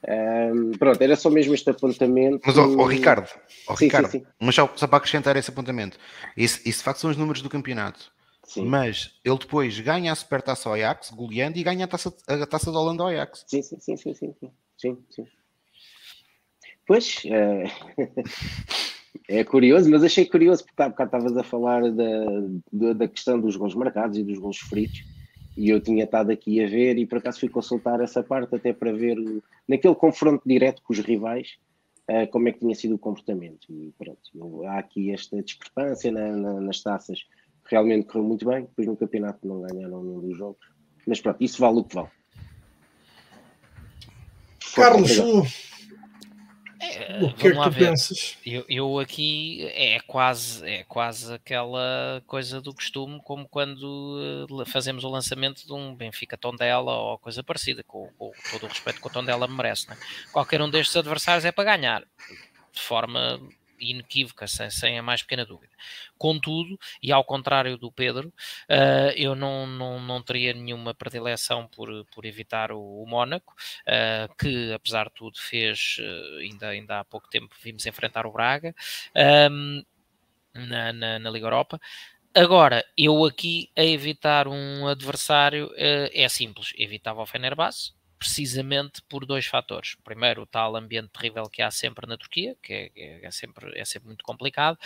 [SPEAKER 2] Um, pronto, era só mesmo este apontamento.
[SPEAKER 5] Mas, ó, oh, Ricardo, oh, sim, Ricardo sim, sim. mas só, só, para acrescentar esse apontamento, isso, isso de facto são os números do campeonato. Mas ele depois ganha a supertaça ao Ajax, goleando, e ganha a taça, a taça da Holanda ao Ajax.
[SPEAKER 2] Sim, sim, sim, sim, sim, sim, sim. Pois, é... (laughs) é curioso, mas achei curioso porque há bocado estavas a falar da, da questão dos gols marcados e dos gols fritos, e eu tinha estado aqui a ver e por acaso fui consultar essa parte até para ver naquele confronto direto com os rivais uh, como é que tinha sido o comportamento. E pronto, há aqui esta discrepância na, na, nas taças realmente correu muito bem. Depois no campeonato não ganharam nenhum dos jogos. Mas pronto, isso vale o que vale.
[SPEAKER 1] Carlos, o, é, o que é que tu ver. pensas?
[SPEAKER 4] Eu, eu, aqui é quase, é quase aquela coisa do costume, como quando eh, fazemos o lançamento de um Benfica Tondela ou coisa parecida, com, com todo o respeito que o Tondela merece. Né? Qualquer um destes adversários é para ganhar, de forma inequívoca, sem, sem a mais pequena dúvida. Contudo, e ao contrário do Pedro, uh, eu não, não, não teria nenhuma predileção por, por evitar o, o Mónaco, uh, que apesar de tudo fez, uh, ainda, ainda há pouco tempo vimos enfrentar o Braga. Um, na, na, na Liga Europa, Agora, eu aqui a evitar um adversário é simples, evitava o Fenerbahçe, precisamente por dois fatores. Primeiro, o tal ambiente terrível que há sempre na Turquia, que é, é, é, sempre, é sempre muito complicado,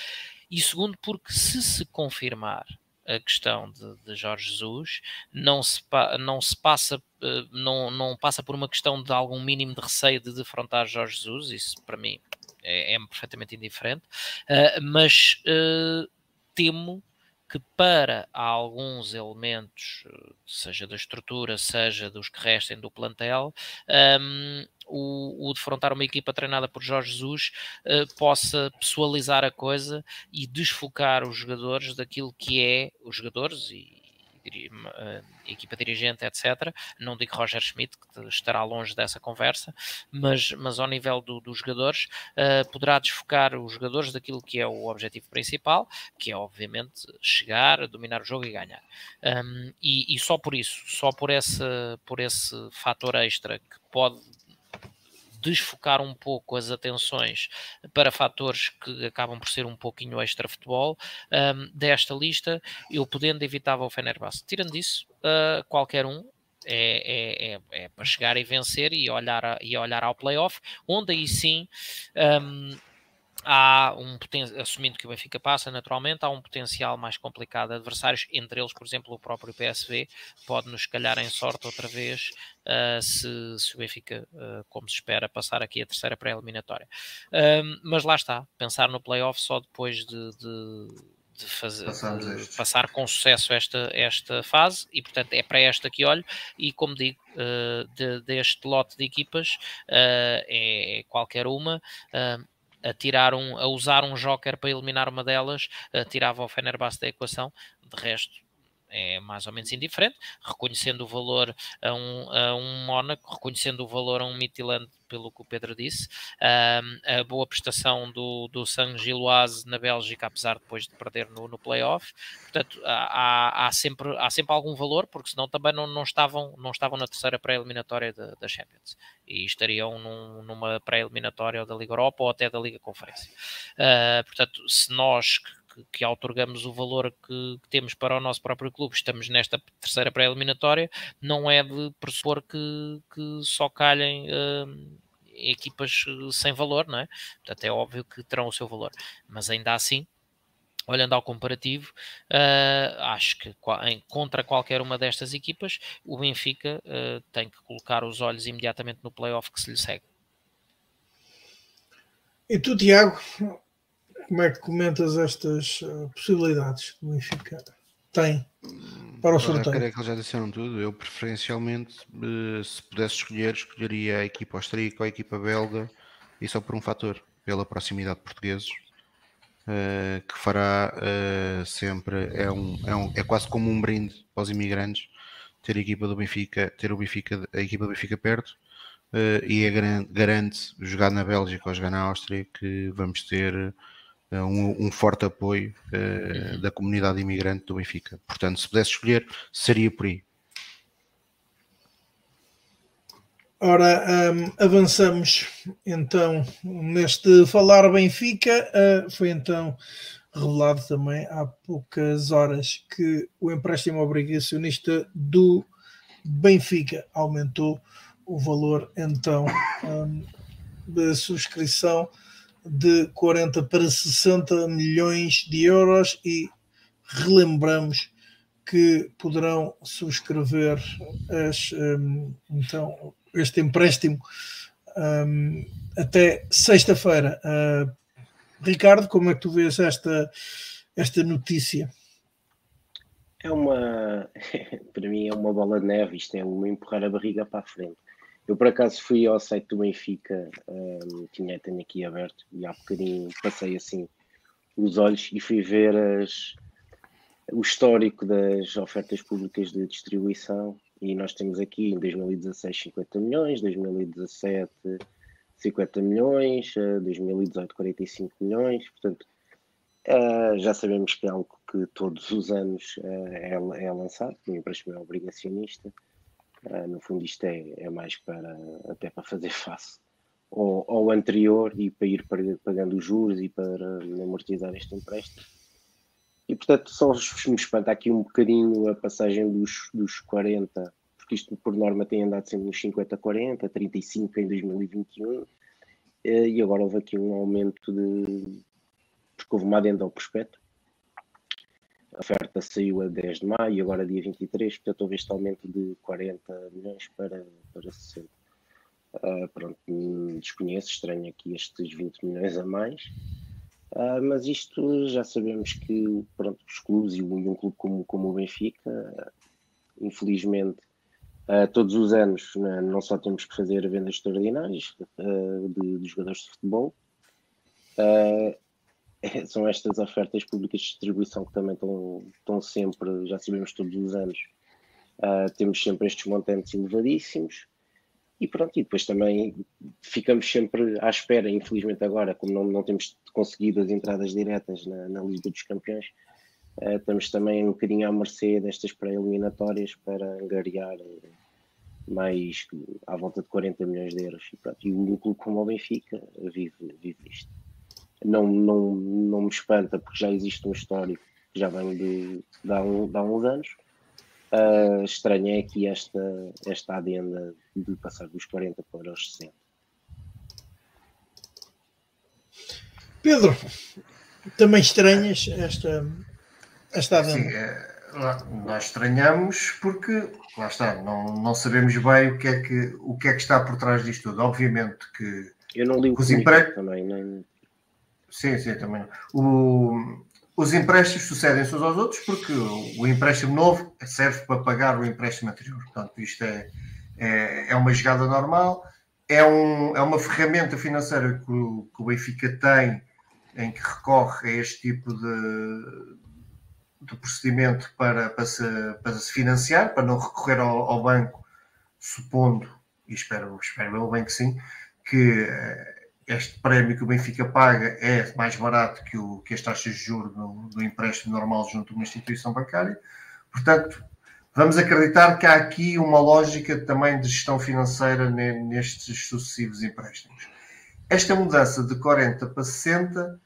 [SPEAKER 4] e segundo, porque se se confirmar a questão de, de, Jorge Jesus não se, não se passa eh, não, não passa por uma questão de algum mínimo de receio de defrontar Jorge Jesus, isso para mim é, é perfeitamente indiferente, uh, mas uh, temo que para alguns elementos, seja da estrutura, seja dos que restem do plantel, um, o, o defrontar uma equipa treinada por Jorge Jesus uh, possa pessoalizar a coisa e desfocar os jogadores daquilo que é, os jogadores e equipa dirigente, etc. Não digo Roger Schmidt, que estará longe dessa conversa, mas, mas ao nível do, dos jogadores, uh, poderá desfocar os jogadores daquilo que é o objetivo principal, que é obviamente chegar, dominar o jogo e ganhar. Um, e, e, só por isso, só por esse, por esse fator extra que pode desfocar um pouco as atenções para fatores que acabam por ser um pouquinho extra futebol um, desta lista, eu podendo evitar o Fenerbahçe. Tirando isso, uh, qualquer um é, é, é, é, para chegar e vencer e olhar, a, e olhar ao playoff, onde aí sim um, há um assumindo que o Benfica passa naturalmente, há um potencial mais complicado de adversários, entre eles, por exemplo, o próprio PSV, pode nos calhar em sorte outra vez uh, se, se, o Benfica, uh, como se espera, passar aqui a terceira pré-eliminatória. Uh, mas lá está, pensar no playoff só depois de, de de, fazer, de passar com sucesso esta, esta fase e portanto é para esta que olho e como digo uh, de, deste lote de equipas uh, é qualquer uma uh, a tirar um, a usar um joker para eliminar uma delas, tirava o Fenerbahçe da equação. De resto, é mais ou menos indiferente, reconhecendo o valor a um, a um Mónaco, reconhecendo o valor a um Midtjylland, pelo que o Pedro disse, um, a boa prestação do, do San Giloise na Bélgica, apesar depois de perder no, no playoff, portanto há, há, sempre, há sempre algum valor, porque senão também não, não, estavam, não estavam na terceira pré-eliminatória da, Champions, e estariam num, numa pré-eliminatória da Liga Europa ou até da Liga Conferência. Uh, portanto, se nós que, que otorgamos o valor que, que, temos para o nosso próprio clube, estamos nesta terceira pré-eliminatória, não é de pressupor que, que só calhem uh, equipas sem valor, não é? Portanto, é óbvio que terão o seu valor, mas ainda assim. Olhando ao comparativo, uh, acho que em, contra qualquer uma destas equipas, o Benfica uh, tem que colocar os olhos imediatamente no playoff que se lhe segue.
[SPEAKER 1] E tu, Tiago, como é que comentas estas uh, possibilidades que o Benfica tem para o sorteio?
[SPEAKER 5] Creio que eles já disseram tudo. Eu, preferencialmente, uh, se pudesse escolher, escolheria a equipa austríaca ou a equipa belga e só por um fator, pela proximidade de portugueses. Uh, que fará sempre é, um, é, um, é quase como um brinde para os imigrantes ter a equipa do Benfica ter o Benfica, a equipa do Benfica perto e é garante, garante jogar na Bélgica ou jogar na Áustria que vamos ter um, um, forte apoio uh, da comunidade imigrante do Benfica. Portanto, se pudesse escolher, seria por aí.
[SPEAKER 1] Ora, um, avançamos então neste falar Benfica. Uh, foi então revelado também há poucas horas que o empréstimo obrigacionista do Benfica aumentou o valor então um, da subscrição de 40 para 60 milhões de euros e relembramos que poderão subscrever as, então, este empréstimo até sexta-feira. Uh, Ricardo, como é que tu vês esta, esta notícia?
[SPEAKER 2] É uma, (laughs) para mim, é uma bola de neve, isto é um empurrar a barriga para a frente. Eu por acaso fui ao site do Benfica, um, tinha, tenho aqui aberto, e há bocadinho passei assim os olhos e fui ver as, o histórico das ofertas públicas de distribuição. E nós temos aqui em 2016 50 milhões, 2017 50 milhões, 2018 45 milhões, portanto uh, já sabemos que é algo que todos os anos uh, é, é lançado, o empréstimo é obrigacionista. Uh, no fundo, isto é, é mais para até para fazer (laughs) face ao, ao, anterior e para ir pagando os juros e para amortizar este empréstimo. E portanto, só me espanta aqui um bocadinho a passagem dos, dos 40, porque isto por norma tem andado sempre nos 50-40, 35 em 2021, eh, e agora houve aqui um aumento de. porque houve uma adenda ao prospecto, a oferta saiu a 10 de maio e agora dia 23, portanto houve este aumento de 40 milhões para, para 60. Uh, ah, pronto, desconheço, estranho aqui estes 20 milhões a mais, uh, mas isto já sabemos que pronto, os clubes e um clube como, como o Benfica, infelizmente, uh, todos os anos né, não só temos que fazer vendas extraordinárias de, de, jogadores de futebol, é, (laughs) são estas ofertas públicas de distribuição que também estão, estão sempre, já sabemos todos os anos, uh, temos sempre estes montantes elevadíssimos e pronto, e depois também ficamos sempre à espera, infelizmente agora, como não, não temos conseguido as entradas diretas na, na Liga dos Campeões, uh, estamos também um bocadinho à mercê destas pré-eliminatórias para angariar mais à volta de 40 milhões de euros. E, pronto, e um clube como o Benfica vive, vive isto. Não, não, não me espanta, porque já existe um histórico que já vem de, de, há, um, de há uns anos Uh, estranho é aqui esta, esta adenda de passar dos 40 para os 60.
[SPEAKER 1] Pedro, também estranhas esta, esta adenda? Sim,
[SPEAKER 3] é, nós estranhamos porque, lá está, não, não sabemos bem o que, é que, o que é que está por trás disto tudo. Obviamente que.
[SPEAKER 2] Eu não li o
[SPEAKER 3] os empre... também, nem... Sim, sim, também. O, os empréstimos sucedem-se uns aos outros porque o empréstimo novo serve para pagar o empréstimo anterior. Portanto, isto é, é, é uma jogada normal, é, um, é uma ferramenta financeira que o, que o Benfica tem em que recorre a este tipo de, de procedimento para, para, se, para se financiar, para não recorrer ao, ao banco, supondo, e espero, espero bem que sim, que este prémio que o Benfica paga é mais barato que, o, que as taxas de juros do, do empréstimo normal junto a uma instituição bancária. Portanto, vamos acreditar que há aqui uma lógica também de gestão financeira nestes sucessivos empréstimos. Esta mudança de 40 para 60 uh,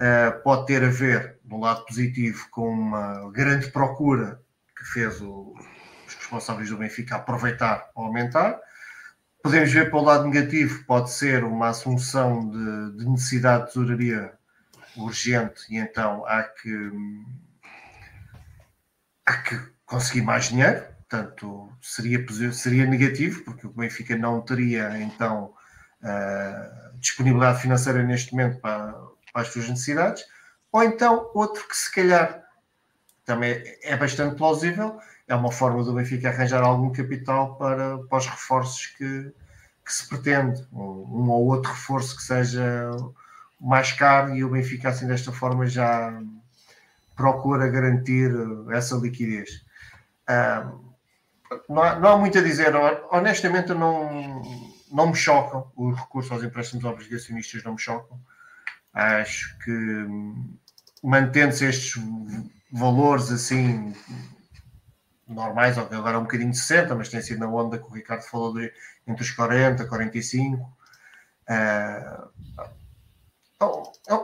[SPEAKER 3] eh, pode ter a ver, no lado positivo, com uma grande procura que fez o, os responsáveis do Benfica aproveitar ou aumentar, Podemos ver pelo lado negativo, pode ser uma assunção de, de necessidade de tesouraria urgente e então há que, há que conseguir mais dinheiro, portanto seria, seria negativo, porque o Benfica não teria então uh, disponibilidade financeira neste momento para, para as suas necessidades, ou então outro que se calhar também é bastante plausível, é uma forma do Benfica arranjar algum capital para, para os reforços que, que se pretende. Um, um, ou outro reforço que seja mais caro e o Benfica, assim, desta forma, já procura garantir essa liquidez. não, há, não há muito a dizer. Honestamente, não, não me chocam os recursos aos empréstimos obrigacionistas, não me chocam. Acho que mantendo-se estes valores assim normais, agora é um bocadinho de 60, mas tem sido na onda que o Ricardo falou de, entre os 40 e 45. Uh,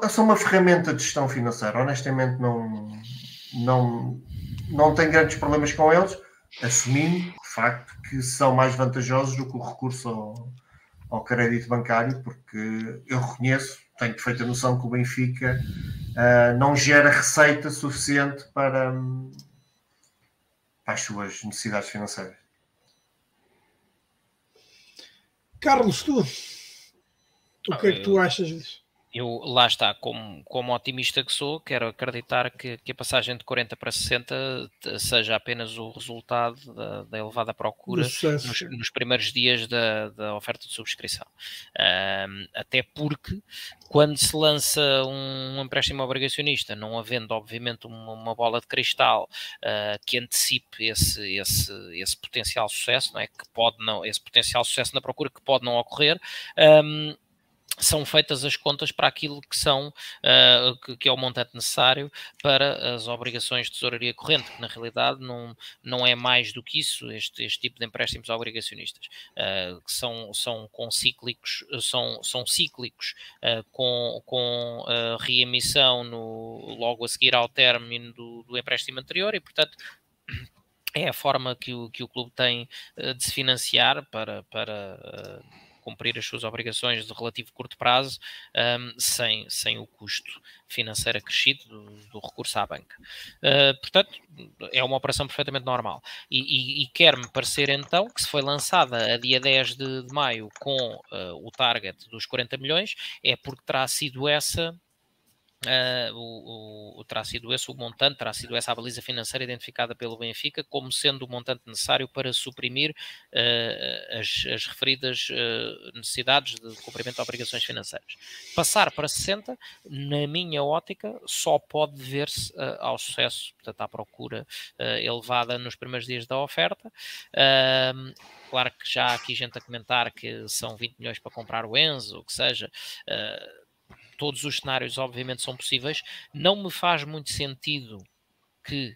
[SPEAKER 3] é só uma ferramenta de gestão financeira. Honestamente, não, não, não tenho grandes problemas com eles, assumindo de facto que são mais vantajosos do que o recurso ao, ao crédito bancário, porque eu reconheço, tenho perfeita noção que o Benfica uh, não gera receita suficiente para, para as suas necessidades financeiras.
[SPEAKER 1] Carlos, tu, o que é que tu achas disso?
[SPEAKER 4] Eu lá está, como, como otimista que sou, quero acreditar que, que a passagem de 40 para 60 seja apenas o resultado da, da elevada procura nos, nos, primeiros dias da, da oferta de subscrição. Um, até porque quando se lança um empréstimo obrigacionista, não havendo obviamente uma, uma bola de cristal uh, que antecipe esse, esse, esse potencial sucesso, não é? que pode não, esse potencial sucesso na procura que pode não ocorrer. Um, são feitas as contas para aquilo que são uh, que, que, é o montante necessário para as obrigações de tesouraria corrente, que na realidade não, não é mais do que isso, este, este tipo de empréstimos obrigacionistas, uh, que são, são com cíclicos, são, são cíclicos uh, com, com reemissão no, logo a seguir ao término do, do empréstimo anterior e, portanto, é a forma que o, que o clube tem de se financiar para, para cumprir as suas obrigações de relativo curto prazo um, sem, sem o custo financeiro acrescido do, do recurso à banca. Uh, portanto, é uma operação perfeitamente normal. E, e, e quer-me parecer então que se foi lançada a dia 10 de, de maio com uh, o target dos 40 milhões, é porque terá sido essa Uh, o, o, terá sido esse o montante, terá sido essa a baliza financeira identificada pelo Benfica como sendo o montante necessário para suprimir uh, as, as, referidas uh, necessidades de cumprimento de obrigações financeiras. Passar para 60, na minha ótica, só pode dever-se ao sucesso, portanto, à procura elevada nos primeiros dias da oferta. claro que já há aqui gente a comentar que são 20 milhões para comprar o Enzo, o que seja todos os cenários, obviamente, são possíveis. Não me faz muito sentido que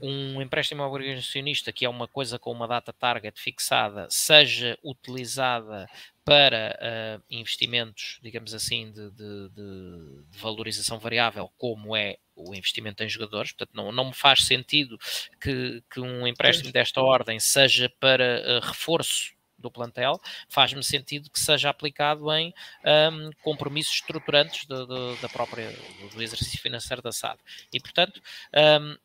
[SPEAKER 4] um empréstimo obrigacionista, que é uma coisa com uma data target fixada, seja utilizada para uh, investimentos, digamos assim, de, de, de, de, valorização variável, como é o investimento em jogadores. Portanto, não, não me faz sentido que, que um empréstimo desta ordem seja para uh, reforço do plantel, faz-me sentido que seja aplicado em um, compromissos estruturantes de, de, da própria, do exercício financeiro da SAD. E, portanto, um,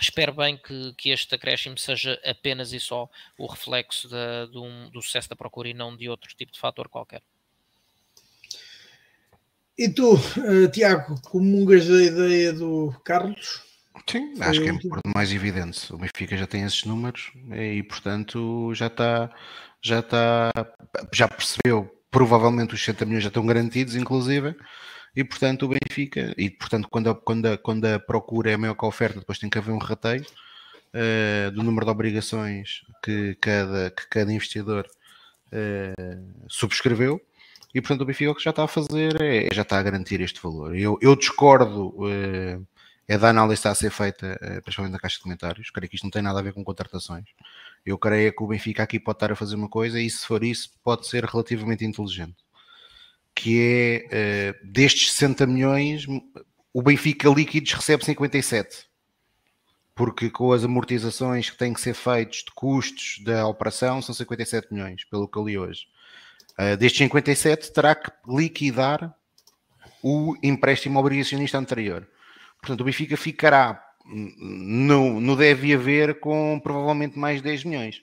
[SPEAKER 4] espero bem que, que, este acréscimo seja apenas e só o reflexo da, um, do sucesso da procura e não de outro tipo de fator qualquer.
[SPEAKER 1] E tu, uh, Tiago, comungas da ideia do Carlos?
[SPEAKER 5] Sim, acho que é por mais evidente. O Benfica já tem esses números e, portanto, já está já está, já percebeu, provavelmente os 60 milhões já estão garantidos, inclusive, e portanto o Benfica, e portanto quando a, quando a, quando a procura é maior que a oferta, depois tem que haver um rateio uh, do número de obrigações que cada, que cada investidor uh, subscreveu, e portanto o Benfica o que já está a fazer é, é já está a garantir este valor. Eu, eu discordo uh, é da análise que está a ser feita, principalmente na caixa de comentários, creio que isto não tem nada a ver com contratações. Eu creio que o Benfica aqui pode estar a fazer uma coisa e se for isso, pode ser relativamente inteligente. Que é, uh, destes 60 milhões, o Benfica líquidos recebe 57. Porque com as amortizações que têm que ser feitas de custos da operação, são 57 milhões, pelo que eu li hoje. Uh, destes 57, terá que liquidar o empréstimo obrigacionista anterior. Portanto, o Benfica ficará no, no deve haver com provavelmente mais 10 milhões.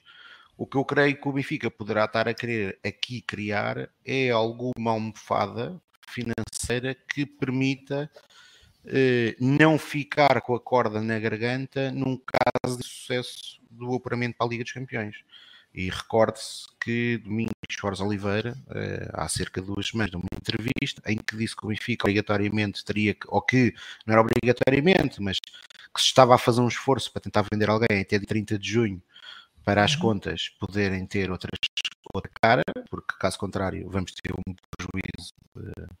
[SPEAKER 5] O que eu creio que o Benfica poderá estar a querer aqui criar é alguma almofada financeira que permita eh, não ficar com a corda na garganta num caso de sucesso do operamento para a Liga dos Campeões. E recorde-se que Domingos Jorge Oliveira, eh, há cerca de duas semanas, numa entrevista, em que disse que o Benfica obrigatoriamente teria que, ou que não era obrigatoriamente, mas que se estava a fazer um esforço para tentar vender alguém até de 30 de junho para as uhum. contas poderem ter outras, outra cara, porque caso contrário vamos ter um prejuízo uh,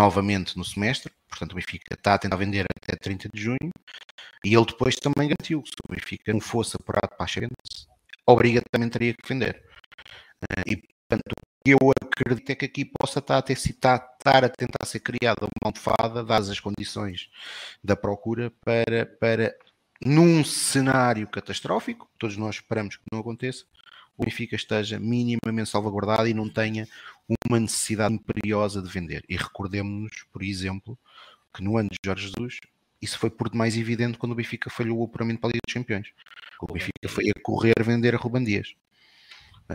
[SPEAKER 5] novamente no semestre. Portanto, o Benfica está a tentar vender até 30 de junho e ele depois também garantiu que se o Benfica não fosse apurado para a Champions, obrigatoriamente teria que vender. Uh, e, portanto, eu acredito é que aqui possa estar a, ter, estar a tentar ser criada uma almofada, dadas as condições da procura, para, para num cenário catastrófico, todos nós esperamos que não aconteça, o Benfica esteja minimamente salvaguardado e não tenha uma necessidade imperiosa de vender. E recordemos-nos, por exemplo, que no ano de Jorge Jesus, isso foi por demais evidente quando o Benfica falhou o apuramento para a Liga dos Campeões. O Benfica foi a correr vender a Ruban Dias.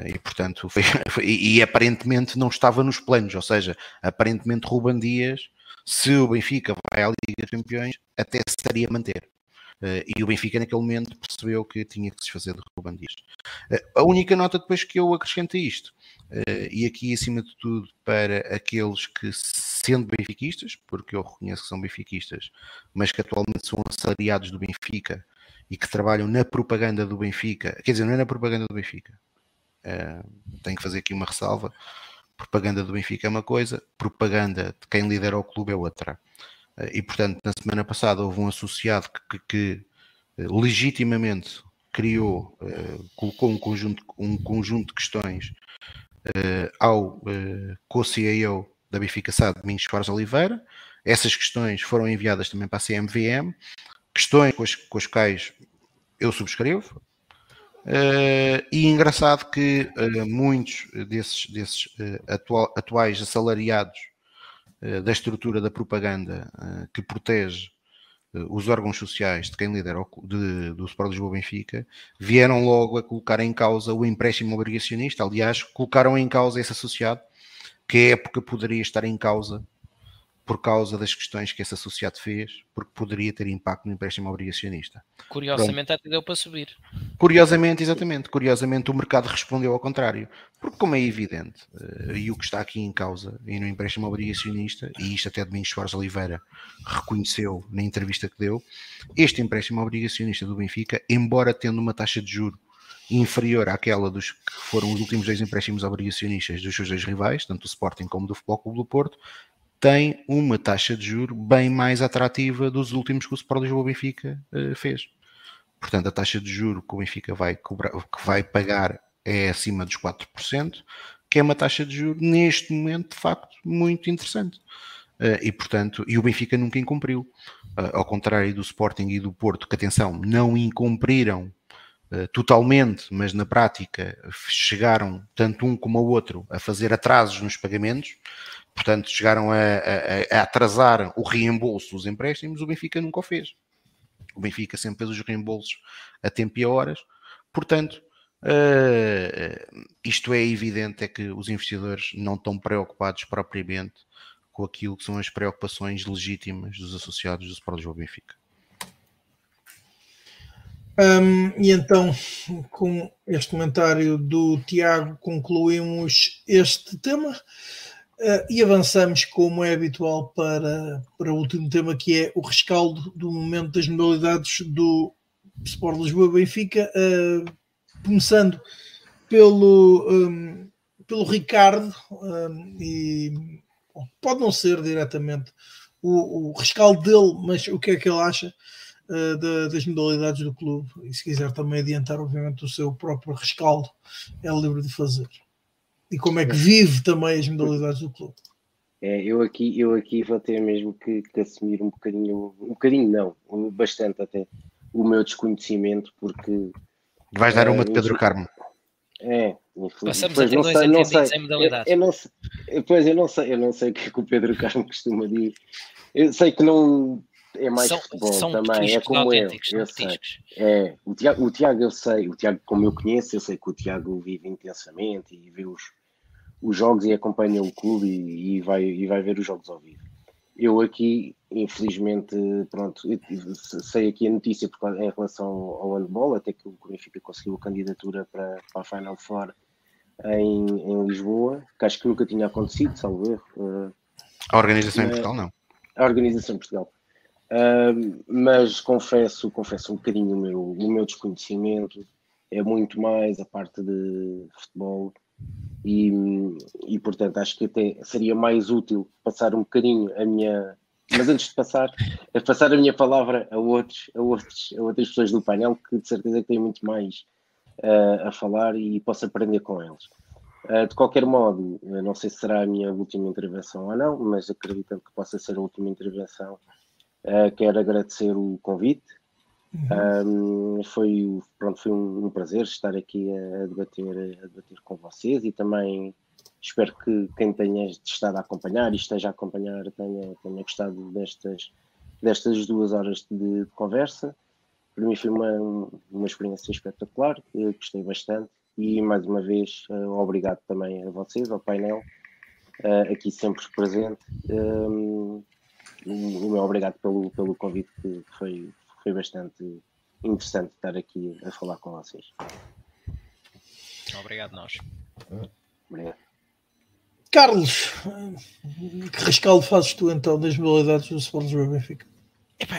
[SPEAKER 5] E portanto, foi, (laughs) foi, e aparentemente não estava nos planos, ou seja, aparentemente Ruban Dias, se o Benfica vai à Liga dos Campeões, até se estaria a manter. Uh, e o Benfica naquele momento percebeu que tinha que se desfazer de Ruban Dias. Uh, a única nota depois que eu acrescento a isto, e aqui acima de tudo para aqueles que sendo benfiquistas, porque eu reconheço que são benfiquistas, mas que atualmente são assalariados do Benfica e que trabalham na propaganda do Benfica, quer dizer, não é na propaganda do Benfica, Uh, tenho que fazer aqui uma ressalva. Propaganda do Benfica é uma coisa, propaganda de quem lidera o clube é outra. Uh, e portanto, na semana passada houve um associado que, que, que eh, legitimamente criou, uh, colocou um conjunto, um conjunto de questões ao uh, co-CEO da Benfica SAD, Domingos Soares Oliveira. Essas questões foram enviadas também para a CMVM, questões com as, com as quais eu subscrevo, Uh, e engraçado que uh, muitos desses, desses uh, atual, atuais assalariados da estrutura da propaganda que protege os órgãos sociais de quem lidera o, de, do Sport Lisboa Benfica vieram logo a colocar em causa o empréstimo obrigacionista. Aliás, colocaram em causa esse associado, que a época poderia estar em causa por causa das questões que esse associado fez, porque poderia ter impacto no empréstimo obrigacionista.
[SPEAKER 4] Curiosamente Pronto. até deu para subir.
[SPEAKER 5] Curiosamente, exatamente, curiosamente o mercado respondeu ao contrário, porque como é evidente, uh, e o que está aqui em causa, e no empréstimo obrigacionista, e isto até Domingos Soares Oliveira reconheceu na entrevista que deu, este empréstimo obrigacionista do Benfica, embora tendo uma taxa de juro inferior àquela dos que foram os últimos dois empréstimos obrigacionistas dos seus dois rivais, tanto do Sporting como do Futebol Clube do Porto, tem uma taxa de juro bem mais atrativa dos últimos que o Sport Lisboa Benfica uh, fez. Portanto, a taxa de juro que o Benfica vai, cobrar, que vai pagar é acima dos 4%, que é uma taxa de juro neste momento, de facto, muito interessante. Uh, e, portanto, e o Benfica nunca incumpriu. Uh, ao contrário do Sporting e do Porto, que, atenção, não incumpriram totalmente, mas na prática chegaram, tanto um como o outro, a fazer atrasos nos pagamentos portanto chegaram a, a, a, atrasar o reembolso dos empréstimos, o Benfica nunca o fez. O Benfica sempre fez os reembolsos a tempo e a horas, portanto, uh, isto é evidente, é que os investidores não estão preocupados propriamente com aquilo que são as preocupações legítimas dos associados do Sport Lisboa Benfica.
[SPEAKER 1] Um, e então, com este comentário do Tiago, concluímos este tema. Uh, e avançamos, como é habitual, para, para o último tema, que é o rescaldo do momento das modalidades do Sport Lisboa Benfica, uh, começando pelo, um, pelo Ricardo, um, e bom, pode não ser diretamente o, o, rescaldo dele, mas o que é que ele acha uh, da, das modalidades do clube, e se quiser também adiantar, obviamente, o seu próprio rescaldo, é livre de fazer e como é que vive também as modalidades do clube.
[SPEAKER 2] É, eu aqui, eu aqui vou ter mesmo que, que, assumir um bocadinho, um bocadinho não, bastante até, o meu desconhecimento, porque.
[SPEAKER 5] Vais dar uma de Pedro Carmo.
[SPEAKER 2] É,
[SPEAKER 4] Passamos a ter não dois sei, não sei, em modalidades.
[SPEAKER 2] Eu, eu, não sei, pois eu não sei, eu não sei o que, é que o Pedro Carmo costuma dizer. Eu sei que não é mais são, futebol são também, é como eu. eu sei. É, o Tiago, o Tiago eu sei, o Tiago como eu conheço, eu sei que o Tiago vive intensamente e vê os, os jogos e acompanha o clube e, e, vai, e vai ver os jogos ao vivo. Eu aqui, infelizmente, pronto, sei aqui a notícia em relação ao handball, até que o Benfica conseguiu a candidatura para, para a Final Four em, em Lisboa, que acho que nunca tinha acontecido, salvo erro.
[SPEAKER 5] Eh, a organização em Portugal, não.
[SPEAKER 2] A organização em Portugal. Uh, mas confesso, confesso um bocadinho o meu, o meu desconhecimento, é muito mais a parte de futebol. E, e portanto acho que até seria mais útil passar um bocadinho a minha mas antes de passar, é passar a minha palavra a outros, a outros, a outras pessoas do painel que de certeza têm muito mais uh, a falar e posso aprender com eles. Uh, de qualquer modo, não sei se será a minha última intervenção ou não, mas acreditando que possa ser a última intervenção, uh, quero agradecer o convite, Uhum. Um, foi, pronto, foi um, um, prazer estar aqui a, debater, a debater com vocês e também espero que quem tenha estado a acompanhar e esteja a acompanhar tenha, tenha gostado destas, destas duas horas de, de conversa. Para mim foi uma, uma experiência espetacular, eu gostei bastante e mais uma vez obrigado também a vocês, ao painel, aqui sempre presente. Um, o meu obrigado pelo, pelo convite que foi, foi bastante interessante estar aqui a falar com vocês.
[SPEAKER 4] Obrigado, nós.
[SPEAKER 2] Obrigado.
[SPEAKER 1] Carlos, que rescaldo fazes tu então das modalidades do Sport Lisboa Benfica?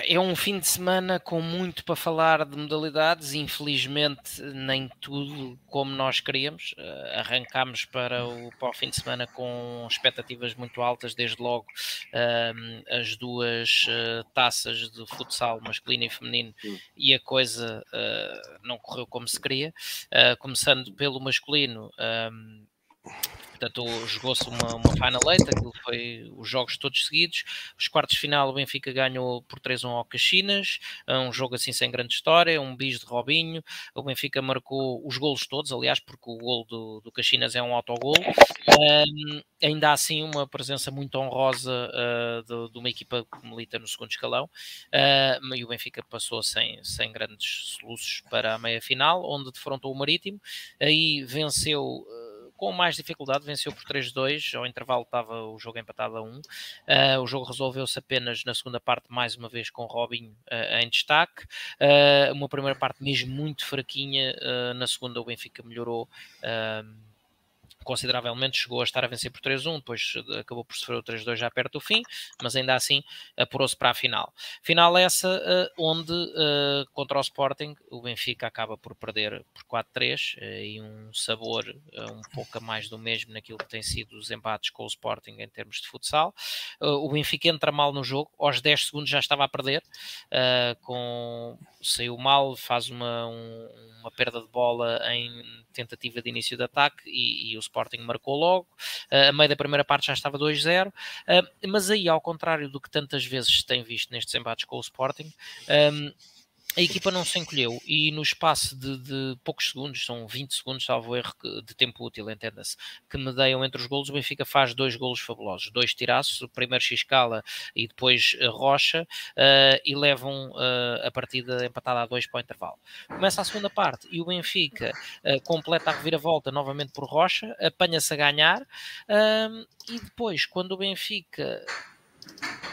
[SPEAKER 4] É um fim de semana com muito para falar de modalidades, infelizmente nem tudo como nós queríamos. Uh, arrancámos para o, para o fim de semana com expectativas muito altas, desde logo uh, as duas uh, taças de futsal masculino e feminino, e a coisa não correu como se queria. começando pelo masculino. Portanto, jogou-se uma, uma Final Eight, aquilo foi os jogos todos seguidos. Os quartos de final, o Benfica ganhou por 3-1 ao Caxinas, um jogo assim sem grande história, um bis de Robinho. O Benfica marcou os golos todos, aliás, porque o gol do, do Caxinas é um autogol. Um, ainda assim, uma presença muito honrosa uh, de, de, uma equipa que milita no segundo escalão. Uh, e o Benfica passou sem, sem grandes soluços para a meia final, onde defrontou o Marítimo. Aí venceu. Com mais dificuldade, venceu por 3-2, ao intervalo estava o jogo empatado a 1. Uh, o jogo resolveu-se apenas na segunda parte, mais uma vez com Robin uh, em destaque. Uh, uma primeira parte mesmo muito fraquinha, na segunda o Benfica melhorou consideravelmente, chegou a estar a vencer por 3-1, depois acabou por sofrer o 3-2 já perto do fim, mas ainda assim apurou-se para a final. Final essa uh, onde uh, contra o Sporting o Benfica acaba por perder por 4-3 uh, e um sabor um pouco a mais do mesmo naquilo que tem sido os embates com o Sporting em termos de futsal. o Benfica entra mal no jogo, aos 10 segundos já estava a perder, com, saiu mal, faz uma, um, uma perda de bola em tentativa de início de ataque e, e o Sporting marcou logo. Uh, a meio da primeira parte já estava 2-0, uh, mas aí, ao contrário do que tantas vezes se tem visto nestes embates com o Sporting, um, a equipa não se encolheu e no espaço de, de, poucos segundos, são 20 segundos, salvo erro, de tempo útil, entenda-se, que medeiam entre os golos, o Benfica faz dois golos fabulosos, dois tiraços, o primeiro Xcala e depois uh, Rocha, uh, e levam uh, a partida empatada a dois para o intervalo. Começa a segunda parte e o Benfica completa a reviravolta novamente por Rocha, apanha-se a ganhar, e depois, quando o Benfica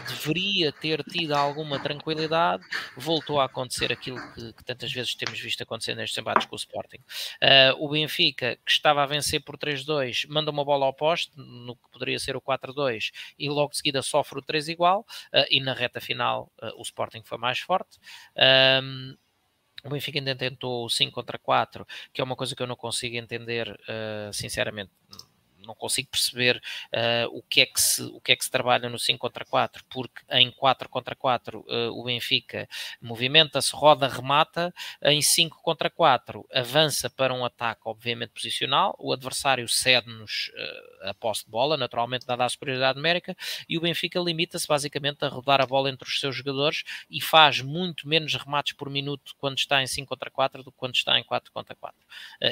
[SPEAKER 4] deveria ter tido alguma tranquilidade, voltou a acontecer aquilo que, que tantas vezes temos visto acontecer nestes embates com o Sporting. Uh, o Benfica, que estava a vencer por 3-2, manda uma bola ao poste, no que poderia ser o 4-2, e logo de seguida sofre o 3 igual, uh, e na reta final uh, o Sporting foi mais forte. Um, o Benfica ainda tentou o 5 contra 4, que é uma coisa que eu não consigo entender, sinceramente não consigo perceber uh, o, que é que se, o que é que se trabalha no 5 contra 4, porque em 4 contra 4 uh, eh, o Benfica movimenta-se, roda, remata, em 5 contra 4 avança para um ataque, obviamente posicional, o adversário cede-nos uh, a posse de bola, naturalmente dada a superioridade numérica, e o Benfica limita-se basicamente a rodar a bola entre os seus jogadores e faz muito menos remates por minuto quando está em 5 contra 4 do que quando está em 4 contra 4.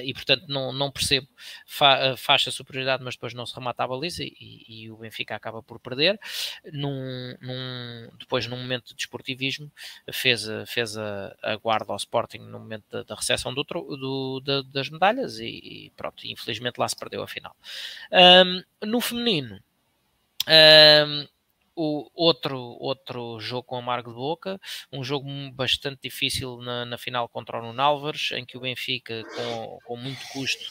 [SPEAKER 4] e portanto não, não percebo, fa, faz a superioridade mas depois não se remata a baliza e, e o Benfica acaba por perder. Num, num, depois, num momento de desportivismo, fez, fez a, a guarda ao Sporting no momento da, da recepção do, do, da, das medalhas e, e, pronto, infelizmente lá se perdeu a final. Um, no feminino, um, o outro, outro jogo com amargo de boca, um jogo bastante difícil na, na final contra o Nuno Álvares, em que o Benfica, com, com muito custo,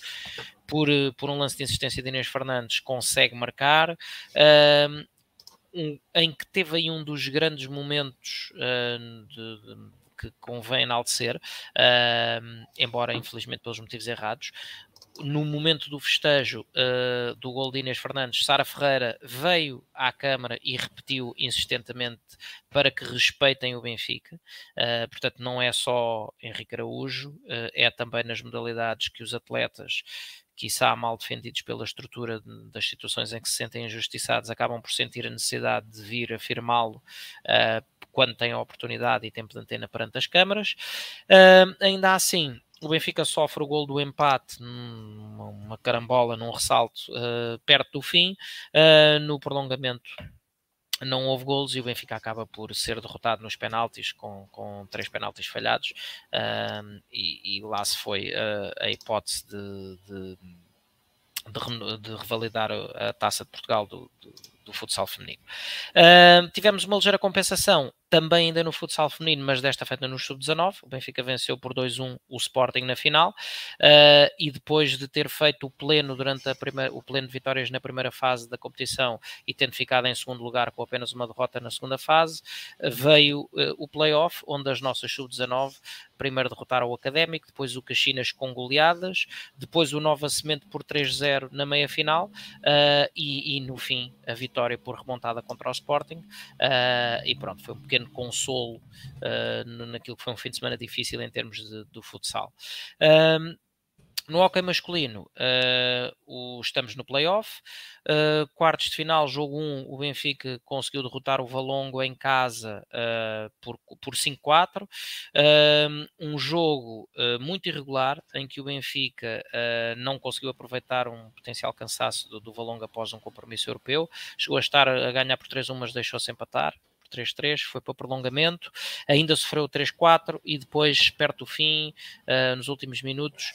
[SPEAKER 4] por, por um lance de insistência de Inês Fernandes, consegue marcar. Um, em que teve aí um dos grandes momentos uh, de, de, que convém enaltecer, uh, embora infelizmente pelos motivos errados, no momento do festejo uh, do gol de Inês Fernandes, Sara Ferreira veio à Câmara e repetiu insistentemente para que respeitem o Benfica. Uh, portanto, não é só Henrique Araújo, uh, é também nas modalidades que os atletas, quiçá mal defendidos pela estrutura das situações em que se sentem injustiçados, acabam por sentir a necessidade de vir afirmá-lo quando têm a oportunidade e tempo de antena perante as câmaras. ainda assim, o Benfica sofre o gol do empate, uma carambola num ressalto uh, perto do fim. Uh, no prolongamento não houve golos e o Benfica acaba por ser derrotado nos penaltis, com, com três penaltis falhados. Uh, e, e, lá se foi a hipótese de, de, de, de, revalidar a taça de Portugal do, do futsal feminino. tivemos uma ligeira compensação também ainda no futsal feminino, mas desta feita no sub-19. O Benfica venceu por 2-1 o Sporting na final uh, e depois de ter feito o pleno durante a primeira, o pleno de vitórias na primeira fase da competição e tendo ficado em segundo lugar com apenas uma derrota na segunda fase, uh, veio uh, o play-off, onde as nossas sub-19 primeiro derrotaram o Académico, depois o Caxinas com goleadas, depois o Nova Semente por 3-0 na meia final e, e, no fim a vitória por remontada contra o Sporting e pronto, foi um pequeno consolo uh, naquilo que foi um fim de semana difícil em termos de, do futsal. Um, no hockey masculino, uh, o, estamos no playoff. Uh, quartos de final, jogo 1, o Benfica conseguiu derrotar o Valongo em casa uh, por, por 5-4. Uh, um jogo muito irregular, em que o Benfica não conseguiu aproveitar um potencial cansaço do, do Valongo após um compromisso europeu. Chegou a estar a ganhar por 3-1, mas deixou-se empatar por 3-3, foi para prolongamento, ainda sofreu 3-4 e depois, perto do fim, uh, nos últimos minutos,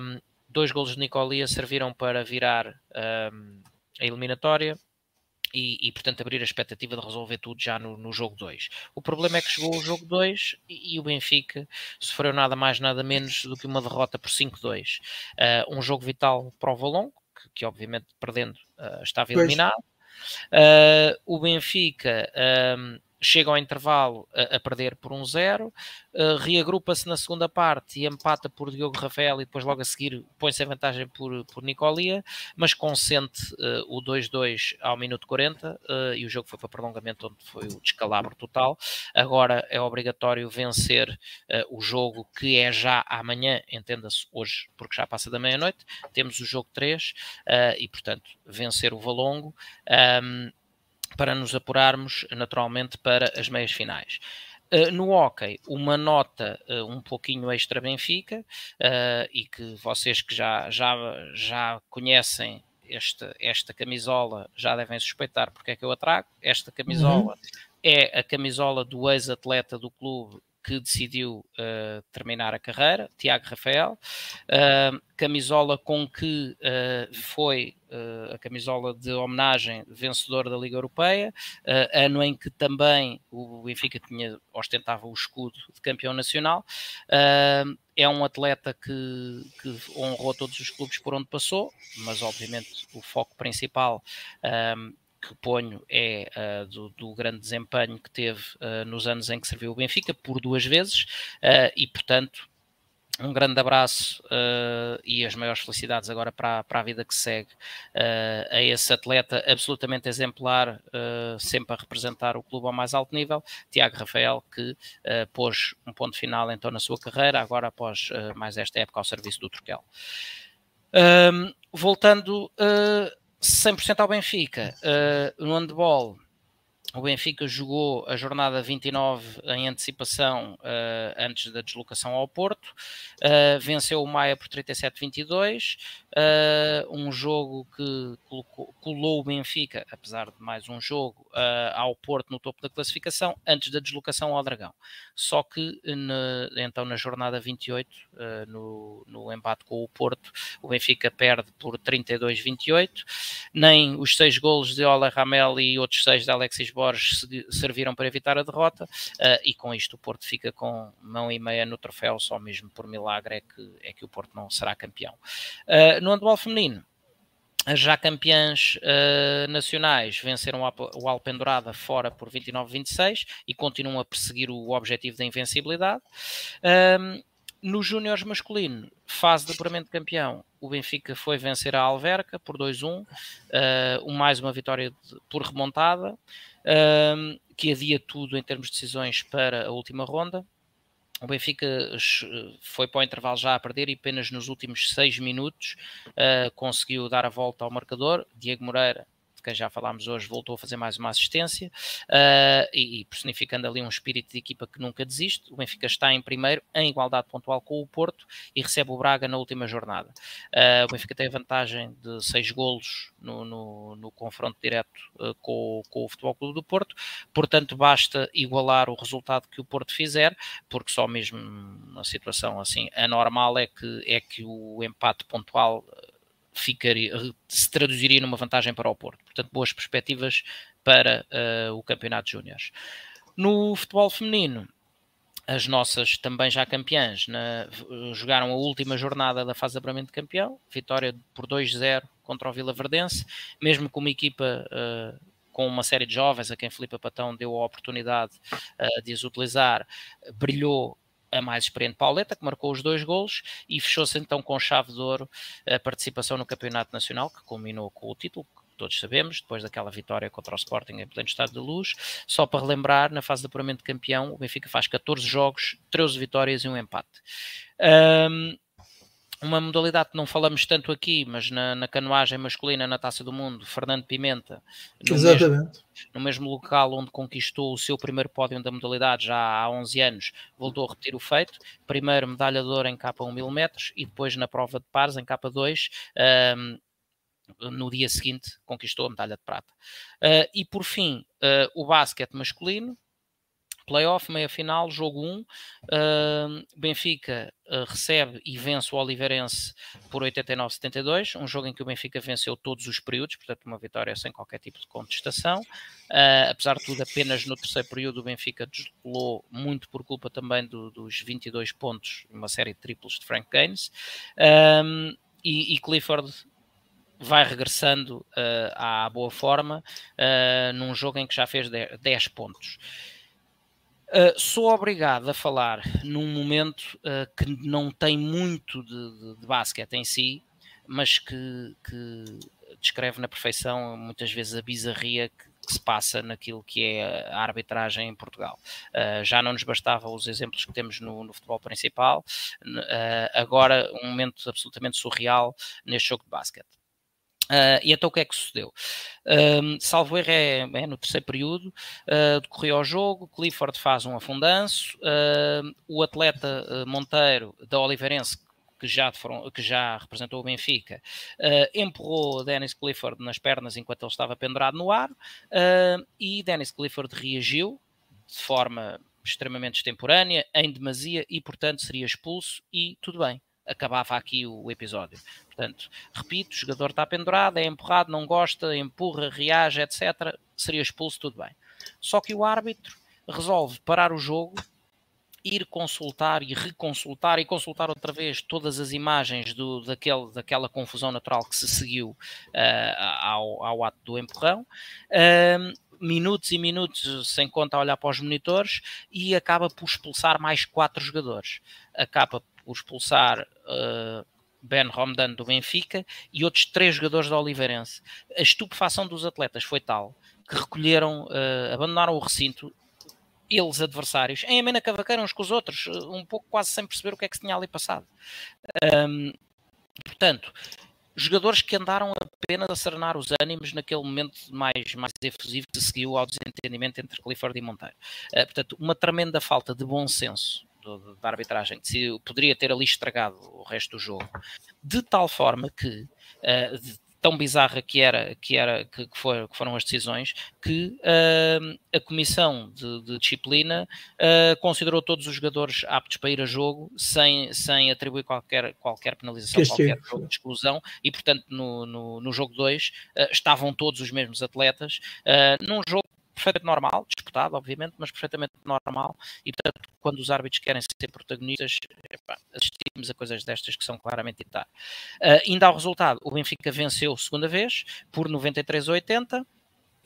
[SPEAKER 4] um, dois golos de Nicolia serviram para virar um, a eliminatória e, e, portanto, abrir a expectativa de resolver tudo já no, no jogo 2. O problema é que chegou o jogo 2 e, e, o Benfica sofreu nada mais, nada menos do que uma derrota por 5-2. Uh, ah, um jogo vital para o Valongo, que, que obviamente perdendo uh, estava eliminado. Uh, o Benfica chega ao intervalo a, a perder por um zero, uh, reagrupa-se na segunda parte e empata por Diogo Rafael e depois logo a seguir põe-se a vantagem por, por Nicolia, mas consente uh, o 2-2 ao minuto 40 uh, eh, e o jogo foi para prolongamento onde foi o descalabro total. Agora é obrigatório vencer o jogo que é já amanhã, entenda-se hoje, porque já passa da meia-noite, temos o jogo 3 e portanto vencer o Valongo. Um, para nos apurarmos naturalmente para as meias finais. Uh, no hockey, uma nota uh, um pouquinho extra Benfica uh, e que vocês que já, já, já conhecem esta, esta camisola já devem suspeitar porque é que eu a trago. Esta camisola uhum. é a camisola do ex-atleta do clube que decidiu uh, terminar a carreira, Tiago Rafael, uh, camisola com que uh, foi a camisola de homenagem vencedor da Liga Europeia, ano em que também o Benfica tinha, ostentava o escudo de campeão nacional. é um atleta que, que, honrou todos os clubes por onde passou, mas obviamente o foco principal que ponho é uh, do, do, grande desempenho que teve uh, nos anos em que serviu o Benfica, por duas vezes, uh, e portanto um grande abraço uh, e as maiores felicidades agora para, para a vida que segue uh, a esse atleta absolutamente exemplar, uh, sempre a representar o clube ao mais alto nível, Tiago Rafael, que pôs um ponto final então na sua carreira, agora após mais esta época ao serviço do Turquel. voltando 100% ao Benfica. Uh, no handball, o Benfica jogou a jornada 29 em antecipação uh, antes da deslocação ao Porto, uh, venceu o Maia por 37-22, uh, um jogo que colocou, colou o Benfica, apesar de mais um jogo, ao Porto no topo da classificação, antes da deslocação ao Dragão. Só que então na jornada 28, no, no embate com o Porto, o Benfica perde por 32-28, nem os seis golos de Ola Ramel e outros seis de Alexis Borges Borges serviram para evitar a derrota uh, e com isto o Porto fica com mão e meia no troféu, só mesmo por milagre é que, é que o Porto não será campeão. Uh, no handball feminino, já campeãs uh, nacionais venceram o Alpendurada fora por 29-26 e continuam a perseguir o objetivo da invencibilidade. Uh, no Júniores masculino, fase de apuramento de campeão, o Benfica foi vencer a Alverca por 2-1, uh, mais uma vitória de, por remontada um, que havia tudo em termos de decisões para a última ronda. O Benfica foi para o intervalo já a perder e apenas nos últimos seis minutos uh, conseguiu dar a volta ao marcador. Diego Moreira quem já falámos hoje, voltou a fazer mais uma assistência uh, e, e, personificando ali um espírito de equipa que nunca desiste. O Benfica está em primeiro, em igualdade pontual com o Porto e recebe o Braga na última jornada. Uh, o Benfica tem a vantagem de seis golos no, no, no confronto direto uh, com, com, o Futebol Clube do Porto, portanto, basta igualar o resultado que o Porto fizer, porque só mesmo na situação assim anormal é que, é que o empate pontual ficaria, se traduziria numa vantagem para o Porto. Portanto, boas perspectivas para uh, o Campeonato de Júniores. No futebol feminino, as nossas também já campeãs na, jogaram a última jornada da fase de apuramento de campeão, vitória por 2-0 contra o Vila Verdense, mesmo com uma equipa uh, com uma série de jovens a quem Filipe Patão deu a oportunidade uh, de as utilizar, brilhou a mais experiente Pauleta, que marcou os dois golos e fechou-se então com chave de ouro a participação no Campeonato Nacional, que culminou com o título, todos sabemos, depois daquela vitória contra o Sporting em pleno estado de luz. Só para relembrar, na fase de apuramento de campeão, o Benfica faz 14 jogos, 13 vitórias e um empate. Um, uma modalidade que não falamos tanto aqui, mas na, na canoagem masculina na Taça do Mundo, Fernando Pimenta, no. Mesmo, no mesmo local onde conquistou o seu primeiro pódio da modalidade já há 11 anos, voltou a repetir o feito. Primeiro medalha de ouro em capa 1 mil metros e depois na prova de pares em capa 2, um, no dia seguinte conquistou a medalha de prata. Uh, e por fim, uh, o basquete masculino, Playoff, meia final, jogo 1. Uh, Benfica uh, recebe e vence o Oliveirense por 89-72, um jogo em que o Benfica venceu todos os períodos, portanto, uma vitória sem qualquer tipo de contestação. Uh, apesar de tudo, apenas no terceiro período, o Benfica descolou muito por culpa também do, dos 22 pontos, uma série de triplos de Frank Gaines. Um, e, e Clifford vai regressando uh, à boa forma uh, num jogo em que já fez 10 pontos. Uh, sou obrigado a falar num momento uh, que não tem muito de, de, de basquete em si, mas que, que, descreve na perfeição muitas vezes a bizarria que, que, se passa naquilo que é a arbitragem em Portugal. Uh, já não nos bastava os exemplos que temos no, no futebol principal, agora um momento absolutamente surreal neste jogo de basquete. Uh, e então o que é que sucedeu? Uh, salvo erro é, é, no terceiro período, uh, decorreu o jogo, Clifford faz um afundanço, uh, o atleta Monteiro da Oliveirense, que já, que já representou o Benfica, empurrou Dennis Clifford nas pernas enquanto ele estava pendurado no ar, e Dennis Clifford reagiu de forma extremamente extemporânea, em demasia, e portanto seria expulso, e tudo bem acabava aqui o, episódio. Portanto, repito, o jogador está pendurado, é empurrado, não gosta, empurra, reage, etc. Seria expulso, tudo bem. Só que o árbitro resolve parar o jogo, ir consultar e reconsultar e consultar outra vez todas as imagens do, daquele, daquela confusão natural que se seguiu uh, ao, ao, ato do empurrão. Uh, minutos e minutos sem conta a olhar para os monitores e acaba por expulsar mais quatro jogadores. Acaba por expulsar uh, Ben Romdan do Benfica e outros três jogadores da Oliveirense. A estupefação dos atletas foi tal que recolheram, uh, abandonaram o recinto, eles adversários, em amena cavaqueira uns com os outros, um pouco quase sem perceber o que é que se tinha ali passado. Um, portanto, jogadores que andaram apenas a serenar os ânimos naquele momento mais, mais efusivo que seguiu ao desentendimento entre Clifford e Monteiro. Uh, portanto, uma tremenda falta de bom senso do, da arbitragem, que poderia ter ali estragado o resto do jogo, de tal forma que, uh, de, tão bizarra que era que era que, que, foi, que foram as decisões que uh, a comissão de, de disciplina uh, considerou todos os jogadores aptos para ir a jogo sem, sem atribuir qualquer, qualquer penalização, que qualquer jogo de exclusão. E portanto no, no, no jogo 2 uh, estavam todos os mesmos atletas num jogo perfeitamente normal, disputado, obviamente, mas perfeitamente normal. E, portanto, quando os árbitros querem ser protagonistas, assistimos a coisas destas que são claramente evitar. Uh, ainda ao resultado, o Benfica venceu segunda vez por 93 a 80.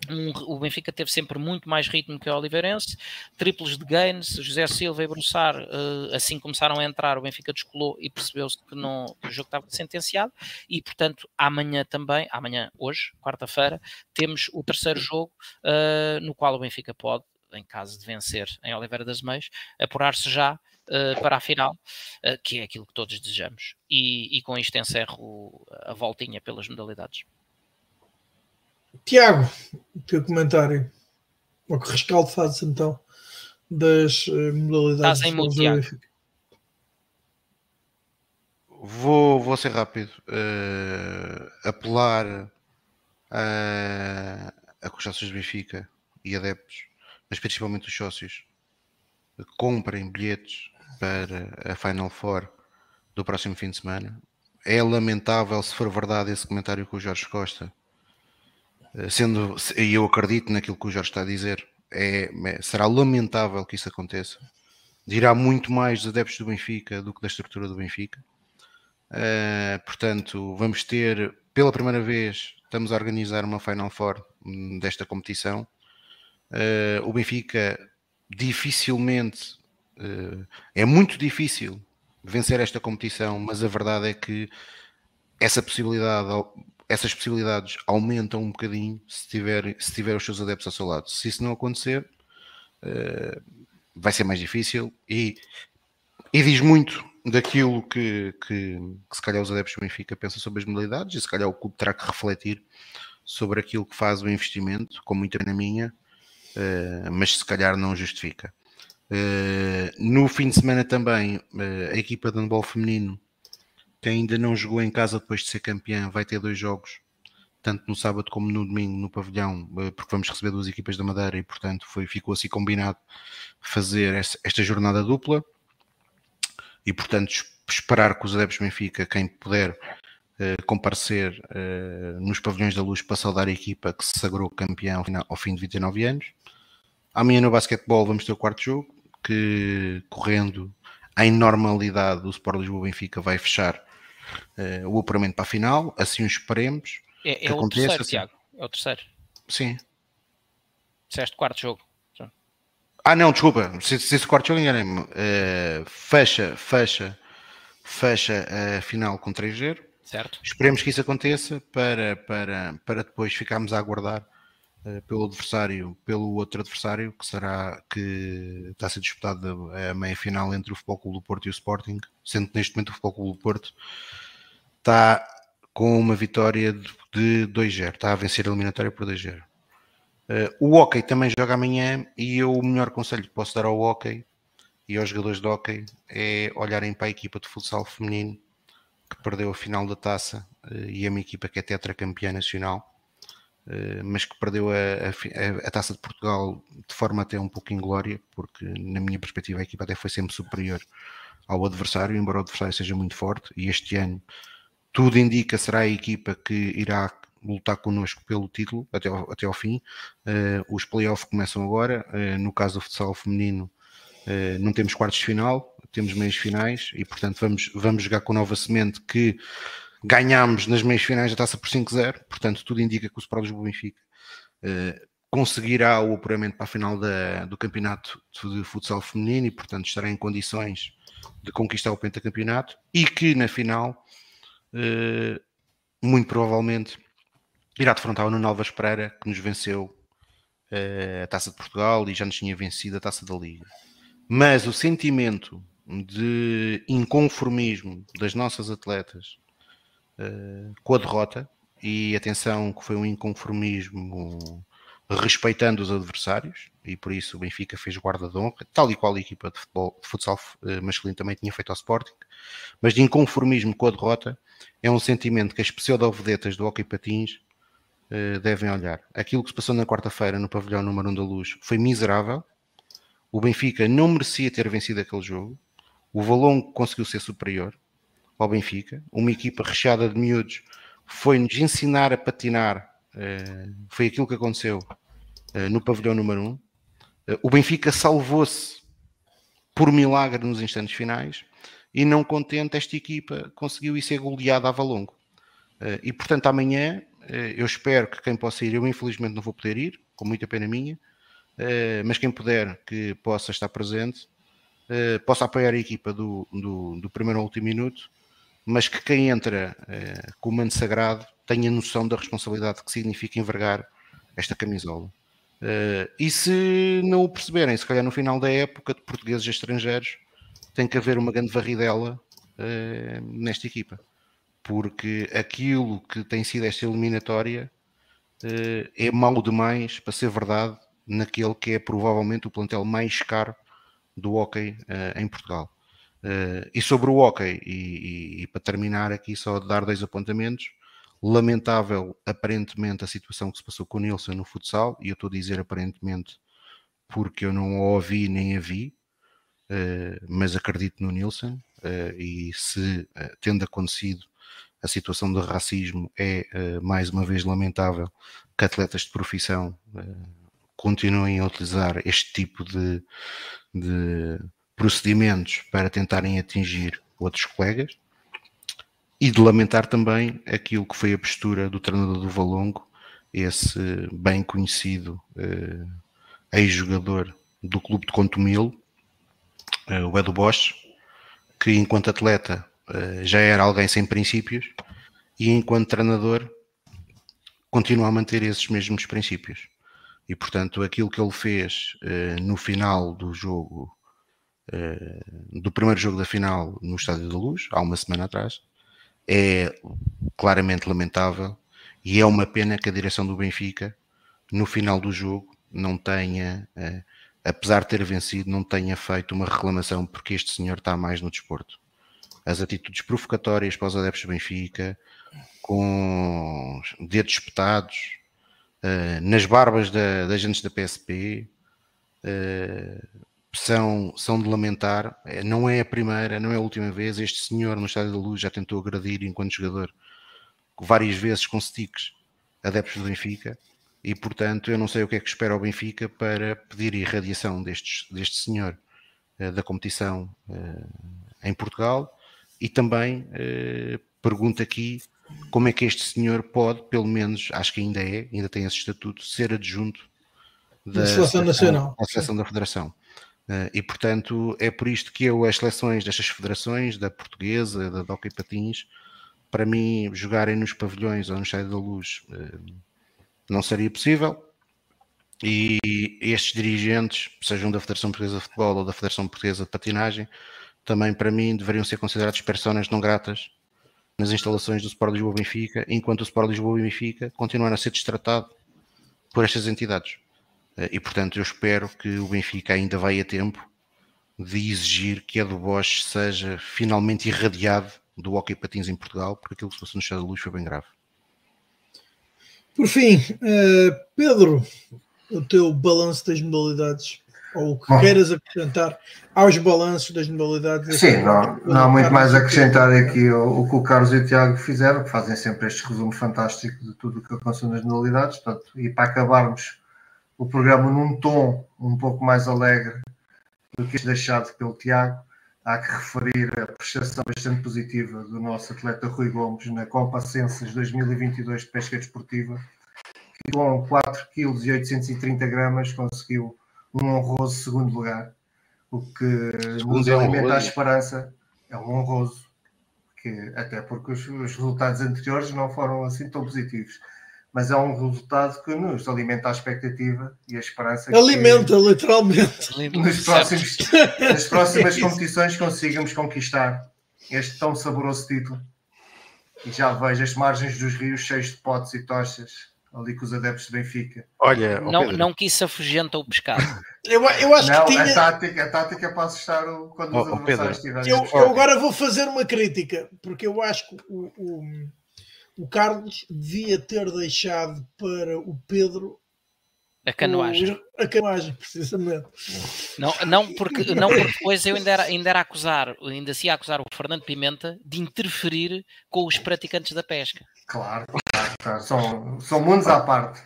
[SPEAKER 4] Um, o Benfica teve sempre muito mais ritmo que o Oliveirense, triplos de gains, José Silva e Bruçar, uh, assim começaram a entrar, o Benfica descolou e percebeu-se que, que o jogo estava sentenciado, e portanto amanhã também, amanhã, hoje, quarta-feira, temos o terceiro jogo uh, no qual o Benfica pode, em caso de vencer em Oliveira das Meias, apurar-se já Uh, para a final, uh, que é aquilo que todos desejamos. E, e com isto encerro a voltinha pelas modalidades.
[SPEAKER 1] Tiago, o teu comentário. O que rescaldo fazes então das uh, modalidades? Estás em mudo, Tiago.
[SPEAKER 5] Vou, vou ser rápido. Uh, apelar a, a que os sócios do Benfica e adeptos, mas principalmente os sócios, comprem bilhetes para a Final Four do próximo fim de semana. É lamentável se for verdade esse comentário que o Jorge Costa eh, sendo, e eu acredito naquilo que o Jorge está a dizer, é, será lamentável que isso aconteça. Dirá muito mais dos adeptos do Benfica do que da estrutura do Benfica. Uh, portanto, vamos ter, pela primeira vez, estamos a organizar uma Final Four hum, desta competição. Uh, o Benfica dificilmente, uh, é muito difícil vencer esta competição, mas a verdade é que essa possibilidade essas possibilidades aumentam um bocadinho se tiver, se tiver os seus adeptos ao seu lado. Se isso não acontecer, uh, vai ser mais difícil e, e diz muito daquilo que, que, que, se calhar os adeptos do Benfica pensam sobre as modalidades e se calhar o clube terá que refletir sobre aquilo que faz o investimento, com muita na minha, uh, mas se calhar não justifica. Uh, no fim de semana também, a equipa de handball feminino que ainda não jogou em casa depois de ser campeã, vai ter dois jogos tanto no sábado como no domingo no pavilhão, eh, porque vamos receber duas equipas da Madeira e, portanto, foi, ficou assim combinado fazer esta jornada dupla e, portanto, esperar que os adeptos Benfica, quem puder, eh, comparecer eh, nos pavilhões da luz para saudar a equipa que se sagrou campeão ao fim de 29 anos. Amanhã no basquetebol vamos ter o quarto jogo, que correndo em normalidade o Sport Lisboa Benfica vai fechar uh, o apuramento para a final, assim o esperemos.
[SPEAKER 4] É, é o aconteça, terceiro, assim. Tiago, é o terceiro.
[SPEAKER 5] Sim.
[SPEAKER 4] Disseste quarto jogo.
[SPEAKER 5] Ah, não, desculpa, se, se esse quarto jogo enganei-me. Uh, fecha, fecha, fecha a final com 3-0.
[SPEAKER 4] Certo.
[SPEAKER 5] Esperemos que isso aconteça para, para, para depois ficarmos a aguardar pelo adversário, pelo outro adversário, que será que está a ser disputado a meia final entre o Futebol Clube do Porto e o Sporting, sendo que neste momento o Futebol Clube do Porto está com uma vitória de 2-0, está a vencer a eliminatória por 2-0. Uh, eh, o hockey também joga amanhã e eu o melhor conselho que posso dar ao hockey e aos jogadores de hockey é olharem para a equipa de futsal feminino que perdeu a final da taça uh, e é uma equipa que é tetracampeã nacional, mas que perdeu a, a, a, taça de Portugal de forma até um pouco inglória, porque na minha perspectiva a equipa até foi sempre superior ao adversário, embora o adversário seja muito forte e este ano tudo indica será a equipa que irá lutar connosco pelo título até ao, até ao fim. Uh, os playoffs começam agora. Uh, no caso do futsal feminino, uh, não temos quartos de final, temos meias finais e, portanto, vamos, vamos jogar com Nova Semente que ganhámos nas meias finais da taça por 5-0. Portanto, tudo indica que o Sport Lisboa Benfica conseguirá o apuramento para a final da, do campeonato de futsal feminino e, portanto, estará em condições de conquistar o pentacampeonato e que na final eh, muito provavelmente irá defrontar o Nuno Alves Pereira, que nos venceu uh, a Taça de Portugal e já nos tinha vencido a Taça da Liga. Mas o sentimento de inconformismo das nossas atletas uh, com a derrota, e atenção que foi um inconformismo respeitando os adversários, e por isso o Benfica fez guarda de honra, tal e qual a equipa de, futebol, de futsal masculino também tinha feito ao Sporting, mas de inconformismo com a derrota, é um sentimento que as pseudo-vedetas do Hockey Patins uh, devem olhar. Aquilo que se passou na quarta-feira no pavilhão número 1 da Luz foi miserável. O Benfica não merecia ter vencido aquele jogo. O Valongo conseguiu ser superior ao Benfica. Uma equipa recheada de miúdos foi-nos ensinar a patinar. Uh, foi aquilo que aconteceu uh, no pavilhão número 1. o Benfica salvou-se por milagre nos instantes finais e não contente, esta equipa conseguiu ir ser goleada a Valongo. E portanto, amanhã eu espero que quem possa ir, eu infelizmente não vou poder ir, com muita pena minha, mas quem puder que possa estar presente, possa apoiar a equipa do, do, do, primeiro ao último minuto, mas que quem entra com o manto sagrado tenha noção da responsabilidade que significa envergar esta camisola. e se não o perceberem, se calhar no final da época, de portugueses e estrangeiros, tem que haver uma grande varridela uh, nesta equipa, porque aquilo que tem sido esta eliminatória uh, é mau demais para ser verdade naquele que é provavelmente o plantel mais caro do hockey em Portugal. E sobre o hockey, e, e, e, para terminar aqui só dar dois apontamentos, lamentável aparentemente a situação que se passou com o Nilson no futsal, e eu estou a dizer aparentemente porque eu não a ouvi nem a vi, eh, mas acredito no Nilson eh, e se tendo acontecido a situação do racismo é mais uma vez lamentável que atletas de profissão continuem a utilizar este tipo de, de procedimentos para tentarem atingir outros colegas e de lamentar também aquilo que foi a postura do treinador do Valongo, esse bem conhecido ex-jogador do clube de Contumil, uh, o Edu Bosch, que enquanto atleta uh, já era alguém sem princípios e enquanto treinador continua a manter esses mesmos princípios. E portanto, aquilo que ele fez uh, no final do jogo, do primeiro jogo da final no Estádio da Luz, há uma semana atrás, é claramente lamentável e é uma pena que a direção do Benfica, no final do jogo, não tenha apesar de ter vencido, não tenha feito uma reclamação porque este senhor está mais no desporto. as atitudes provocatórias para os adeptos do Benfica, com dedos espetados, uh, nas barbas da, da agentes da PSP, são, são de lamentar. Eh, não é a primeira, não é a última vez. Este senhor no Estádio da Luz já tentou agredir enquanto jogador várias vezes com sticks adeptos do Benfica e portanto eu não sei o que é que espera o Benfica para pedir irradiação destes, deste senhor uh, da competição uh, em Portugal e também uh, pergunto aqui como é que este senhor pode, pelo menos, acho que ainda é, ainda tem esse estatuto, ser adjunto
[SPEAKER 1] da, da Seleção Nacional.
[SPEAKER 5] Da Seleção da Federação. Uh, e portanto é por isto que eu, as seleções destas federações, da portuguesa, da Doca e Patins, para mim jogarem nos pavilhões ou no Estádio da Luz uh, não seria possível. E estes dirigentes, sejam da Federação Portuguesa de Futebol ou da Federação Portuguesa de Patinagem, também para mim deveriam ser considerados personas não gratas nas instalações do Sport Lisboa Benfica, enquanto o Sport Lisboa Benfica continuar a ser destratado por estas entidades. Eh, e portanto eu espero que o Benfica ainda vai a tempo de exigir que a do Bosch seja finalmente irradiado do hockey patins em Portugal, porque aquilo que se passou no Estado da Luz foi bem grave.
[SPEAKER 1] Por fim, uh, Pedro, o teu balanço das modalidades ou o que Bom, queiras acrescentar aos balanços das modalidades.
[SPEAKER 3] Sim, não, não há muito mais a acrescentar aqui o, o, que o Carlos e o Tiago fizeram, que fazem sempre este resumo fantástico de tudo o que aconteceu nas modalidades. Portanto, e para acabarmos o programa num tom um pouco mais alegre do que este deixado pelo Tiago, há que referir a prestação bastante positiva do nosso atleta Rui Gomes na Copa Census 2022 de Pesca Desportiva, que com 4 kg 830 gramas conseguiu um honroso segundo lugar, o que nos é alimenta a esperança, é um honroso, que, até porque os, os, resultados anteriores não foram assim tão positivos. Mas é um resultado que nos alimenta a expectativa e a esperança.
[SPEAKER 1] Alimenta, que, literalmente.
[SPEAKER 3] Nos próximos, (laughs) nas próximas (laughs) competições consigamos conquistar este tão saboroso título. E já vejo as margens dos rios cheios de potes e tochas ali com os adeptos de Benfica.
[SPEAKER 4] Olha, não, não que isso afugenta o pescado. (laughs)
[SPEAKER 1] eu, eu acho
[SPEAKER 3] não,
[SPEAKER 1] que tinha...
[SPEAKER 3] a, tática, a tática é para assustar o, quando oh, os adversários estiverem.
[SPEAKER 1] Eu, eu, agora vou fazer uma crítica, porque eu acho que o, o, o Carlos devia ter deixado para o Pedro
[SPEAKER 4] a canoagem.
[SPEAKER 1] A canoagem, precisamente.
[SPEAKER 4] Não, não, porque, não porque depois eu ainda era, ainda era acusar, ainda se ia acusar o Fernando Pimenta de interferir com os praticantes da pesca.
[SPEAKER 3] Claro, claro, claro. São, são mundos à parte.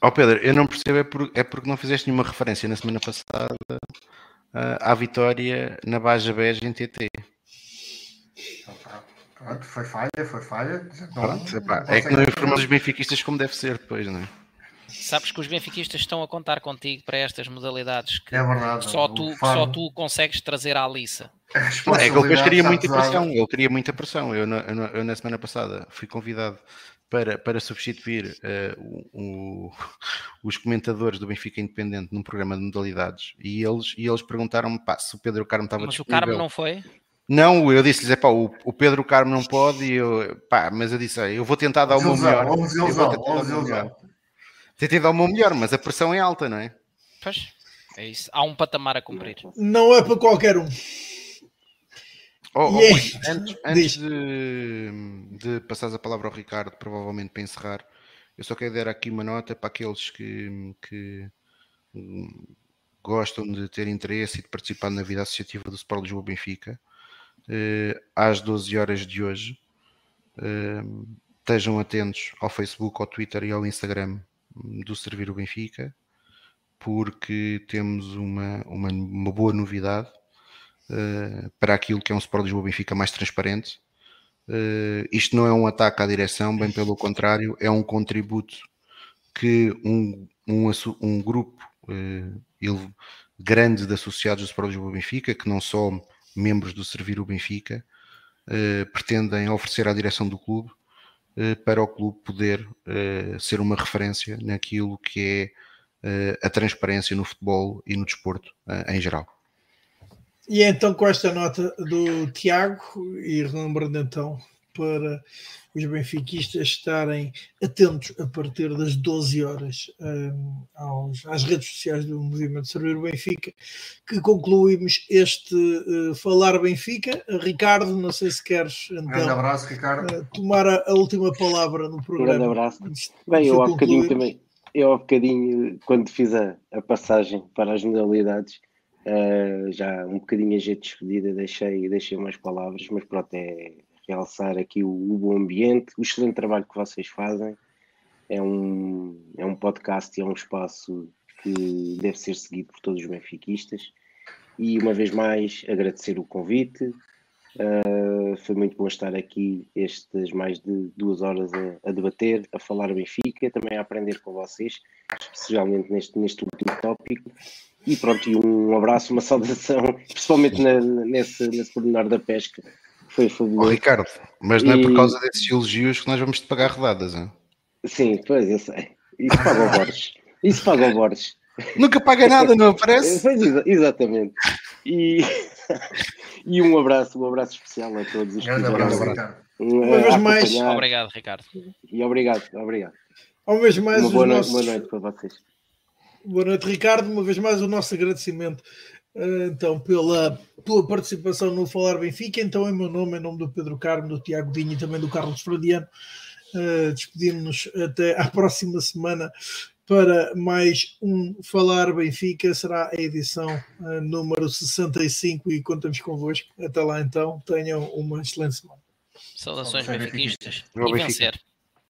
[SPEAKER 5] Ó oh Pedro, eu não percebo, é, por, é porque não fizeste nenhuma referência na semana passada uh, à vitória na Baja Beja em TT.
[SPEAKER 3] Pronto, foi falha, foi falha.
[SPEAKER 5] Pronto, é que não informamos os benfiquistas como deve ser depois, não é?
[SPEAKER 4] Sabes que os benfiquistas estão a contar contigo para estas modalidades que
[SPEAKER 3] é verdade,
[SPEAKER 4] só, tu, só tu consegues trazer à liça.
[SPEAKER 5] É que ele queria muita pressão. Ele queria muita pressão. Eu, eu, eu, na semana passada fui convidado para, para substituir uh, o, os comentadores do Benfica Independente num programa de modalidades e eles, e eles perguntaram-me se o Pedro Carmo estava
[SPEAKER 4] mas
[SPEAKER 5] disponível.
[SPEAKER 4] Mas o Carmo não foi?
[SPEAKER 5] Não, eu disse-lhes, é pá, o, o Pedro Carmo não pode, e eu, pá, mas eu disse, eu vou tentar dar o meu melhor. Eu vou tentar dar o meu melhor. Tentei dar o meu melhor, mas a pressão é alta, não é?
[SPEAKER 4] Pois, é isso. Há um patamar a cumprir.
[SPEAKER 1] Não é para qualquer um.
[SPEAKER 5] Oh, oh, yeah. Antes, antes de, de passares a palavra ao Ricardo, provavelmente para encerrar, eu só quero dar aqui uma nota para aqueles que, que gostam de ter interesse e de participar na vida associativa do Sport Lisboa Benfica. Uh, às 12 horas de hoje, uh, estejam atentos ao Facebook, ao Twitter e ao Instagram do Servir o Benfica, porque temos uma, uma, uma boa novidade uh, para aquilo que é um Sport Lisboa Benfica mais transparente. Uh, isto não é um ataque à direção, bem pelo contrário, é um contributo que um, um, um grupo ele, grande de associados do Sport Lisboa Benfica, que não só membros do Servir o Benfica, pretendem oferecer à direção do clube eh, para o clube poder uh, ser uma referência naquilo que é a transparência no futebol e no desporto em geral.
[SPEAKER 1] E então, com esta nota do Tiago, e relembrando então para os benfiquistas estarem atentos a partir das 12 horas um, aos, às redes sociais do Movimento Servir o Benfica, que concluímos este uh, Falar Benfica. Ricardo, não sei se queres então,
[SPEAKER 3] um abraço, Ricardo.
[SPEAKER 1] Uh, tomar a, a, última palavra no programa.
[SPEAKER 2] Um grande abraço. Bem, eu há bocadinho também, eu há bocadinho, quando fiz a, a passagem para as modalidades, uh, já um bocadinho a de despedida, deixei, deixei umas palavras, mas pronto, é realçar aqui o, o, bom ambiente, o excelente trabalho que vocês fazem. É um, é um podcast e é um espaço que deve ser seguido por todos os benfiquistas. E uma vez mais agradecer o convite. Uh, foi muito bom estar aqui estas mais de duas horas a, a, debater, a falar Benfica, também a aprender com vocês, especialmente neste, neste último tópico. E pronto, e um abraço, uma (laughs) saudação, principalmente na, nesse, nesse pormenor da pesca, foi fabuloso.
[SPEAKER 5] Oh, Ricardo, mas não é por causa desses elogios que nós vamos te pagar rodadas, hein?
[SPEAKER 2] Sim, pois eu sei. Isso paga o (laughs) Borges. Isso paga o Borges.
[SPEAKER 5] Nunca paga nada, não aparece? (laughs)
[SPEAKER 2] Pois, exatamente. E, (laughs) e um abraço, um abraço especial a todos os
[SPEAKER 3] que um abraço, Ricardo.
[SPEAKER 1] Uma vez mais.
[SPEAKER 4] Obrigado, Ricardo.
[SPEAKER 2] E obrigado, obrigado.
[SPEAKER 1] Uma vez mais,
[SPEAKER 2] uma boa, noite,
[SPEAKER 1] nossos...
[SPEAKER 2] boa noite para vocês.
[SPEAKER 1] Boa noite, Ricardo. Uma vez mais, o nosso agradecimento então pela tua participação no Falar Benfica. Então, em meu nome, em nome do Pedro Carmo, do Tiago Dinho e também do Carlos Fradiano, uh, despedimos-nos até à próxima semana para mais um Falar Benfica. Será a edição uh, número 65 e contamos convosco. Até lá então, tenham uma excelente semana.
[SPEAKER 4] Saudações benfiquistas e vencer.